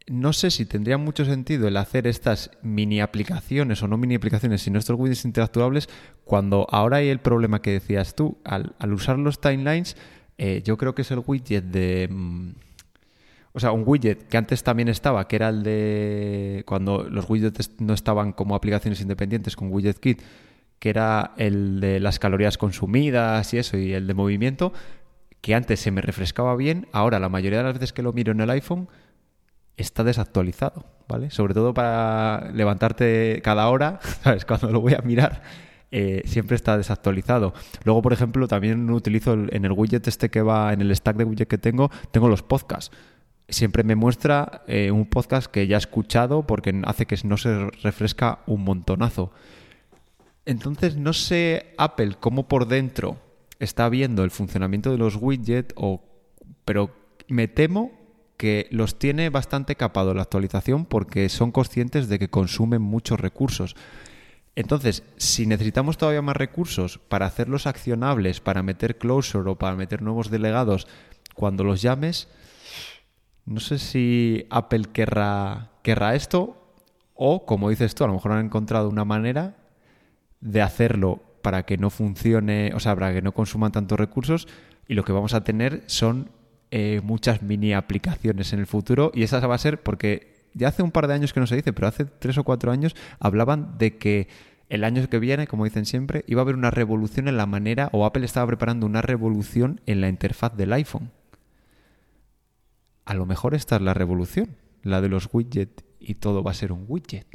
no sé si tendría mucho sentido el hacer estas mini aplicaciones o no mini aplicaciones, sino estos widgets interactuables, cuando ahora hay el problema que decías tú, al, usar los timelines, eh, yo creo que es el widget de... Mm, o sea, un widget que antes también estaba, que era el de cuando los widgets no estaban como aplicaciones independientes con WidgetKit, que era el de las calorías consumidas y eso, y el de movimiento, que antes se me refrescaba bien, ahora la mayoría de las veces que lo miro en el iPhone está desactualizado, ¿vale? Sobre todo para levantarte cada hora, [laughs] ¿sabes? Cuando lo voy a mirar, eh, siempre está desactualizado. Luego, por ejemplo, también utilizo en el widget este que va, en el stack de widget que tengo, tengo los podcasts siempre me muestra eh, un podcast que ya he escuchado porque hace que no se refresca un montonazo. Entonces no sé Apple cómo por dentro está viendo el funcionamiento de los widgets, o, pero me temo que los tiene bastante capado la actualización porque son conscientes de que consumen muchos recursos. Entonces, si necesitamos todavía más recursos para hacerlos accionables, para meter closure o para meter nuevos delegados cuando los llames, no sé si Apple querrá, querrá esto o, como dices tú, a lo mejor han encontrado una manera de hacerlo para que no funcione, o sea, para que no consuman tantos recursos y lo que vamos a tener son eh, muchas mini aplicaciones en el futuro y esa va a ser porque ya hace un par de años que no se dice, pero hace tres o cuatro años hablaban de que el año que viene, como dicen siempre, iba a haber una revolución en la manera, o Apple estaba preparando una revolución en la interfaz del iPhone. A lo mejor esta es la revolución, la de los widgets y todo va a ser un widget.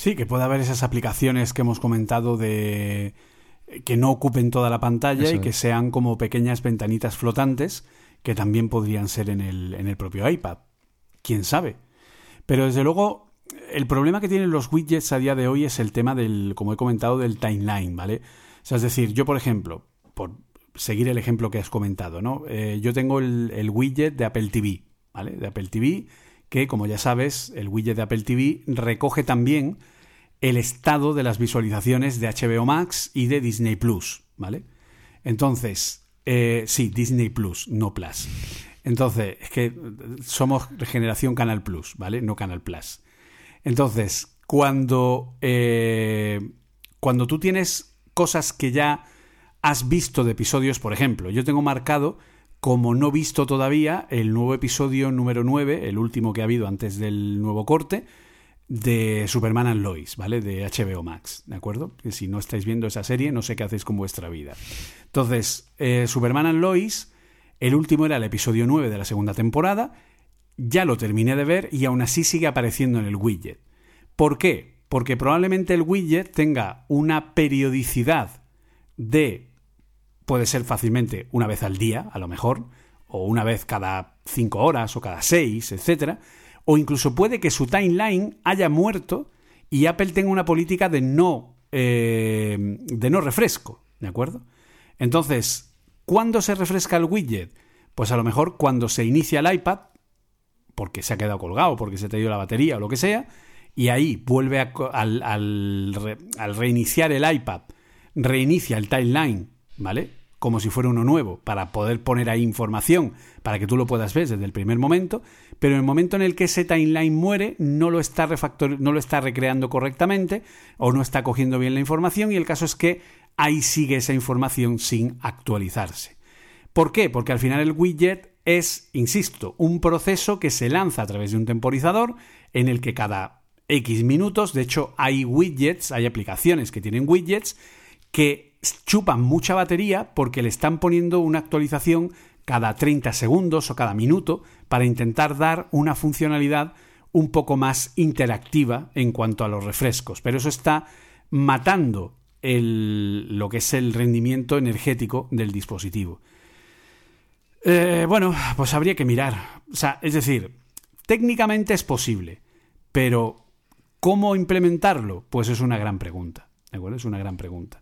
Sí, que puede haber esas aplicaciones que hemos comentado de que no ocupen toda la pantalla y que sean como pequeñas ventanitas flotantes que también podrían ser en el, en el propio iPad. ¿Quién sabe? Pero desde luego, el problema que tienen los widgets a día de hoy es el tema del, como he comentado, del timeline, ¿vale? O sea, es decir, yo, por ejemplo, por seguir el ejemplo que has comentado, ¿no? Eh, yo tengo el, el widget de Apple TV, ¿vale? De Apple TV, que como ya sabes, el widget de Apple TV recoge también el estado de las visualizaciones de HBO Max y de Disney Plus, ¿vale? Entonces, eh, sí, Disney Plus, no Plus. Entonces, es que somos generación Canal Plus, ¿vale? No Canal Plus. Entonces, cuando, eh, cuando tú tienes cosas que ya has visto de episodios, por ejemplo, yo tengo marcado como no visto todavía el nuevo episodio número 9, el último que ha habido antes del nuevo corte, de Superman and Lois, ¿vale? De HBO Max, ¿de acuerdo? Que si no estáis viendo esa serie, no sé qué hacéis con vuestra vida. Entonces, eh, Superman and Lois, el último era el episodio 9 de la segunda temporada, ya lo terminé de ver y aún así sigue apareciendo en el widget. ¿Por qué? Porque probablemente el widget tenga una periodicidad de, puede ser fácilmente una vez al día, a lo mejor, o una vez cada cinco horas o cada seis, etcétera, o incluso puede que su timeline haya muerto y Apple tenga una política de no, eh, de no refresco, ¿de acuerdo? Entonces, ¿cuándo se refresca el widget? Pues a lo mejor cuando se inicia el iPad, porque se ha quedado colgado, porque se te dio la batería o lo que sea, y ahí vuelve al, al reiniciar el iPad, reinicia el timeline, ¿vale? Como si fuera uno nuevo, para poder poner ahí información, para que tú lo puedas ver desde el primer momento, pero en el momento en el que ese timeline muere, no lo está, refactor no lo está recreando correctamente o no está cogiendo bien la información y el caso es que ahí sigue esa información sin actualizarse. ¿Por qué? Porque al final el widget es, insisto, un proceso que se lanza a través de un temporizador en el que cada X minutos, de hecho hay widgets, hay aplicaciones que tienen widgets que chupan mucha batería porque le están poniendo una actualización cada 30 segundos o cada minuto para intentar dar una funcionalidad un poco más interactiva en cuanto a los refrescos. Pero eso está matando el, lo que es el rendimiento energético del dispositivo. Eh, bueno, pues habría que mirar. O sea, es decir, técnicamente es posible, pero ¿cómo implementarlo? Pues es una gran pregunta. ¿De acuerdo? Es una gran pregunta.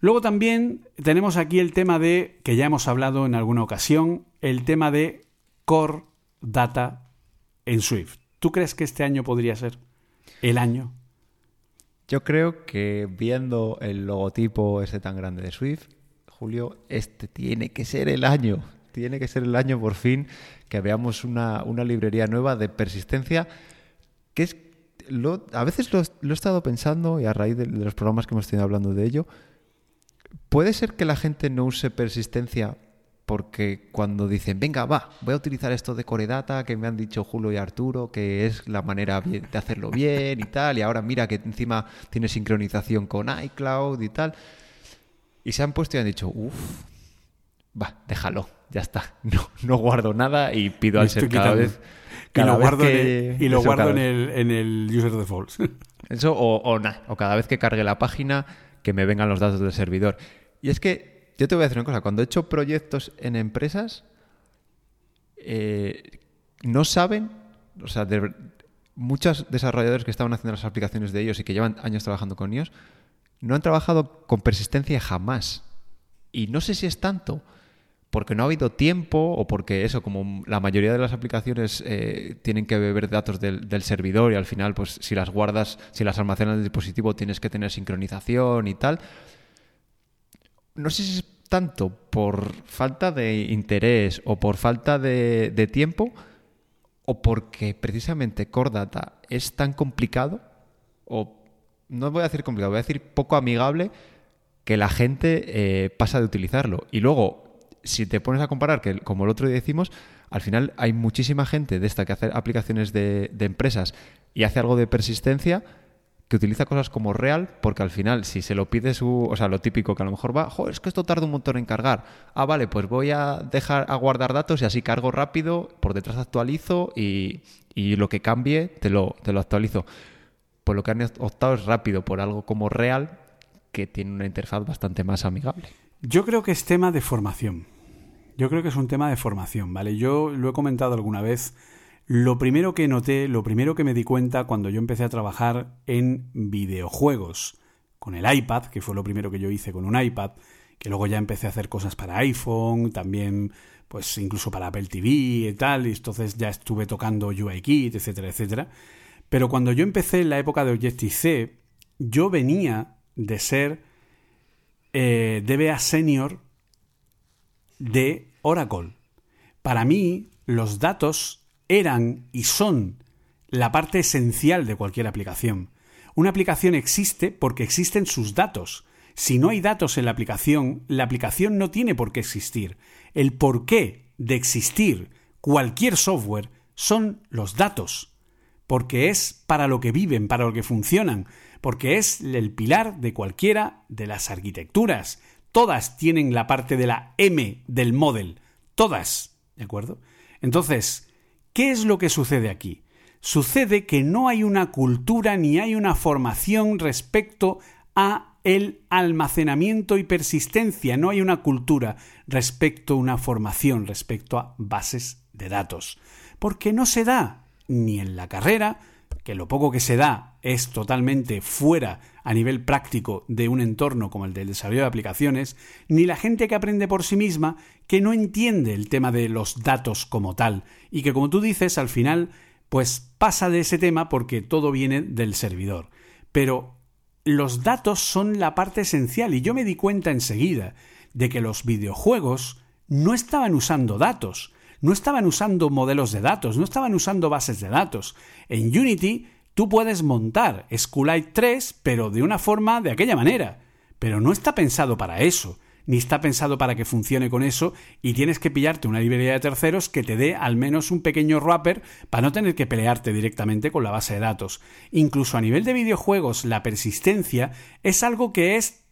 Luego también tenemos aquí el tema de, que ya hemos hablado en alguna ocasión, el tema de Core Data en Swift. ¿Tú crees que este año podría ser el año? Yo creo que viendo el logotipo ese tan grande de Swift, Julio, este tiene que ser el año. Tiene que ser el año por fin que veamos una, librería nueva de persistencia que es... A veces lo, he estado pensando y a raíz de, de los programas que hemos tenido hablando de ello, ¿Puede ser que la gente no use persistencia porque cuando dicen, venga, va, voy a utilizar esto de Core Data que me han dicho Julio y Arturo, que es la manera de hacerlo bien y tal, y ahora mira que encima tiene sincronización con iCloud y tal, y se han puesto y han dicho, uff, va, déjalo, ya está, [laughs] no, no guardo nada y pido al ser cada vez... y lo guardo, en, y lo guardo en, el, en el user defaults. [laughs] Eso o, o, o cada vez que cargue la página que me vengan los datos del servidor. Y es que, yo te voy a decir una cosa, cuando he hecho proyectos en empresas, eh, no saben, o sea, muchos desarrolladores que estaban haciendo las aplicaciones de ellos y que llevan años trabajando con ellos, no han trabajado con persistencia jamás. Y no sé si es tanto porque no ha habido tiempo o porque eso, como la mayoría de las aplicaciones eh, tienen que beber datos del, servidor y al final, pues si las guardas, si las almacenas en el dispositivo, tienes que tener sincronización y tal no sé si es tanto por falta de interés o por falta de, tiempo o porque precisamente Core Data es tan complicado o no voy a decir complicado, voy a decir poco amigable que la gente eh, pasa de utilizarlo. Y luego, si te pones a comparar, que como el otro día decimos, al final hay muchísima gente de esta que hace aplicaciones de empresas y hace algo de persistencia que utiliza cosas como real, porque al final, si se lo pide su, o sea, lo típico que a lo mejor va, joder, es que esto tarda un montón en cargar. Ah, vale, pues voy a dejar a guardar datos y así cargo rápido, por detrás actualizo y, y lo que cambie te lo, te lo actualizo. Pues lo que han optado es rápido por algo como real, que tiene una interfaz bastante más amigable. Yo creo que es tema de formación. Yo creo que es un tema de formación, ¿vale? Yo lo he comentado alguna vez. Lo primero que noté, lo primero que me di cuenta cuando yo empecé a trabajar en videojuegos con el iPad, que fue lo primero que yo hice con un iPad, que luego ya empecé a hacer cosas para iPhone, también pues incluso para Apple TV y tal, y entonces ya estuve tocando UIKit, etcétera, etcétera. Pero cuando yo empecé en la época de Objective-C, yo venía de ser eh, DBA Senior de Oracle. Para mí, los datos eran y son la parte esencial de cualquier aplicación. Una aplicación existe porque existen sus datos. Si no hay datos en la aplicación, la aplicación no tiene por qué existir. El porqué de existir cualquier software son los datos, porque es para lo que viven, para lo que funcionan, porque es el pilar de cualquiera de las arquitecturas. Todas tienen la parte de la M del model, todas, ¿de acuerdo? Entonces, ¿qué es lo que sucede aquí? Sucede que no hay una cultura ni hay una formación respecto a el almacenamiento y persistencia, no hay una cultura respecto a una formación respecto a bases de datos, porque no se da ni en la carrera, que lo poco que se da es totalmente fuera a nivel práctico de un entorno como el del desarrollo de aplicaciones, ni la gente que aprende por sí misma que no entiende el tema de los datos como tal, y que como tú dices, al final, pues pasa de ese tema porque todo viene del servidor. Pero los datos son la parte esencial y yo me di cuenta enseguida de que los videojuegos no estaban usando datos, no estaban usando modelos de datos, no estaban usando bases de datos. En Unity tú puedes montar SQLite 3, pero de una forma de aquella manera. Pero no está pensado para eso ni está pensado para que funcione con eso y tienes que pillarte una librería de terceros que te dé al menos un pequeño wrapper para no tener que pelearte directamente con la base de datos. Incluso a nivel de videojuegos, la persistencia es algo que es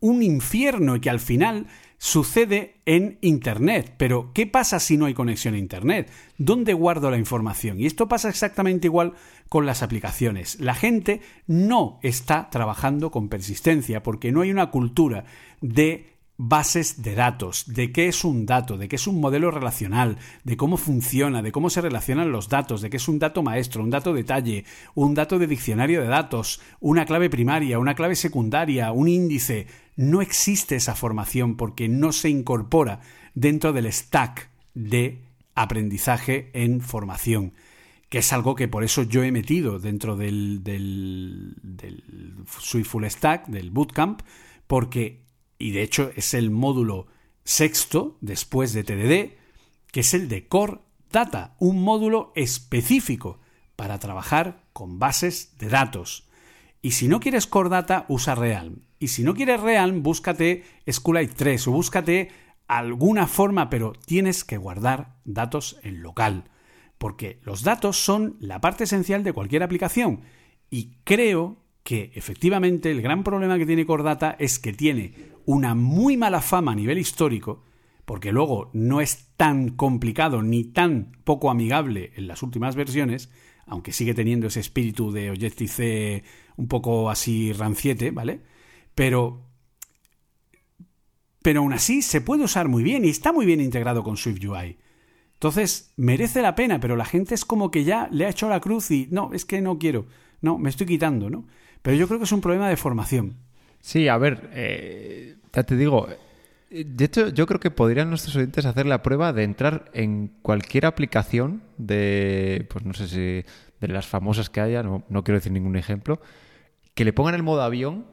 un infierno y que al final sucede en Internet. Pero, ¿qué pasa si no hay conexión a Internet? ¿Dónde guardo la información? Y esto pasa exactamente igual con las aplicaciones. La gente no está trabajando con persistencia porque no hay una cultura de bases de datos, de qué es un dato, de qué es un modelo relacional, de cómo funciona, de cómo se relacionan los datos, de qué es un dato maestro, un dato detalle, un dato de diccionario de datos, una clave primaria, una clave secundaria, un índice. No existe esa formación porque no se incorpora dentro del stack de aprendizaje en formación que es algo que por eso yo he metido dentro del, del, Stack, del Bootcamp, porque y de hecho es el módulo sexto después de TDD, que es el de Core Data, un módulo específico para trabajar con bases de datos. Y si no quieres Core Data, usa Realm. Y si no quieres Realm, búscate SQLite 3 o búscate alguna forma, pero tienes que guardar datos en local. Porque los datos son la parte esencial de cualquier aplicación. Y creo que efectivamente el gran problema que tiene Core Data es que tiene una muy mala fama a nivel histórico, porque luego no es tan complicado ni tan poco amigable en las últimas versiones, aunque sigue teniendo ese espíritu de Objective-C un poco así ranciete, ¿vale? Pero pero aún así se puede usar muy bien y está muy bien integrado con SwiftUI. Entonces, merece la pena, pero la gente es como que ya le ha hecho la cruz y no, es que no quiero, no, me estoy quitando, ¿no? Pero yo creo que es un problema de formación. Sí, a ver, eh, ya te digo, de hecho yo creo que podrían nuestros oyentes hacer la prueba de entrar en cualquier aplicación de, pues no sé si de las famosas que haya, no, quiero decir ningún ejemplo, que le pongan el modo avión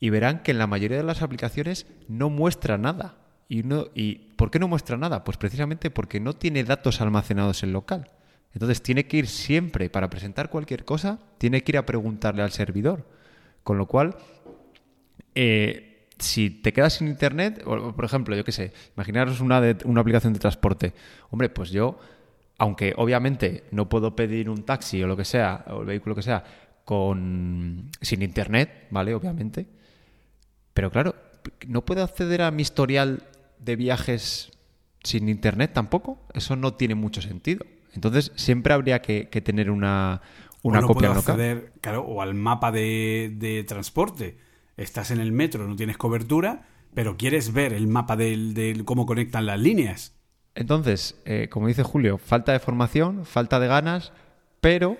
y verán que en la mayoría de las aplicaciones no muestra nada. Y, no, ¿Y por qué no muestra nada? Pues precisamente porque no tiene datos almacenados en local. Entonces tiene que ir siempre, para presentar cualquier cosa, tiene que ir a preguntarle al servidor. Con lo cual, eh, si te quedas sin internet, o, por ejemplo, yo qué sé, imaginaros una, una aplicación de transporte. Hombre, pues yo, aunque obviamente no puedo pedir un taxi o lo que sea, o el vehículo que sea, con sin internet, ¿vale? Obviamente. Pero claro, no puedo acceder a mi historial de viajes sin internet tampoco. Eso no tiene mucho sentido. Entonces, siempre habría que, tener una, una copia local. Acceder, claro, o al mapa de, de transporte Estás en el metro, no tienes cobertura, pero quieres ver el mapa de cómo conectan las líneas. Entonces, eh, como dice Julio, falta de formación, falta de ganas, pero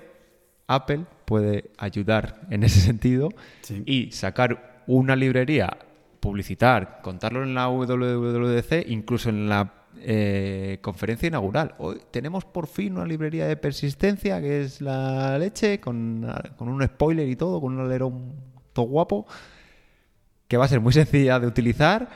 Apple puede ayudar en ese [laughs] sentido y sacar una librería, publicitar, contarlo en la WWDC, incluso en la eh, conferencia inaugural. Hoy tenemos por fin una librería de persistencia que es la leche, con, con un spoiler y todo, con un alerón todo guapo, que va a ser muy [laughs] sencilla de utilizar.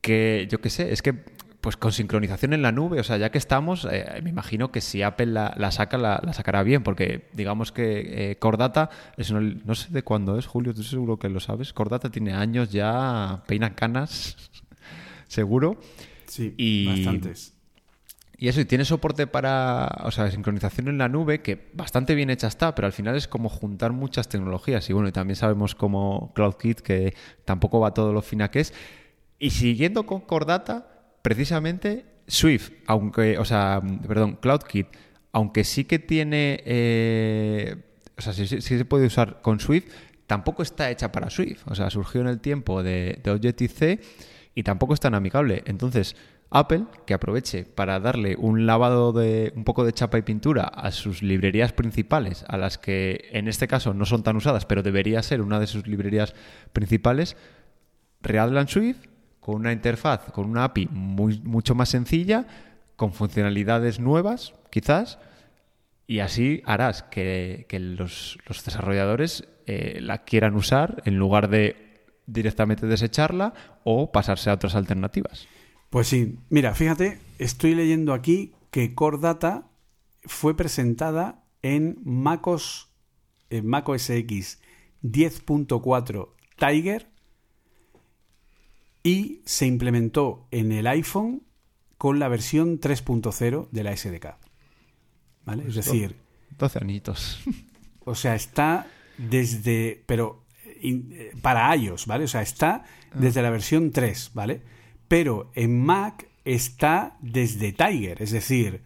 Que yo qué sé, es que pues con sincronización en la nube, o sea, ya que estamos, eh, me imagino que si Apple la, saca, la, sacará bien, porque digamos que eh, Cordata, es no sé de cuándo es, Julio, tú seguro que lo sabes, Cordata tiene años ya, peina canas, [laughs] seguro. Sí, y, bastantes. Y eso, y tiene soporte para, o sea, sincronización en la nube, que bastante bien hecha está, pero al final es como juntar muchas tecnologías. Y bueno, y también sabemos como CloudKit, que tampoco va todo lo fina que es. Y siguiendo con Cordata, precisamente Swift, aunque, o sea, perdón, CloudKit, aunque sí que tiene, eh, o sea, sí, se puede usar con Swift, tampoco está hecha para Swift. O sea, surgió en el tiempo de, de Objective-C y tampoco es tan amigable. Entonces, Apple, que aproveche para darle un lavado de un poco de chapa y pintura a sus librerías principales, a las que en este caso no son tan usadas, pero debería ser una de sus librerías principales, Readland Swift con una interfaz, con una API muy, mucho más sencilla, con funcionalidades nuevas, quizás, y así harás que, los, desarrolladores eh, la quieran usar en lugar de directamente desecharla o pasarse a otras alternativas. Pues sí, mira, fíjate, estoy leyendo aquí que Core Data fue presentada en MacOS, en Mac OS X 10.4 Tiger y se implementó en el iPhone con la versión 3.0 de la SDK. ¿Vale? Es decir... 12 añitos. [laughs] O sea, está desde... Pero eh, para iOS, ¿vale? O sea, está ah. desde la versión 3, ¿vale? Pero en Mac está desde Tiger. Es decir,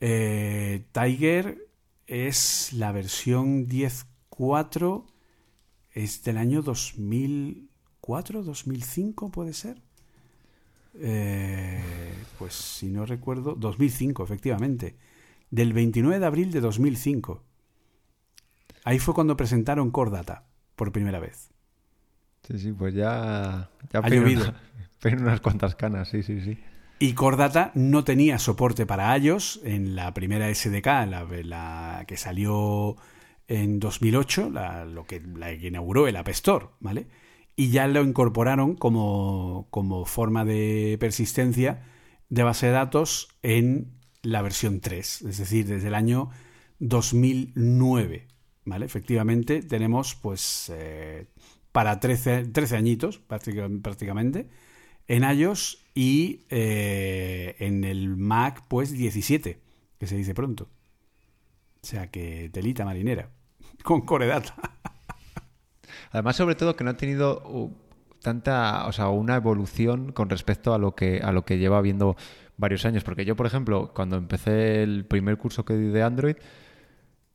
eh, Tiger es la versión 10.4, es del año 2000 2004, 2005 puede ser. Eh, pues si no recuerdo, 2005, efectivamente. Del 29 de abril de 2005. Ahí fue cuando presentaron Core Data por primera vez. Sí, sí, pues ya, ya ha llovido. Unas cuantas canas, sí, sí, sí. Y Core Data no tenía soporte para iOS en la primera SDK, la, la que salió en 2008, la, lo que, la que inauguró el App Store, ¿vale? y ya lo incorporaron como, forma de persistencia de base de datos en la versión 3, es decir, desde el año 2009. ¿Vale? Efectivamente, tenemos pues eh, para 13, 13 añitos prácticamente en iOS y eh, en el Mac pues 17, que se dice pronto. O sea que telita marinera [laughs] con Core Data. Además, sobre todo que no ha tenido uh, tanta, o sea, una evolución con respecto a lo que a lo que lleva viendo varios años, porque yo, por ejemplo, cuando empecé el primer curso que di de Android,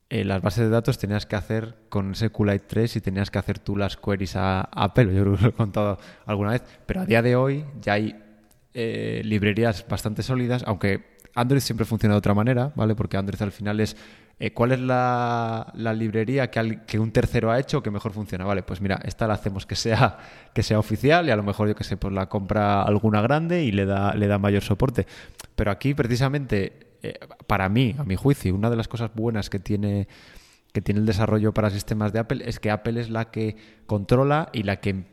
eh, las bases de datos tenías que hacer con SQLite 3 y tenías que hacer tú las queries a, Apple, [laughs] yo creo que lo he contado alguna vez, pero a día de hoy ya hay eh, librerías bastante sólidas, aunque Android siempre funciona de otra manera, ¿vale? Porque Android al final es eh, ¿cuál es la, librería que, un tercero ha hecho que mejor funciona? Vale, pues mira, esta la hacemos que sea, [laughs] que sea oficial y a lo mejor, yo que sé, pues la compra alguna grande y le da, le da mayor soporte. Pero aquí, precisamente, eh, para mí, a mi juicio, una de las cosas buenas que tiene, que tiene el desarrollo para sistemas de Apple es que Apple es la que controla y la que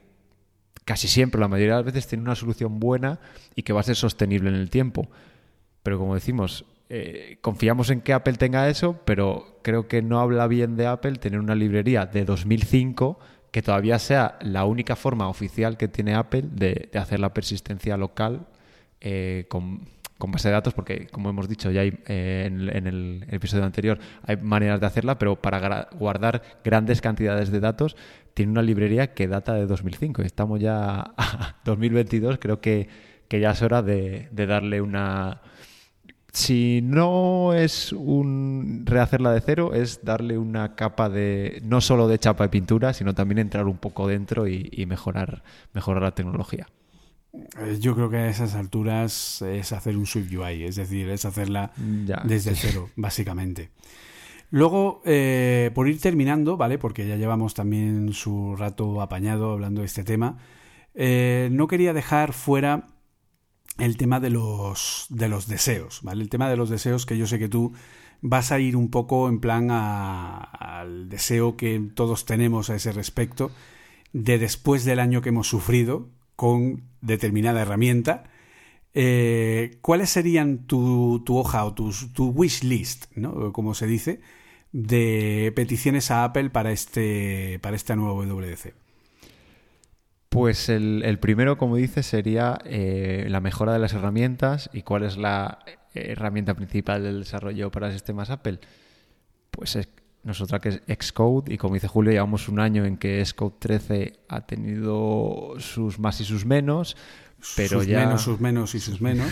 casi siempre, la mayoría de las veces, tiene una solución buena y que va a ser sostenible en el tiempo. Pero como decimos, eh, confiamos en que Apple tenga eso, pero creo que no habla bien de Apple tener una librería de 2005 que todavía sea la única forma oficial que tiene Apple de, hacer la persistencia local eh, con, base de datos, porque como hemos dicho ya eh, en, el episodio anterior, hay maneras de hacerla, pero para guardar grandes cantidades de datos tiene una librería que data de 2005. Estamos ya a [laughs] 2022, creo que, ya es hora de darle una si no es un rehacerla de cero, es darle una capa de no solo de chapa de pintura, sino también entrar un poco dentro y, mejorar, mejorar la tecnología. Eh, yo creo que a esas alturas es hacer un Swift UI, es decir, es hacerla desde cero, [laughs] básicamente. Luego, eh, por ir terminando, ¿vale? Porque ya llevamos también su rato apañado hablando de este tema, eh, no quería dejar fuera el tema de los, de los deseos, ¿vale? El tema de los deseos que yo sé que tú vas a ir un poco en plan al deseo que todos tenemos a ese respecto de después del año que hemos sufrido con determinada herramienta, eh, ¿cuáles serían tu, tu hoja o tu, wish list, ¿no? como se dice, de peticiones a Apple para este, para este nuevo WDC? Pues el, primero, como dices, sería eh, la mejora de las herramientas. ¿Y cuál es la herramienta principal del desarrollo para sistemas Apple? Pues es, nosotros que es Xcode y como dice Julio, llevamos un año en que Xcode 13 ha tenido sus más y sus menos, pero sus ya... menos, sus menos y sus menos.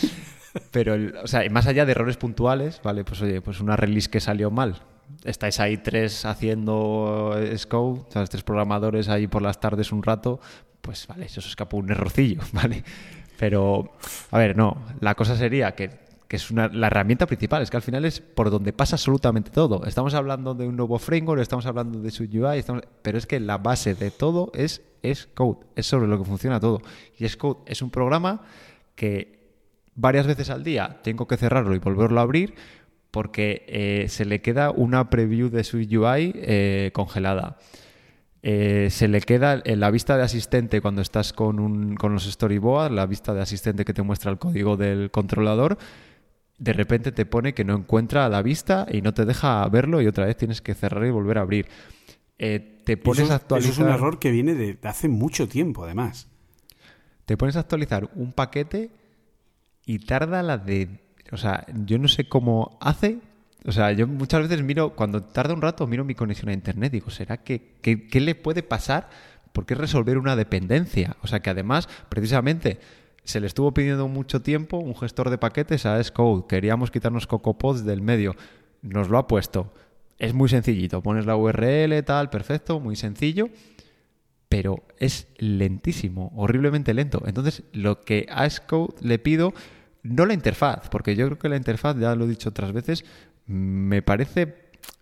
[laughs] pero, o sea, más allá de errores puntuales, ¿vale? Pues oye, pues una release que salió mal, estáis ahí tres haciendo Scode, o tres programadores ahí por las tardes un rato, pues vale, eso se escapó un errorcillo, [laughs] ¿vale? Pero, a ver, no, la cosa sería que, es una, la herramienta principal, es que al final es por donde pasa absolutamente todo. Estamos hablando de un nuevo framework, estamos hablando de su UI, pero es que la base de todo es, es Code, es sobre lo que funciona todo. Y Code es un programa que varias veces al día tengo que cerrarlo y volverlo a abrir porque eh, se le queda una preview de su UI eh, congelada. Eh, se le queda en la vista de asistente cuando estás con, un, con los storyboards, la vista de asistente que te muestra el código del controlador, de repente te pone que no encuentra la vista y no te deja verlo y otra vez tienes que cerrar y volver a abrir. te pones a actualizar... Eso es un error que viene de hace mucho tiempo, además. Te pones a actualizar un paquete y tarda la de o sea, yo no sé cómo hace. O sea, yo muchas veces miro, cuando tarda un rato, miro mi conexión a Internet. Digo, ¿será que qué le puede pasar? ¿Por qué resolver una dependencia? O sea, que además, precisamente, se le estuvo pidiendo mucho tiempo un gestor de paquetes a Xcode. Queríamos quitarnos CocoaPods del medio. Nos lo ha puesto. Es muy sencillito. Pones la URL, tal, perfecto, muy sencillo. Pero es lentísimo, horriblemente lento. Entonces, lo que a Xcode le pido no la interfaz, porque yo creo que la interfaz, ya lo he dicho otras veces, me parece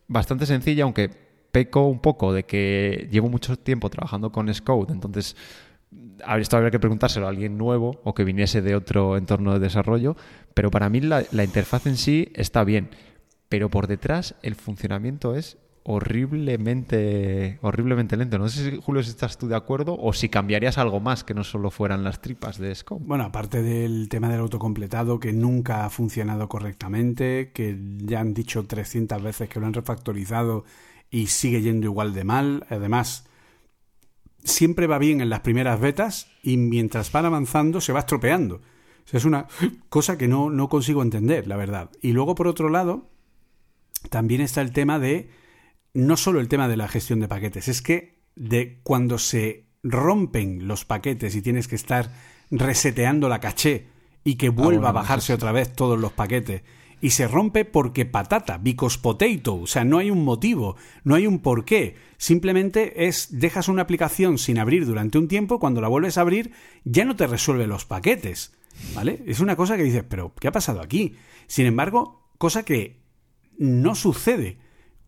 bastante sencilla, aunque peco un poco de que llevo mucho tiempo trabajando con Scode, entonces esto habría que preguntárselo a alguien nuevo o que viniese de otro entorno de desarrollo, pero para mí la, interfaz en sí está bien, pero por detrás el funcionamiento es horriblemente, horriblemente lento. No sé si, Julio, si estás tú de acuerdo o si cambiarías algo más que no solo fueran las tripas de Scope. Bueno, aparte del tema del autocompletado que nunca ha funcionado correctamente, que ya han dicho 300 veces que lo han refactorizado y sigue yendo igual de mal. Además, siempre va bien en las primeras betas y mientras van avanzando se va estropeando. es una cosa que no, no consigo entender, la verdad. Y luego, por otro lado, también está el tema de no solo el tema de la gestión de paquetes, es que de cuando se rompen los paquetes y tienes que estar reseteando la caché y que ah, vuelva a bajarse otra vez todos los paquetes y se rompe porque patata, because potato, o sea, no hay un motivo, no hay un porqué, simplemente es dejas una aplicación sin abrir durante un tiempo, cuando la vuelves a abrir ya no te resuelve los paquetes, ¿vale? Es una cosa que dices, pero ¿qué ha pasado aquí? Sin embargo, cosa que no sucede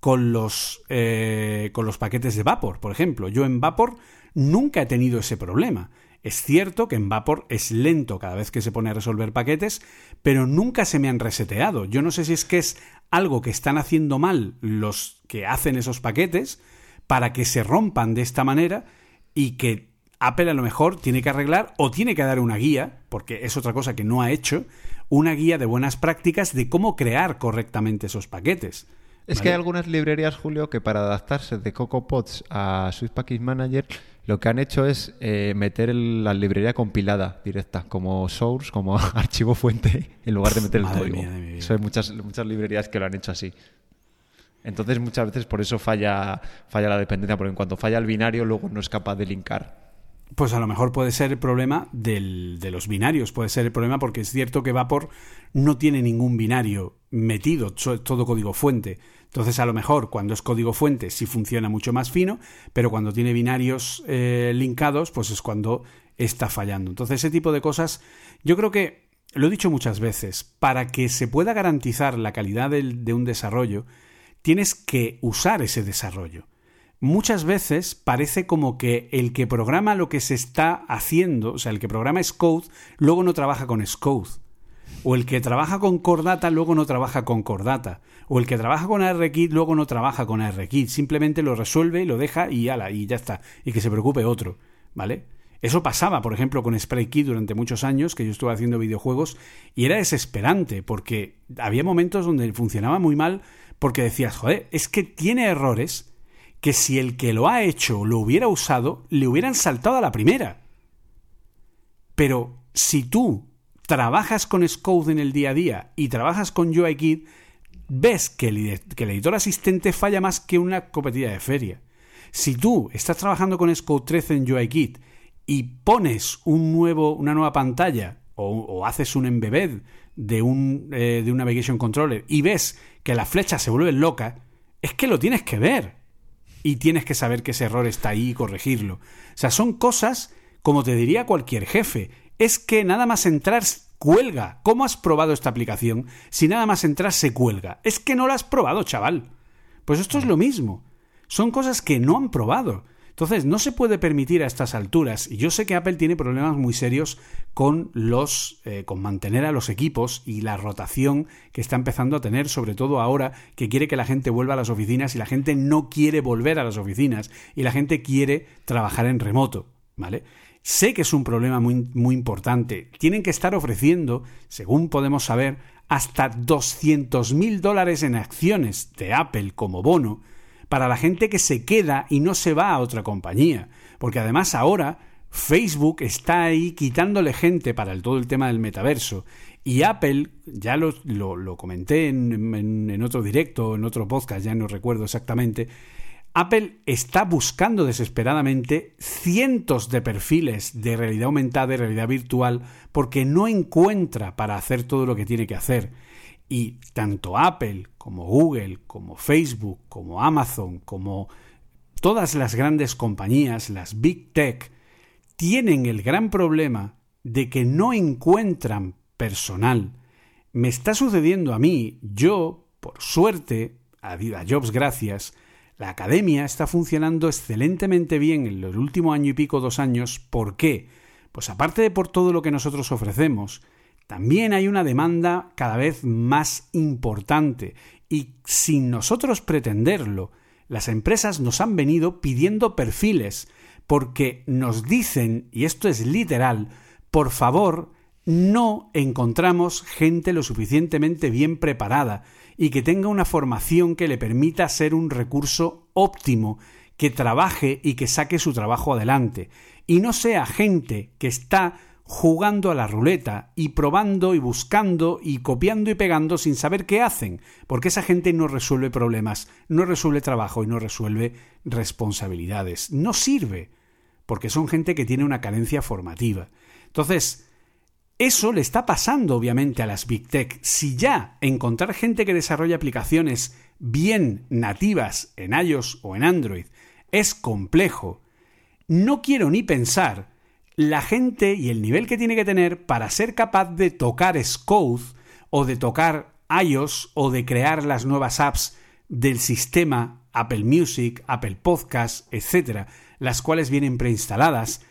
con los, eh, con los paquetes de Vapor, por ejemplo. Yo en Vapor nunca he tenido ese problema. Es cierto que en Vapor es lento cada vez que se pone a resolver paquetes, pero nunca se me han reseteado. Yo no sé si es que es algo que están haciendo mal los que hacen esos paquetes para que se rompan de esta manera y que Apple a lo mejor tiene que arreglar o tiene que dar una guía, porque es otra cosa que no ha hecho, una guía de buenas prácticas de cómo crear correctamente esos paquetes. Es que hay algunas librerías, Julio, que para adaptarse de CocoaPods a Swift Package Manager, lo que han hecho es eh, meter la librería compilada directa, como source, como [laughs] archivo fuente, en lugar de meter el código. hay muchas, muchas librerías que lo han hecho así. Entonces, muchas veces por eso falla, falla la dependencia, porque en cuanto falla el binario, luego no es capaz de linkar. Pues a lo mejor puede ser el problema del, de los binarios, puede ser el problema porque es cierto que Vapor no tiene ningún binario metido, todo código fuente. Entonces a lo mejor cuando es código fuente sí funciona mucho más fino, pero cuando tiene binarios eh, linkados, pues es cuando está fallando. Entonces ese tipo de cosas, yo creo que, lo he dicho muchas veces, para que se pueda garantizar la calidad de un desarrollo, tienes que usar ese desarrollo muchas veces parece como que el que programa lo que se está haciendo, o sea, el que programa Scode, luego no trabaja con Scode. O el que trabaja con Cordata luego no trabaja con Cordata. O el que trabaja con ARKit luego no trabaja con ARKit. Simplemente lo resuelve, lo deja y ala, y ya está. Y que se preocupe otro. ¿Vale? Eso pasaba, por ejemplo, con SprayKit durante muchos años, que yo estuve haciendo videojuegos, y era desesperante, porque había momentos donde funcionaba muy mal, porque decías, joder, es que tiene errores que si el que lo ha hecho lo hubiera usado, le hubieran saltado a la primera. Pero si tú trabajas con Scode en el día a día y trabajas con UIKit, ves que el, que el editor asistente falla más que una copetilla de feria. Si tú estás trabajando con Scode 13 en UIKit y pones un nuevo, una nueva pantalla o, haces un embed de un, eh, de un Navigation Controller y ves que la flecha se vuelve loca, es que lo tienes que ver y tienes que saber que ese error está ahí y corregirlo. O sea, son cosas, como te diría cualquier jefe, es que nada más entrar cuelga. ¿Cómo has probado esta aplicación si nada más entrar se cuelga? Es que no la has probado, chaval. Pues esto es lo mismo. Son cosas que no han probado. Entonces, no se puede permitir a estas alturas, y yo sé que Apple tiene problemas muy serios con los eh, con mantener a los equipos y la rotación que está empezando a tener, sobre todo ahora que quiere que la gente vuelva a las oficinas y la gente no quiere volver a las oficinas y la gente quiere trabajar en remoto, ¿vale? Sé que es un problema muy, muy importante. Tienen que estar ofreciendo, según podemos saber, hasta 200 mil dólares en acciones de Apple como bono para la gente que se queda y no se va a otra compañía. Porque además ahora Facebook está ahí quitándole gente para todo el tema del metaverso. Y Apple, ya lo, lo, comenté en, en, otro directo, en otro podcast, ya no recuerdo exactamente, Apple está buscando desesperadamente cientos de perfiles de realidad aumentada y realidad virtual porque no encuentra para hacer todo lo que tiene que hacer. Y tanto Apple como Google, como Facebook, como Amazon, como todas las grandes compañías, las Big Tech, tienen el gran problema de que no encuentran personal. Me está sucediendo a mí, yo, por suerte, a Jobs gracias, la academia está funcionando excelentemente bien en el último año y pico, dos años. ¿Por qué? Pues aparte de por todo lo que nosotros ofrecemos, también hay una demanda cada vez más importante y sin nosotros pretenderlo, las empresas nos han venido pidiendo perfiles porque nos dicen, y esto es literal, por favor, no encontramos gente lo suficientemente bien preparada y que tenga una formación que le permita ser un recurso óptimo, que trabaje y que saque su trabajo adelante, y no sea gente que está jugando a la ruleta y probando y buscando y copiando y pegando sin saber qué hacen, porque esa gente no resuelve problemas, no resuelve trabajo y no resuelve responsabilidades. No sirve, porque son gente que tiene una carencia formativa. Entonces, eso le está pasando obviamente a las Big Tech. Si ya encontrar gente que desarrolla aplicaciones bien nativas en iOS o en Android es complejo, no quiero ni pensar la gente y el nivel que tiene que tener para ser capaz de tocar Scode o de tocar iOS o de crear las nuevas apps del sistema Apple Music, Apple Podcast, etcétera, las cuales vienen preinstaladas.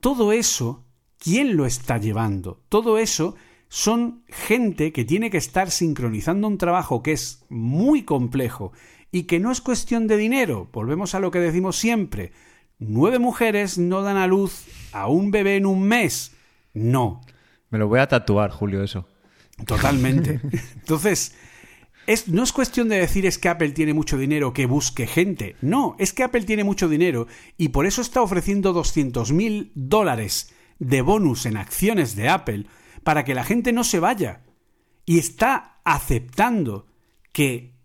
Todo eso, ¿quién lo está llevando? Todo eso son gente que tiene que estar sincronizando un trabajo que es muy complejo y que no es cuestión de dinero. Volvemos a lo que decimos siempre nueve mujeres no dan a luz a un bebé en un mes. No. Me lo voy a tatuar, Julio, eso. Totalmente. [laughs] Entonces, es, no es cuestión de decir es que Apple tiene mucho dinero que busque gente. No, es que Apple tiene mucho dinero y por eso está ofreciendo 200 mil dólares de bonus en acciones de Apple para que la gente no se vaya. Y está aceptando que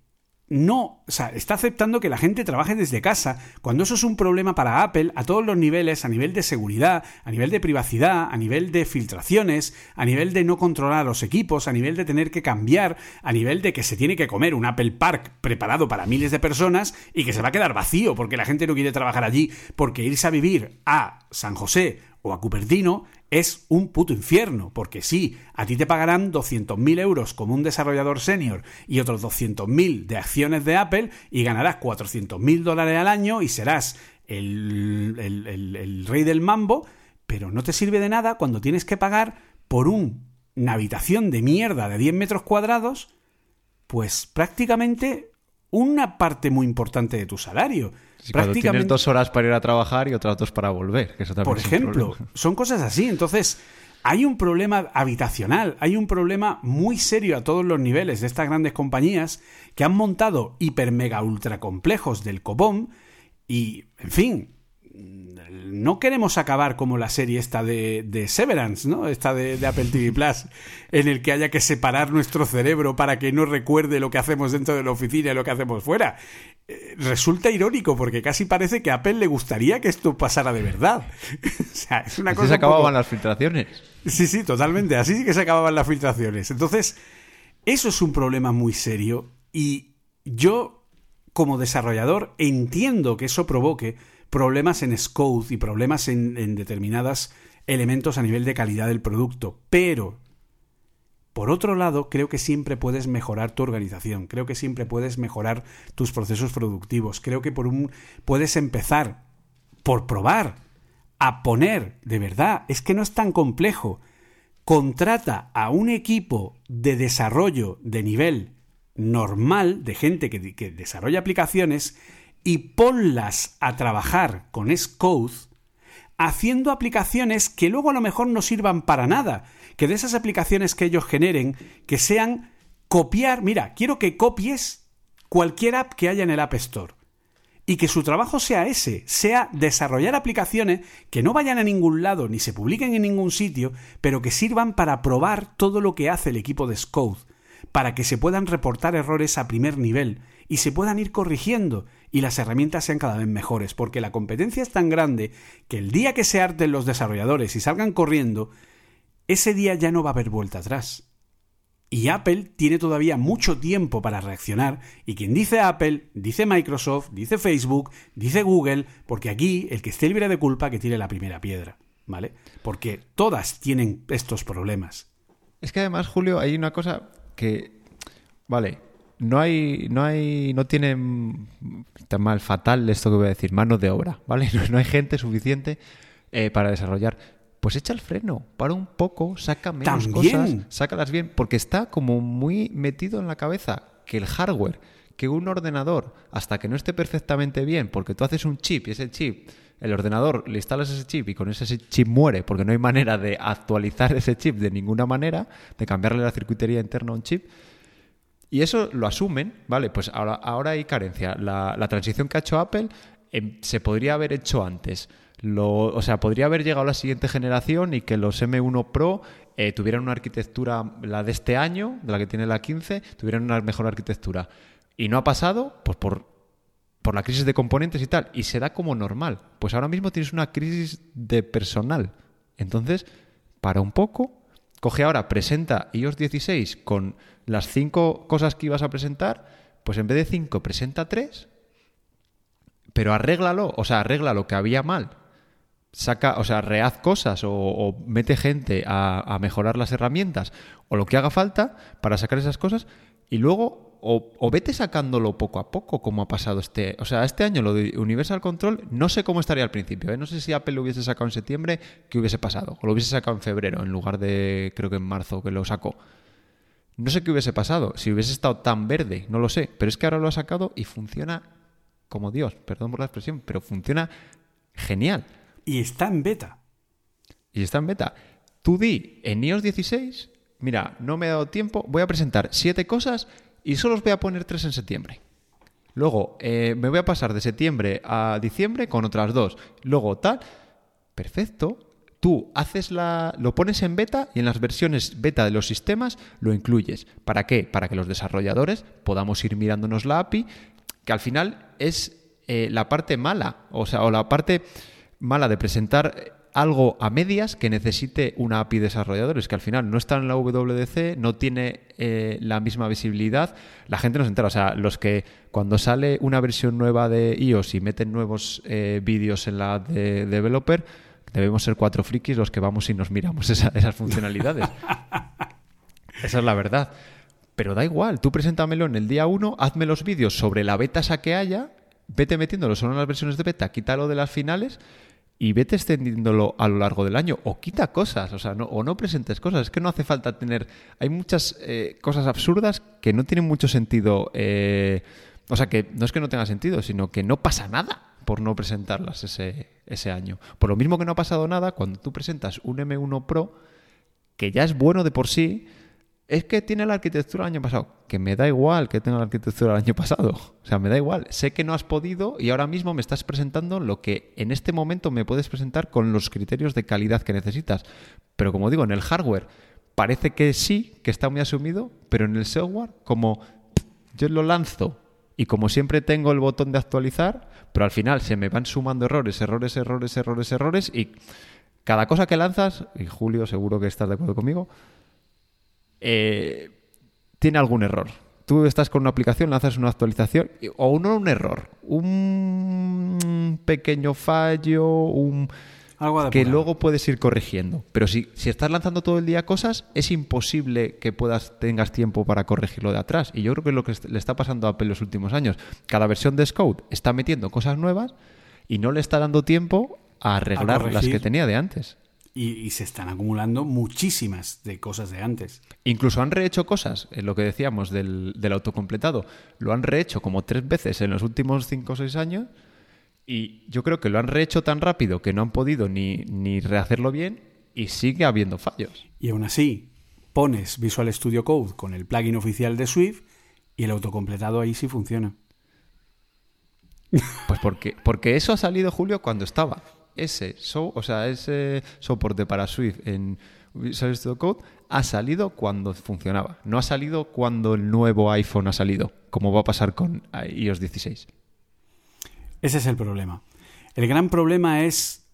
no, o sea, está aceptando que la gente trabaje desde casa, cuando eso es un problema para Apple a todos los niveles, a nivel de seguridad, a nivel de privacidad, a nivel de filtraciones, a nivel de no controlar los equipos, a nivel de tener que cambiar, a nivel de que se tiene que comer un Apple Park preparado para miles de personas y que se va a quedar vacío porque la gente no quiere trabajar allí, porque irse a vivir a San José o a Cupertino es un puto infierno, porque sí, a ti te pagarán 200.000 euros como un desarrollador senior y otros 200.000 de acciones de Apple y ganarás 400.000 dólares al año y serás el, el, rey del mambo, pero no te sirve de nada cuando tienes que pagar por una habitación de mierda de 10 metros cuadrados, pues prácticamente una parte muy importante de tu salario. Prácticamente... tienes dos horas para ir a trabajar y otras dos para volver. Por ejemplo, son cosas así. Entonces, hay un problema habitacional, hay un problema muy serio a todos los niveles de estas grandes compañías que han montado hiper mega ultra complejos del copón y, en fin, no queremos acabar como la serie esta de, Severance, ¿no? Esta de, Apple TV Plus, en el que haya que separar nuestro cerebro para que no recuerde lo que hacemos dentro de la oficina y lo que hacemos fuera. Eh, resulta irónico porque casi parece que a Apple le gustaría que esto pasara de verdad. [laughs] o sea, es una cosa. se acababan las filtraciones. Sí, sí, totalmente. Así sí que se acababan las filtraciones. Entonces, eso es un problema muy serio y yo, como desarrollador, entiendo que eso provoque problemas en Scode y problemas en, en determinados elementos a nivel de calidad del producto. Pero, por otro lado, creo que siempre puedes mejorar tu organización, creo que siempre puedes mejorar tus procesos productivos, creo que por un puedes empezar por probar a poner, de verdad, es que no es tan complejo. Contrata a un equipo de desarrollo de nivel normal, de gente que, que desarrolla aplicaciones, y ponlas a trabajar con Scode haciendo aplicaciones que luego a lo mejor no sirvan para nada, que de esas aplicaciones que ellos generen, que sean copiar, mira, quiero que copies cualquier app que haya en el App Store y que su trabajo sea ese, sea desarrollar aplicaciones que no vayan a ningún lado ni se publiquen en ningún sitio, pero que sirvan para probar todo lo que hace el equipo de Scode, para que se puedan reportar errores a primer nivel y se puedan ir corrigiendo y las herramientas sean cada vez mejores, porque la competencia es tan grande que el día que se harten los desarrolladores y salgan corriendo, ese día ya no va a haber vuelta atrás. Y Apple tiene todavía mucho tiempo para reaccionar, y quien dice Apple, dice Microsoft, dice Facebook, dice Google, porque aquí el que esté libre de culpa que tire la primera piedra, ¿vale? Porque todas tienen estos problemas. Es que además, Julio, hay una cosa que, vale, no hay, no hay, no tienen, está mal, fatal esto que voy a decir, mano de obra, ¿vale? [laughs] No, hay gente suficiente eh, para desarrollar. Pues echa el freno, para un poco, saca menos cosas, sácalas bien, porque está como muy metido en la cabeza que el hardware, que un ordenador, hasta que no esté perfectamente bien, porque tú haces un chip y ese chip, el ordenador le instalas ese chip y con ese chip muere, porque no hay [laughs] manera de actualizar ese chip de ninguna manera, de cambiarle la circuitería interna a un chip, y eso lo asumen, ¿vale? Pues ahora, ahora hay carencia. La, transición que ha hecho Apple em, se podría haber hecho antes. Lo, o sea, podría haber llegado a la siguiente generación y que los M1 Pro eh, tuvieran una arquitectura, la de este año, de la que tiene la 15, tuvieran una mejor arquitectura. Y no ha pasado, pues por, por la crisis de componentes y tal. Y se da como normal. Pues ahora mismo tienes una crisis de personal. Entonces, para un poco, Coge ahora, presenta iOS 16 con las cinco cosas que ibas a presentar, pues en vez de cinco, presenta tres, pero arréglalo, o sea, arregla lo que había mal. Saca, o sea, rehaz cosas o, mete gente a mejorar las herramientas o lo que haga falta para sacar esas cosas y luego o, vete sacándolo poco a poco, como ha pasado este. O sea, este año lo de Universal Control, no sé cómo estaría al principio. ¿eh? No sé si Apple lo hubiese sacado en septiembre, ¿qué hubiese pasado? O lo hubiese sacado en febrero, en lugar de, creo que en marzo, que lo sacó. No sé qué hubiese pasado, si hubiese estado tan verde, no lo sé. Pero es que ahora lo ha sacado y funciona como Dios, perdón por la expresión, pero funciona genial. Y está en beta. Y está en beta. Tú di en iOS 16, mira, no me he dado tiempo, voy a presentar siete cosas y solo os voy a poner tres en septiembre. Luego eh, me voy a pasar de septiembre a diciembre con otras dos. Luego tal. Perfecto. Tú haces la, lo pones en beta y en las versiones beta de los sistemas lo incluyes. ¿Para qué? Para que los desarrolladores podamos ir mirándonos la API, que al final es eh, la parte mala, o sea, o la parte mala de presentar algo a medias que necesite una API desarrolladores, que al final no está en la WDC, no tiene eh, la misma visibilidad, la gente no se entera. O sea, los que cuando sale una versión nueva de iOS y meten nuevos eh, vídeos en la de developer, debemos ser cuatro frikis los que vamos y nos miramos esas funcionalidades. [laughs] Esa es la verdad. Pero da igual, tú preséntamelo en el día 1, hazme los vídeos sobre la beta esa que haya, vete metiéndolo solo en las versiones de beta, quítalo de las finales y vete extendiéndolo a lo largo del año o quita cosas, o sea, no, o no presentes cosas. Es que no hace falta tener. Hay muchas eh, cosas absurdas que no tienen mucho sentido. Eh, o sea, que no es que no tenga sentido, sino que no pasa nada por no presentarlas ese, ese año. Por lo mismo que no ha pasado nada cuando tú presentas un M1 Pro, que ya es bueno de por sí, es que tiene la arquitectura del año pasado. Que me da igual que tenga la arquitectura del año pasado. O sea, me da igual. Sé que no has podido y ahora mismo me estás presentando lo que en este momento me puedes presentar con los criterios de calidad que necesitas. Pero como digo, en el hardware parece que sí, que está muy asumido, pero en el software, como yo lo lanzo y como siempre tengo el botón de actualizar, pero al final se me van sumando errores, errores, errores, errores, errores y cada cosa que lanzas, y Julio seguro que estás de acuerdo conmigo, eh, tiene algún error. Tú estás con una aplicación, lanzas una actualización, o no un error, un pequeño fallo, un que luego puedes ir corrigiendo. Pero si, si estás lanzando todo el día cosas, es imposible que puedas tengas tiempo para corregirlo de atrás. Y yo creo que es lo que le está pasando a Apple los últimos años. Cada versión de Scout está metiendo cosas nuevas y no le está dando tiempo a arreglar las que tenía de antes. Y, se están acumulando muchísimas de cosas de antes. Incluso han rehecho cosas, en lo que decíamos del, del autocompletado, lo han rehecho como tres veces en los últimos cinco o seis años y yo creo que lo han rehecho tan rápido que no han podido ni, ni rehacerlo bien y sigue habiendo fallos. Y aún así, pones Visual Studio Code con el plugin oficial de Swift y el autocompletado ahí sí funciona. [laughs] Pues porque, porque eso ha salido, Julio, cuando estaba ese, o sea, ese soporte para Swift en Visual Studio Code ha salido cuando funcionaba. No ha salido cuando el nuevo iPhone ha salido, como va a pasar con iOS 16. Ese es el problema. El gran problema es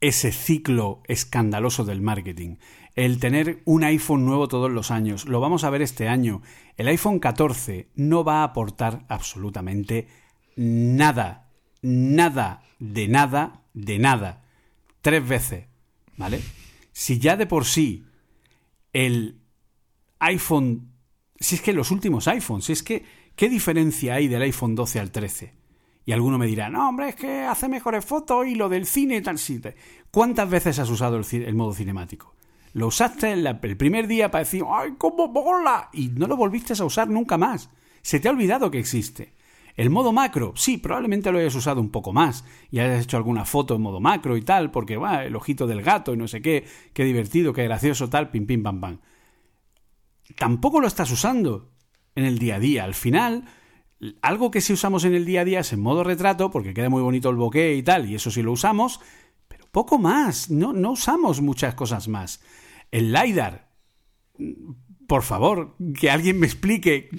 ese ciclo escandaloso del marketing. El tener un iPhone nuevo todos los años. Lo vamos a ver este año. El iPhone 14 no va a aportar absolutamente nada. Nada de nada de nada tres veces, ¿vale? Si ya de por sí el iPhone, si es que los últimos iPhones, si es que, ¿qué diferencia hay del iPhone 12 al 13? Y alguno me dirá, no, hombre, es que hace mejores fotos y lo del cine y tal. ¿Cuántas veces has usado el, modo cinemático? Lo usaste el primer día para decir, ¡ay, cómo bola! Y no lo volviste a usar nunca más. Se te ha olvidado que existe. El modo macro, sí, probablemente lo hayas usado un poco más y hayas hecho alguna foto en modo macro y tal, porque va, el ojito del gato y no sé qué, qué divertido, qué gracioso, tal, pim, pim, pam, pam. Tampoco lo estás usando en el día a día. Al final, algo que sí usamos en el día a día es en modo retrato, porque queda muy bonito el bokeh y tal, y eso sí lo usamos, pero poco más, no, no usamos muchas cosas más. El LiDAR, por favor, que alguien me explique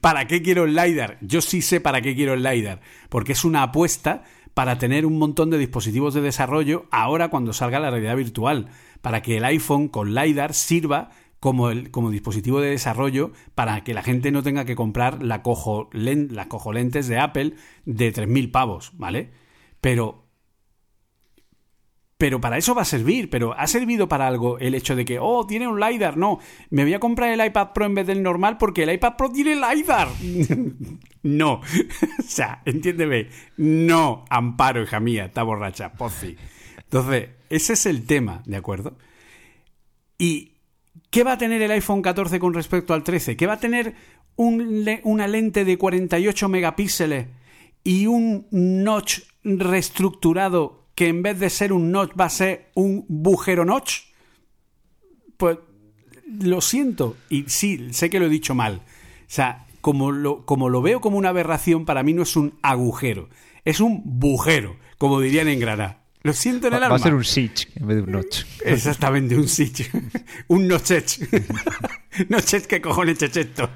¿Para qué quiero el LiDAR? Yo sí sé para qué quiero el LiDAR, porque es una apuesta para tener un montón de dispositivos de desarrollo ahora cuando salga la realidad virtual, para que el iPhone con LiDAR sirva como, el, como dispositivo de desarrollo para que la gente no tenga que comprar la cojo, las cojo lentes de Apple de 3.000 pavos, ¿vale? Pero pero para eso va a servir, pero ¿ha servido para algo el hecho de que, oh, tiene un LiDAR? No, me voy a comprar el iPad Pro en vez del normal porque el iPad Pro tiene LiDAR. [laughs] no, [laughs] o sea, entiéndeme, no, Amparo, hija mía, está borracha, pozzi. Entonces, ese es el tema, ¿de acuerdo? ¿Y qué va a tener el iPhone 14 con respecto al 13? ¿Qué va a tener una lente de 48 megapíxeles y un notch reestructurado que en vez de ser un notch va a ser un bujero notch? Pues lo siento, y sí, sé que lo he dicho mal. O sea, como lo, como lo veo como una aberración, para mí no es un agujero, es un bujero, como dirían en Granada. Lo siento en el Va, alma. va a ser un Siege en vez de un Notch. Exactamente, un sitio. un nochech. [laughs] nochech, ¿qué cojones es esto?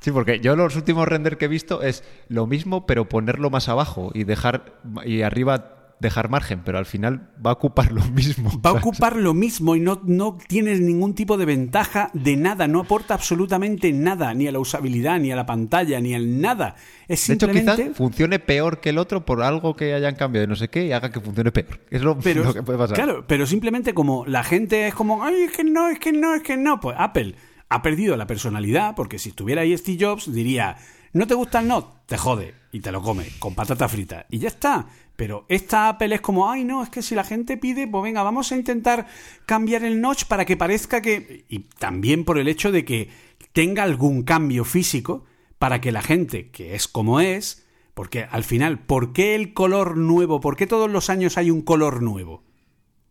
Sí, porque yo los últimos render que he visto es lo mismo, pero ponerlo más abajo y dejar y arriba dejar margen, pero al final va a ocupar lo mismo. Va a [laughs] ocupar lo mismo y no, no tienes ningún tipo de ventaja de nada, no aporta absolutamente nada, ni a la usabilidad, ni a la pantalla, ni al nada. Es De hecho, simplemente... quizás funcione peor que el otro por algo que hayan cambiado de no sé qué y haga que funcione peor. Es lo, pero, [laughs] lo que puede pasar. Claro, pero simplemente como la gente es como, ay, es que no, es que no, es que no. Pues Apple ha perdido la personalidad porque si estuviera ahí Steve Jobs diría, ¿no te gusta el Note? Te jode y te lo come con patata frita y ya está. Pero esta Apple es como, ay, no, es que si la gente pide, pues venga, vamos a intentar cambiar el notch para que parezca que... Y también por el hecho de que tenga algún cambio físico para que la gente, que es como es, porque al final, ¿por qué el color nuevo? ¿Por qué todos los años hay un color nuevo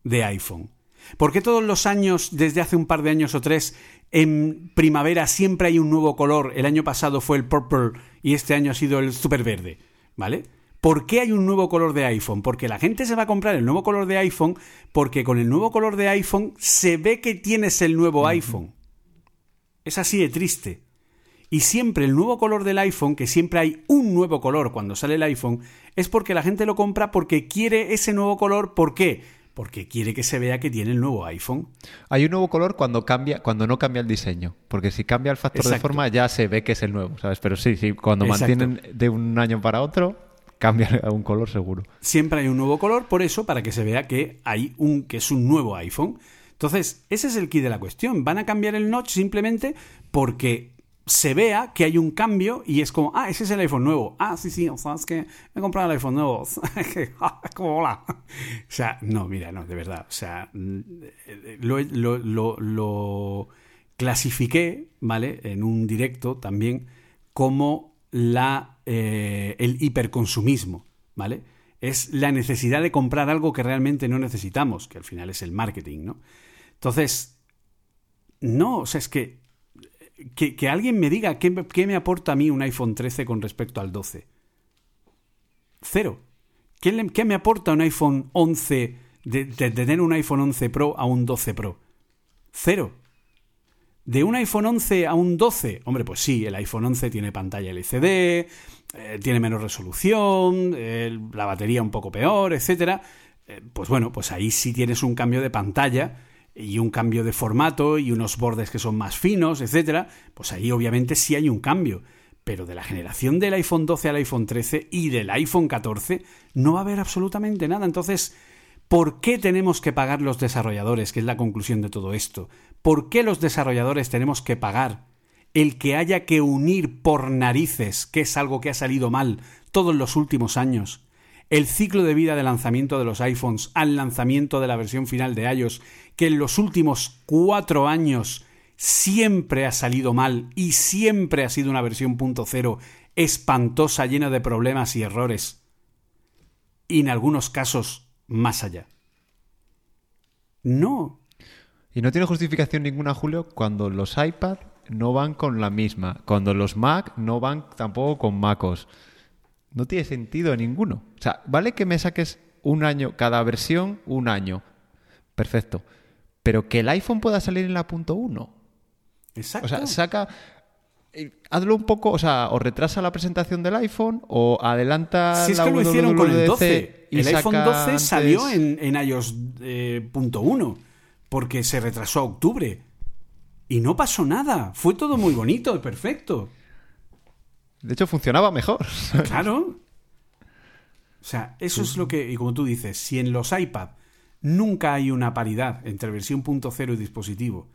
de iPhone? ¿Por qué todos los años, desde hace un par de años o tres, en primavera siempre hay un nuevo color? El año pasado fue el purple y este año ha sido el super verde, ¿vale? ¿Por qué hay un nuevo color de iPhone? Porque la gente se va a comprar el nuevo color de iPhone porque con el nuevo color de iPhone se ve que tienes el nuevo iPhone. Es así de triste. Y siempre el nuevo color del iPhone, que siempre hay un nuevo color cuando sale el iPhone, es porque la gente lo compra porque quiere ese nuevo color. ¿Por qué? Porque quiere que se vea que tiene el nuevo iPhone. Hay un nuevo color cuando cambia, cuando no cambia el diseño. Porque si cambia el factor de forma ya se ve que es el nuevo, ¿sabes? Pero sí, sí, cuando Exacto. mantienen de un año para otro, cambia a un color seguro. Siempre hay un nuevo color, por eso, para que se vea que hay un que es un nuevo iPhone. Entonces, ese es el key de la cuestión. Van a cambiar el notch simplemente porque se vea que hay un cambio y es como, ah, ese es el iPhone nuevo. Ah, sí, sí, o sea, es que me he comprado el iPhone nuevo. Es como, hola. O sea, no, mira, no, de verdad. O sea, mm, lo, lo, lo, lo clasifiqué, ¿vale? En un directo también como la, eh, el hiperconsumismo, ¿vale? Es la necesidad de comprar algo que realmente no necesitamos, que al final es el marketing, ¿no? Entonces, no, o sea, es que que, que alguien me diga qué, qué me aporta a mí un iPhone 13 con respecto al 12. Cero. ¿Qué, qué me aporta un iPhone 11 de, tener un iPhone 11 Pro a un 12 Pro? Cero. De un iPhone 11 a un 12, hombre, pues sí, el iPhone 11 tiene pantalla LCD, eh, tiene menos resolución, la batería un poco peor, etcétera. Eh, pues bueno, pues ahí sí tienes un cambio de pantalla y un cambio de formato y unos bordes que son más finos, etcétera. Pues ahí obviamente sí hay un cambio. Pero de la generación del iPhone 12 al iPhone 13 y del iPhone 14 no va a haber absolutamente nada. Entonces, ¿Por qué tenemos que pagar los desarrolladores? Que es la conclusión de todo esto. ¿Por qué los desarrolladores tenemos que pagar el que haya que unir por narices, que es algo que ha salido mal todos los últimos años, el ciclo de vida de lanzamiento de los iPhones al lanzamiento de la versión final de iOS, que en los últimos cuatro años siempre ha salido mal y siempre ha sido una versión punto cero espantosa, llena de problemas y errores? Y en algunos casos más allá. No. Y no tiene justificación ninguna, Julio, cuando los iPad no van con la misma, cuando los Mac no van tampoco con MacOS. No tiene sentido ninguno. O sea, vale que me saques un año, cada versión, un año. Perfecto. Pero que el iPhone pueda salir en la punto uno. Exacto. O sea, saca. eh, Hazlo un poco, o sea, o retrasa la presentación del iPhone o adelanta si es la que lo hicieron con el WWDC 12. y El iPhone saca 12 salió en, en iOS eh, punto uno porque se retrasó a octubre. Y no pasó nada. Fue todo muy bonito perfecto. De hecho, funcionaba mejor. Claro. O sea, eso es lo que, y como tú dices, si en los iPad nunca hay una paridad entre versión punto cero y dispositivo,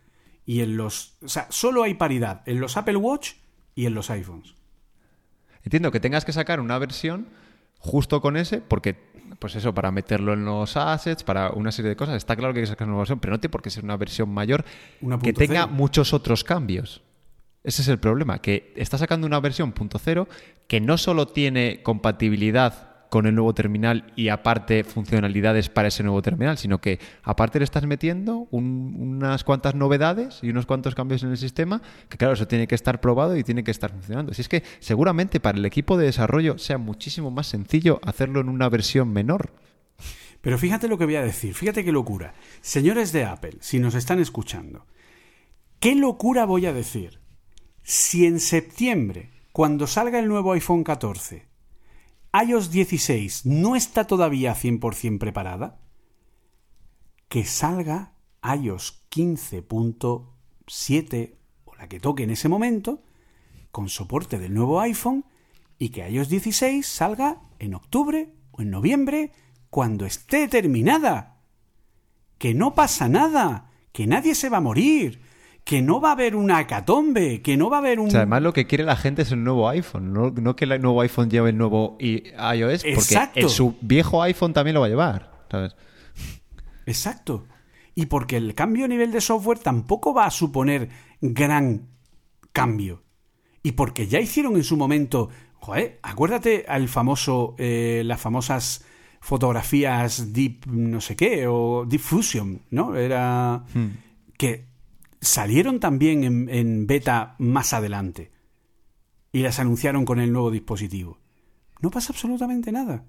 y en los, o sea, solo hay paridad en los Apple Watch y en los iPhones. Entiendo que tengas que sacar una versión justo con ese, porque, pues eso, para meterlo en los assets, para una serie de cosas, está claro que hay que sacar una versión, pero no tiene por qué ser una versión mayor Una que tenga cero. muchos otros cambios. Ese es el problema, que está sacando una versión punto cero que no solo tiene compatibilidad con el nuevo terminal y aparte funcionalidades para ese nuevo terminal, sino que aparte le estás metiendo un- unas cuantas novedades y unos cuantos cambios en el sistema, que claro, eso tiene que estar probado y tiene que estar funcionando. Si es que seguramente para el equipo de desarrollo sea muchísimo más sencillo hacerlo en una versión menor. Pero fíjate lo que voy a decir, fíjate qué locura. Señores de Apple, si nos están escuchando, ¿qué locura voy a decir? Si en septiembre, cuando salga el nuevo iPhone 14, iOS 16 no está todavía 100% preparada, que salga iOS 15.7 o la que toque en ese momento, con soporte del nuevo iPhone, y que iOS 16 salga en octubre o en noviembre cuando esté terminada. Que no pasa nada, que nadie se va a morir, que no va a haber una hecatombe, que no va a haber un... además lo que quiere la gente es el nuevo iPhone, no, que el nuevo iPhone lleve el nuevo iOS, porque su viejo iPhone también lo va a llevar, ¿sabes? Exacto. Y porque el cambio a nivel de software tampoco va a suponer gran cambio. Y porque ya hicieron en su momento Joder, acuérdate al famoso, eh, las famosas fotografías Deep no sé qué, o Deep Fusion, ¿no? Era... Hmm. que salieron también en, beta más adelante y las anunciaron con el nuevo dispositivo. No pasa absolutamente nada.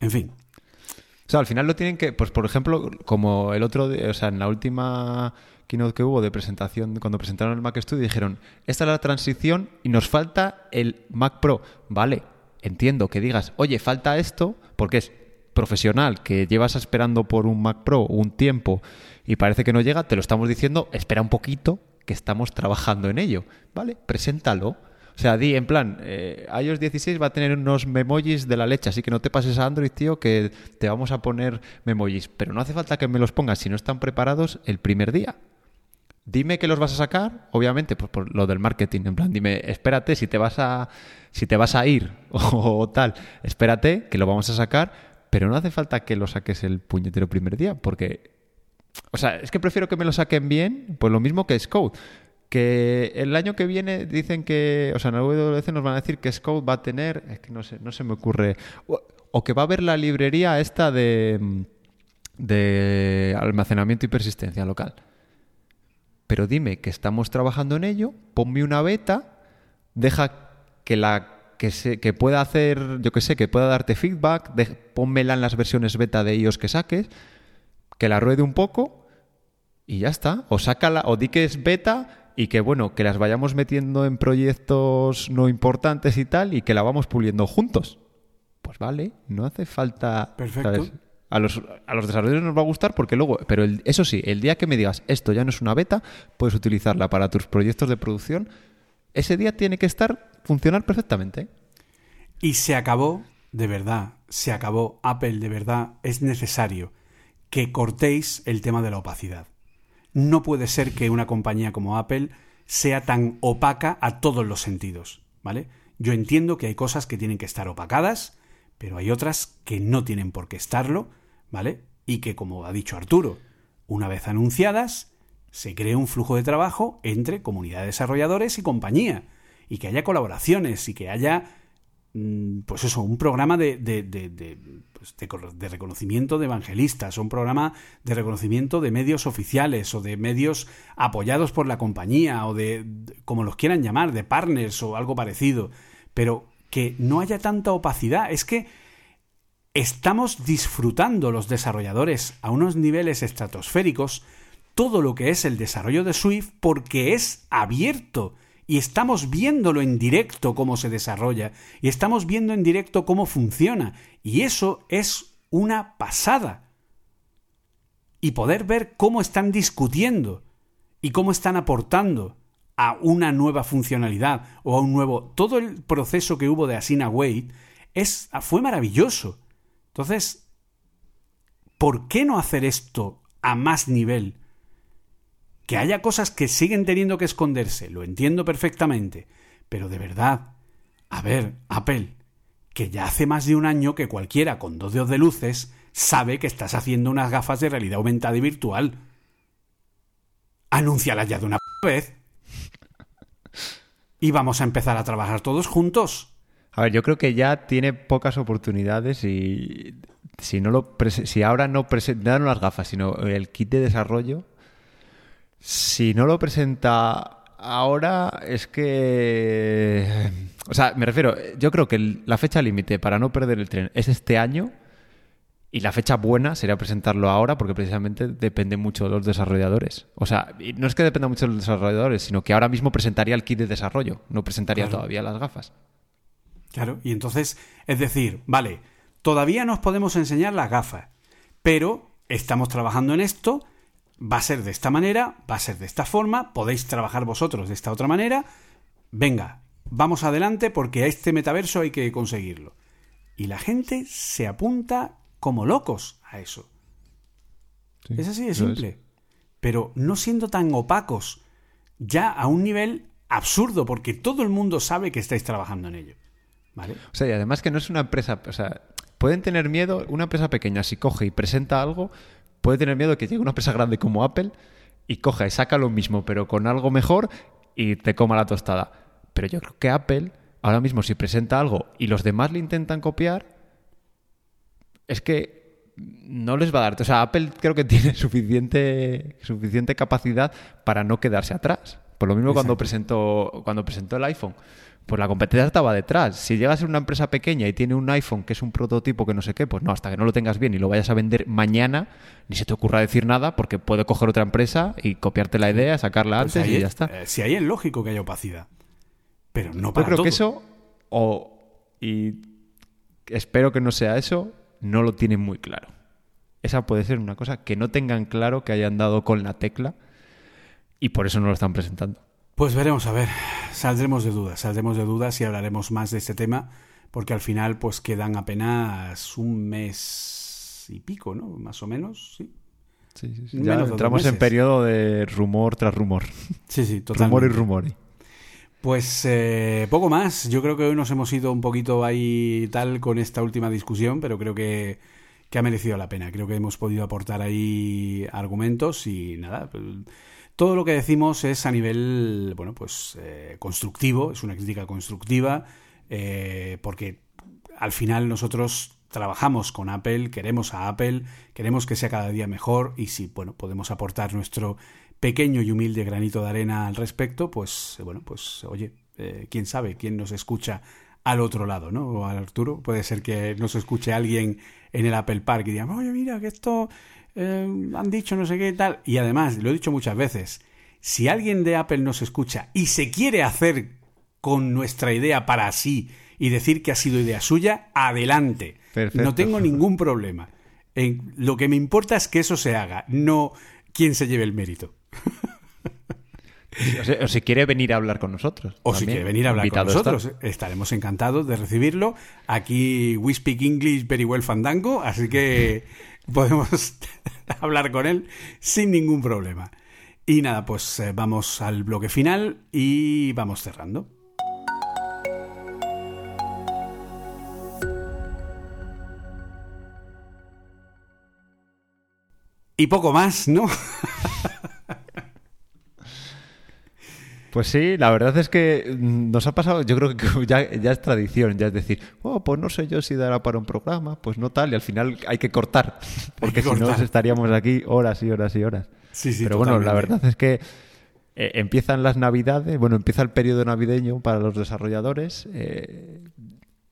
En fin. O sea, al final lo tienen que, pues por ejemplo, como el otro, o sea, en la última keynote que hubo de presentación, cuando presentaron el Mac Studio, dijeron, esta es la transición y nos falta el Mac Pro. Vale, entiendo que digas, oye, falta esto, porque es profesional que llevas esperando por un Mac Pro un tiempo y parece que no llega, te lo estamos diciendo, espera un poquito, que estamos trabajando en ello. ¿Vale? Preséntalo. O sea, di en plan, eh, iOS 16 va a tener unos memojis de la leche, así que no te pases a Android, tío, que te vamos a poner memojis. Pero no hace falta que me los pongas si no están preparados el primer día dime que los vas a sacar, obviamente, pues por lo del marketing, en plan, dime, espérate, si te vas a, si te vas a ir [laughs] o, tal, espérate, que lo vamos a sacar, pero no hace falta que lo saques el puñetero primer día, porque, o sea, es que prefiero que me lo saquen bien, pues lo mismo que Scout. Que el año que viene dicen que, o sea, en el WWDC nos van a decir que Scout va a tener, es que no sé, no se me ocurre, o, que va a haber la librería esta de, de almacenamiento y persistencia local pero dime que estamos trabajando en ello, ponme una beta, deja que la que, se, que pueda hacer, yo que sé, que pueda darte feedback, de, en las versiones beta de iOS que saques, que la ruede un poco y ya está. O sácala, o di que es beta y que bueno, que las vayamos metiendo en proyectos no importantes y tal y que la vamos puliendo juntos. Pues vale, no hace falta. Perfecto. A los, a los desarrolladores nos va a gustar porque luego, pero eso sí, el día que me digas esto ya no es una beta, puedes utilizarla para tus proyectos de producción, ese día tiene que estar, funcionar perfectamente. Y se acabó, de verdad, se acabó, Apple, de verdad, es necesario que cortéis el tema de la opacidad. No puede ser que una compañía como Apple sea tan opaca a todos los sentidos, ¿vale? Yo entiendo que hay cosas que tienen que estar opacadas, pero hay otras que no tienen por qué estarlo, ¿vale? Y que, como ha dicho Arturo, una vez anunciadas, se cree un flujo de trabajo entre comunidad de desarrolladores y compañía, y que haya colaboraciones, y que haya, pues eso, un programa de, de, de, pues de, reconocimiento de evangelistas, un programa de reconocimiento de medios oficiales, o de medios apoyados por la compañía, o de, como los quieran llamar, de partners o algo parecido, pero que no haya tanta opacidad. Es que estamos disfrutando los desarrolladores a unos niveles estratosféricos todo lo que es el desarrollo de Swift porque es abierto y estamos viéndolo en directo cómo se desarrolla y estamos viendo en directo cómo funciona y eso es una pasada. Y poder ver cómo están discutiendo y cómo están aportando a una nueva funcionalidad o a un nuevo... Todo el proceso que hubo de Asina Wade es, fue maravilloso. Entonces, ¿por qué no hacer esto a más nivel? Que haya cosas que siguen teniendo que esconderse, lo entiendo perfectamente, pero de verdad, a ver, Apple, que ya hace más de un año que cualquiera con dos dedos de luces sabe que estás haciendo unas gafas de realidad aumentada y virtual. Anúncialas ya de una vez y vamos a empezar a trabajar todos juntos. A ver, yo creo que ya tiene pocas oportunidades y si no lo si ahora no presenta no las gafas, sino el kit de desarrollo, si no lo presenta ahora es que o sea, me refiero, yo creo que la fecha límite para no perder el tren es este año Y la fecha buena sería presentarlo ahora porque precisamente depende mucho de los desarrolladores. O sea, no es que dependa mucho de los desarrolladores, sino que ahora mismo presentaría el kit de desarrollo, no presentaría todavía las gafas. Claro, y entonces, es decir, vale, todavía nos podemos enseñar las gafas, pero estamos trabajando en esto, va a ser de esta manera, va a ser de esta forma, podéis trabajar vosotros de esta otra manera, venga, vamos adelante porque a este metaverso hay que conseguirlo. Y la gente se apunta como locos a eso. es así de simple. Pero no siendo tan opacos, ya a un nivel absurdo, porque todo el mundo sabe que estáis trabajando en ello. O sea, y además que no es una empresa, o sea, pueden tener miedo, una empresa pequeña si coge y presenta algo, puede tener miedo que llegue una empresa grande como Apple y coja y saca lo mismo, pero con algo mejor y te coma la tostada. Pero yo creo que Apple, ahora mismo, si presenta algo y los demás le intentan copiar, es que no les va a dar. O sea, Apple creo que [laughs] tiene suficiente, suficiente capacidad para no quedarse atrás. Por lo mismo cuando presentó, cuando presentó el iPhone pues la competencia estaba detrás. Si llegas a ser una empresa pequeña y tiene un iPhone que es un prototipo que no sé qué, pues no, hasta que no lo tengas bien y lo vayas a vender mañana, ni se te ocurra decir nada porque puede coger otra empresa y copiarte la idea, sacarla pues antes y ya está. Eh, si ahí es lógico que haya opacidad, pero no para Yo creo que eso, o, y espero que no sea eso, no lo tienen muy claro. Esa puede ser una cosa que no tengan claro que hayan dado con la tecla y por eso no lo están presentando. Pues veremos, a ver, saldremos de dudas, saldremos de dudas y hablaremos más de este tema, porque al final pues quedan apenas un mes y pico, ¿no? Más o menos, sí. Sí, sí, sí. Ya entramos en periodo de rumor tras rumor. Sí, sí, totalmente. rumor y rumor. Pues eh, poco más. Yo creo que hoy nos hemos ido un poquito ahí tal con esta última discusión, pero creo que, que ha merecido la pena. Creo que hemos podido aportar ahí argumentos y nada. Pues, todo lo que decimos es a nivel, bueno, pues eh, constructivo, es una crítica constructiva, eh, porque al final nosotros trabajamos con Apple, queremos a Apple, queremos que sea cada día mejor y si, bueno, podemos aportar nuestro pequeño y humilde granito de arena al respecto, pues, bueno, pues, oye, eh, quién sabe, quién nos escucha al otro lado, ¿no? Arturo, puede ser que nos escuche alguien en el Apple Park y diga, oye, mira, que esto eh, han dicho no sé qué tal. Y además, lo he dicho muchas veces, si alguien de Apple nos escucha y se quiere hacer con nuestra idea para sí y decir que ha sido idea suya, adelante. No tengo ningún problema. En, lo que me importa es que eso se haga, no quién se lleve el mérito. O, si quiere venir a hablar con nosotros. O si quiere venir a hablar con nosotros. Estaremos encantados de recibirlo. Aquí we speak English very well fandango, así que podemos [laughs] hablar con él sin ningún problema. Y nada, pues eh, vamos al bloque final y vamos cerrando. Y poco más, ¿no? [laughs] Pues sí, la verdad es que mm, nos ha pasado, yo creo que ya, es tradición, ya es decir, oh, pues no sé yo si dará para un programa, pues no tal, y al final hay que cortar, [laughs] porque si no estaríamos aquí horas y horas y horas. Sí, sí, Pero bueno, la verdad es que eh, empiezan las navidades, bueno, empieza el periodo navideño para los desarrolladores. Eh,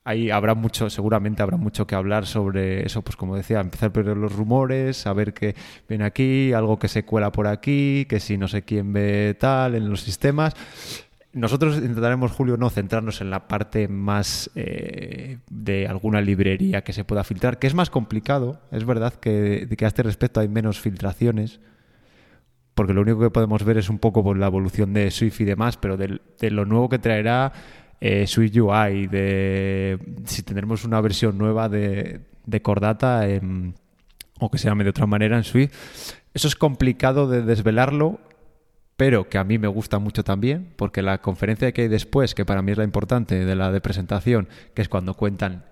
ahí habrá mucho, seguramente habrá mucho que hablar sobre eso, pues como decía, empezar ver los rumores, saber que viene aquí, algo que se cuela por aquí, que si no sé quién ve tal en los sistemas. Nosotros intentaremos, Julio, no centrarnos en la parte más eh, de alguna librería que se pueda filtrar, que es más complicado. Es verdad que, que a este respecto hay menos filtraciones, porque lo único que podemos ver es un poco por la evolución de Swift y demás, pero de lo nuevo que traerá eh, Swift UI, de si tendremos una versión nueva de, Cordata o que se llame de otra manera en Swift. Eso es complicado de desvelarlo, pero que a mí me gusta mucho también, porque la conferencia que hay después, que para mí es la importante de la de presentación, que es cuando cuentan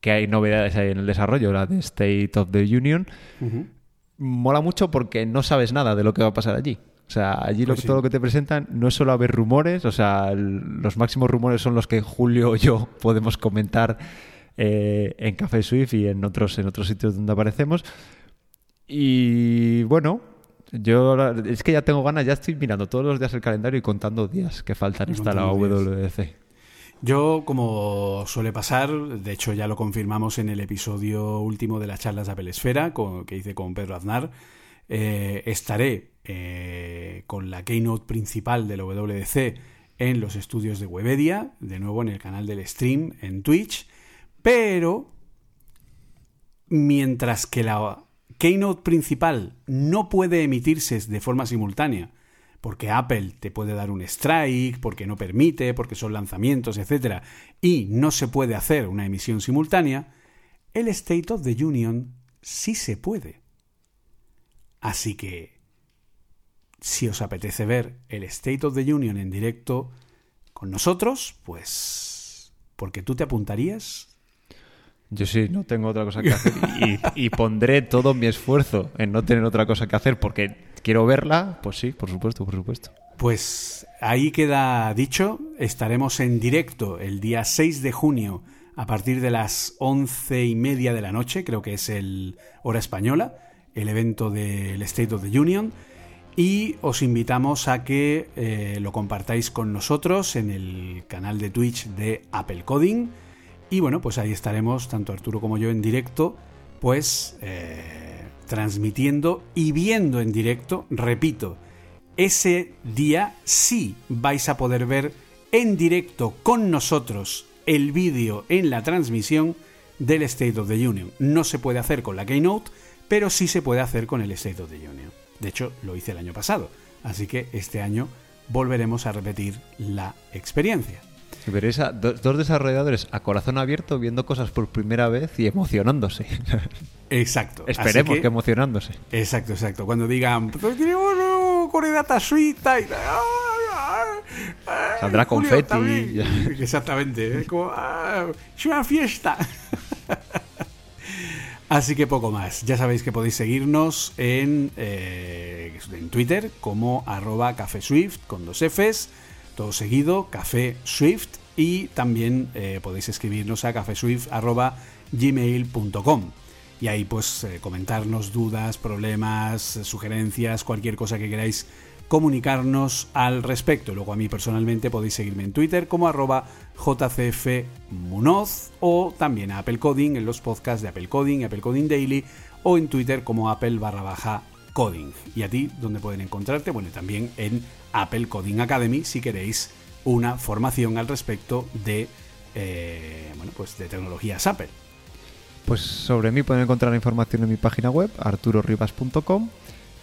que hay novedades ahí en el desarrollo, la de State of the Union, mola mucho porque no sabes nada de lo que va a pasar allí. O sea, allí pues todo lo que te presentan no es solo haber rumores, o sea, los máximos rumores son los que Julio o yo [laughs] podemos comentar eh, en Café Swift y en otros, en otros sitios donde aparecemos. Y bueno, yo es que ya tengo ganas, ya estoy mirando todos los días el calendario y contando días que faltan hasta la WDC. Yo, como suele pasar, de hecho ya lo confirmamos en el episodio último de las charlas de Apple Esfera que hice con Pedro Aznar, eh, estaré eh, con la keynote principal de la WDC en los estudios de Webedia, de nuevo en el canal del stream en Twitch, pero mientras que la keynote principal no puede emitirse de forma simultánea, porque Apple te puede dar un strike, porque no permite, porque son lanzamientos, etc., y no se puede hacer una emisión simultánea, el State of the Union sí se puede. Así que, si os apetece ver el State of the Union en directo con nosotros, pues, porque tú te apuntarías yo sí, no tengo otra cosa que hacer y, pondré todo mi esfuerzo en no tener otra cosa que hacer porque quiero verla, pues sí, por supuesto, por supuesto. Pues ahí queda dicho, estaremos en directo el día 6 de junio a partir de las once y media de la noche, creo que es el hora española, el evento del State of the Union. Y os invitamos a que eh, lo compartáis con nosotros en el canal de Twitch de Apple Coding y bueno, pues ahí estaremos, tanto Arturo como yo, en directo, pues eh, transmitiendo y viendo en directo, repito, ese día sí vais a poder ver en directo con nosotros el vídeo en la transmisión del State of the Union. No se puede hacer con la Keynote, pero sí se puede hacer con el State of the Union. De hecho, lo hice el año pasado, así que este año volveremos a repetir la experiencia. Veréis a dos, desarrolladores a corazón abierto viendo cosas por primera vez y emocionándose. [laughs] Exacto. Esperemos que, emocionándose. Exacto, exacto. Cuando digan, tenemos con data suite y Saldrá confeti. Exactamente. Es como, ah, es una fiesta. [laughs] Así que poco más. Ya sabéis que podéis seguirnos en, eh, en Twitter como arroba cafeswift con dos Fs todo seguido, Café Swift, y también eh, podéis escribirnos a cafeswift.gmail.com y ahí pues eh, comentarnos dudas, problemas, sugerencias, cualquier cosa que queráis comunicarnos al respecto. Luego a mí personalmente podéis seguirme en Twitter como arroba jcfmunoz o también a Apple Coding en los podcasts de Apple Coding, Apple Coding Daily o en Twitter como Apple barra baja coding. ¿Y a ti dónde pueden encontrarte? Bueno, también en Apple Coding Academy si queréis una formación al respecto de, eh, bueno, pues de tecnologías Apple. Pues sobre mí pueden encontrar información en mi página web, arturoribas.com.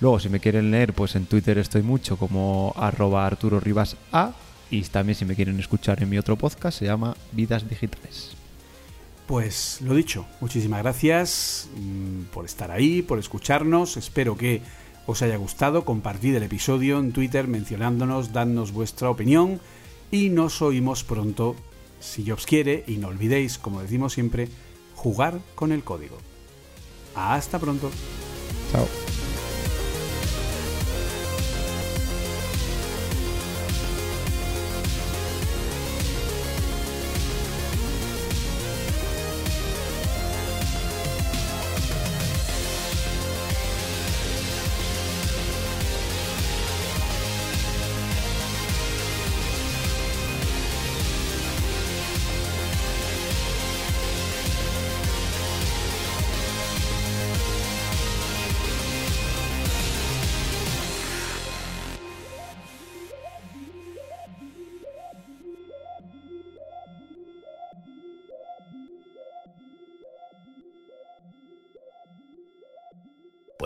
Luego, si me quieren leer, pues en Twitter estoy mucho como arroba Arturo Y también si me quieren escuchar en mi otro podcast, se llama Vidas Digitales. Pues lo dicho, muchísimas gracias mm, por estar ahí, por escucharnos. Espero que os haya gustado, compartid el episodio en Twitter mencionándonos, dadnos vuestra opinión y nos oímos pronto, si Jobs quiere, y no olvidéis, como decimos siempre, jugar con el código. Hasta pronto. Chao.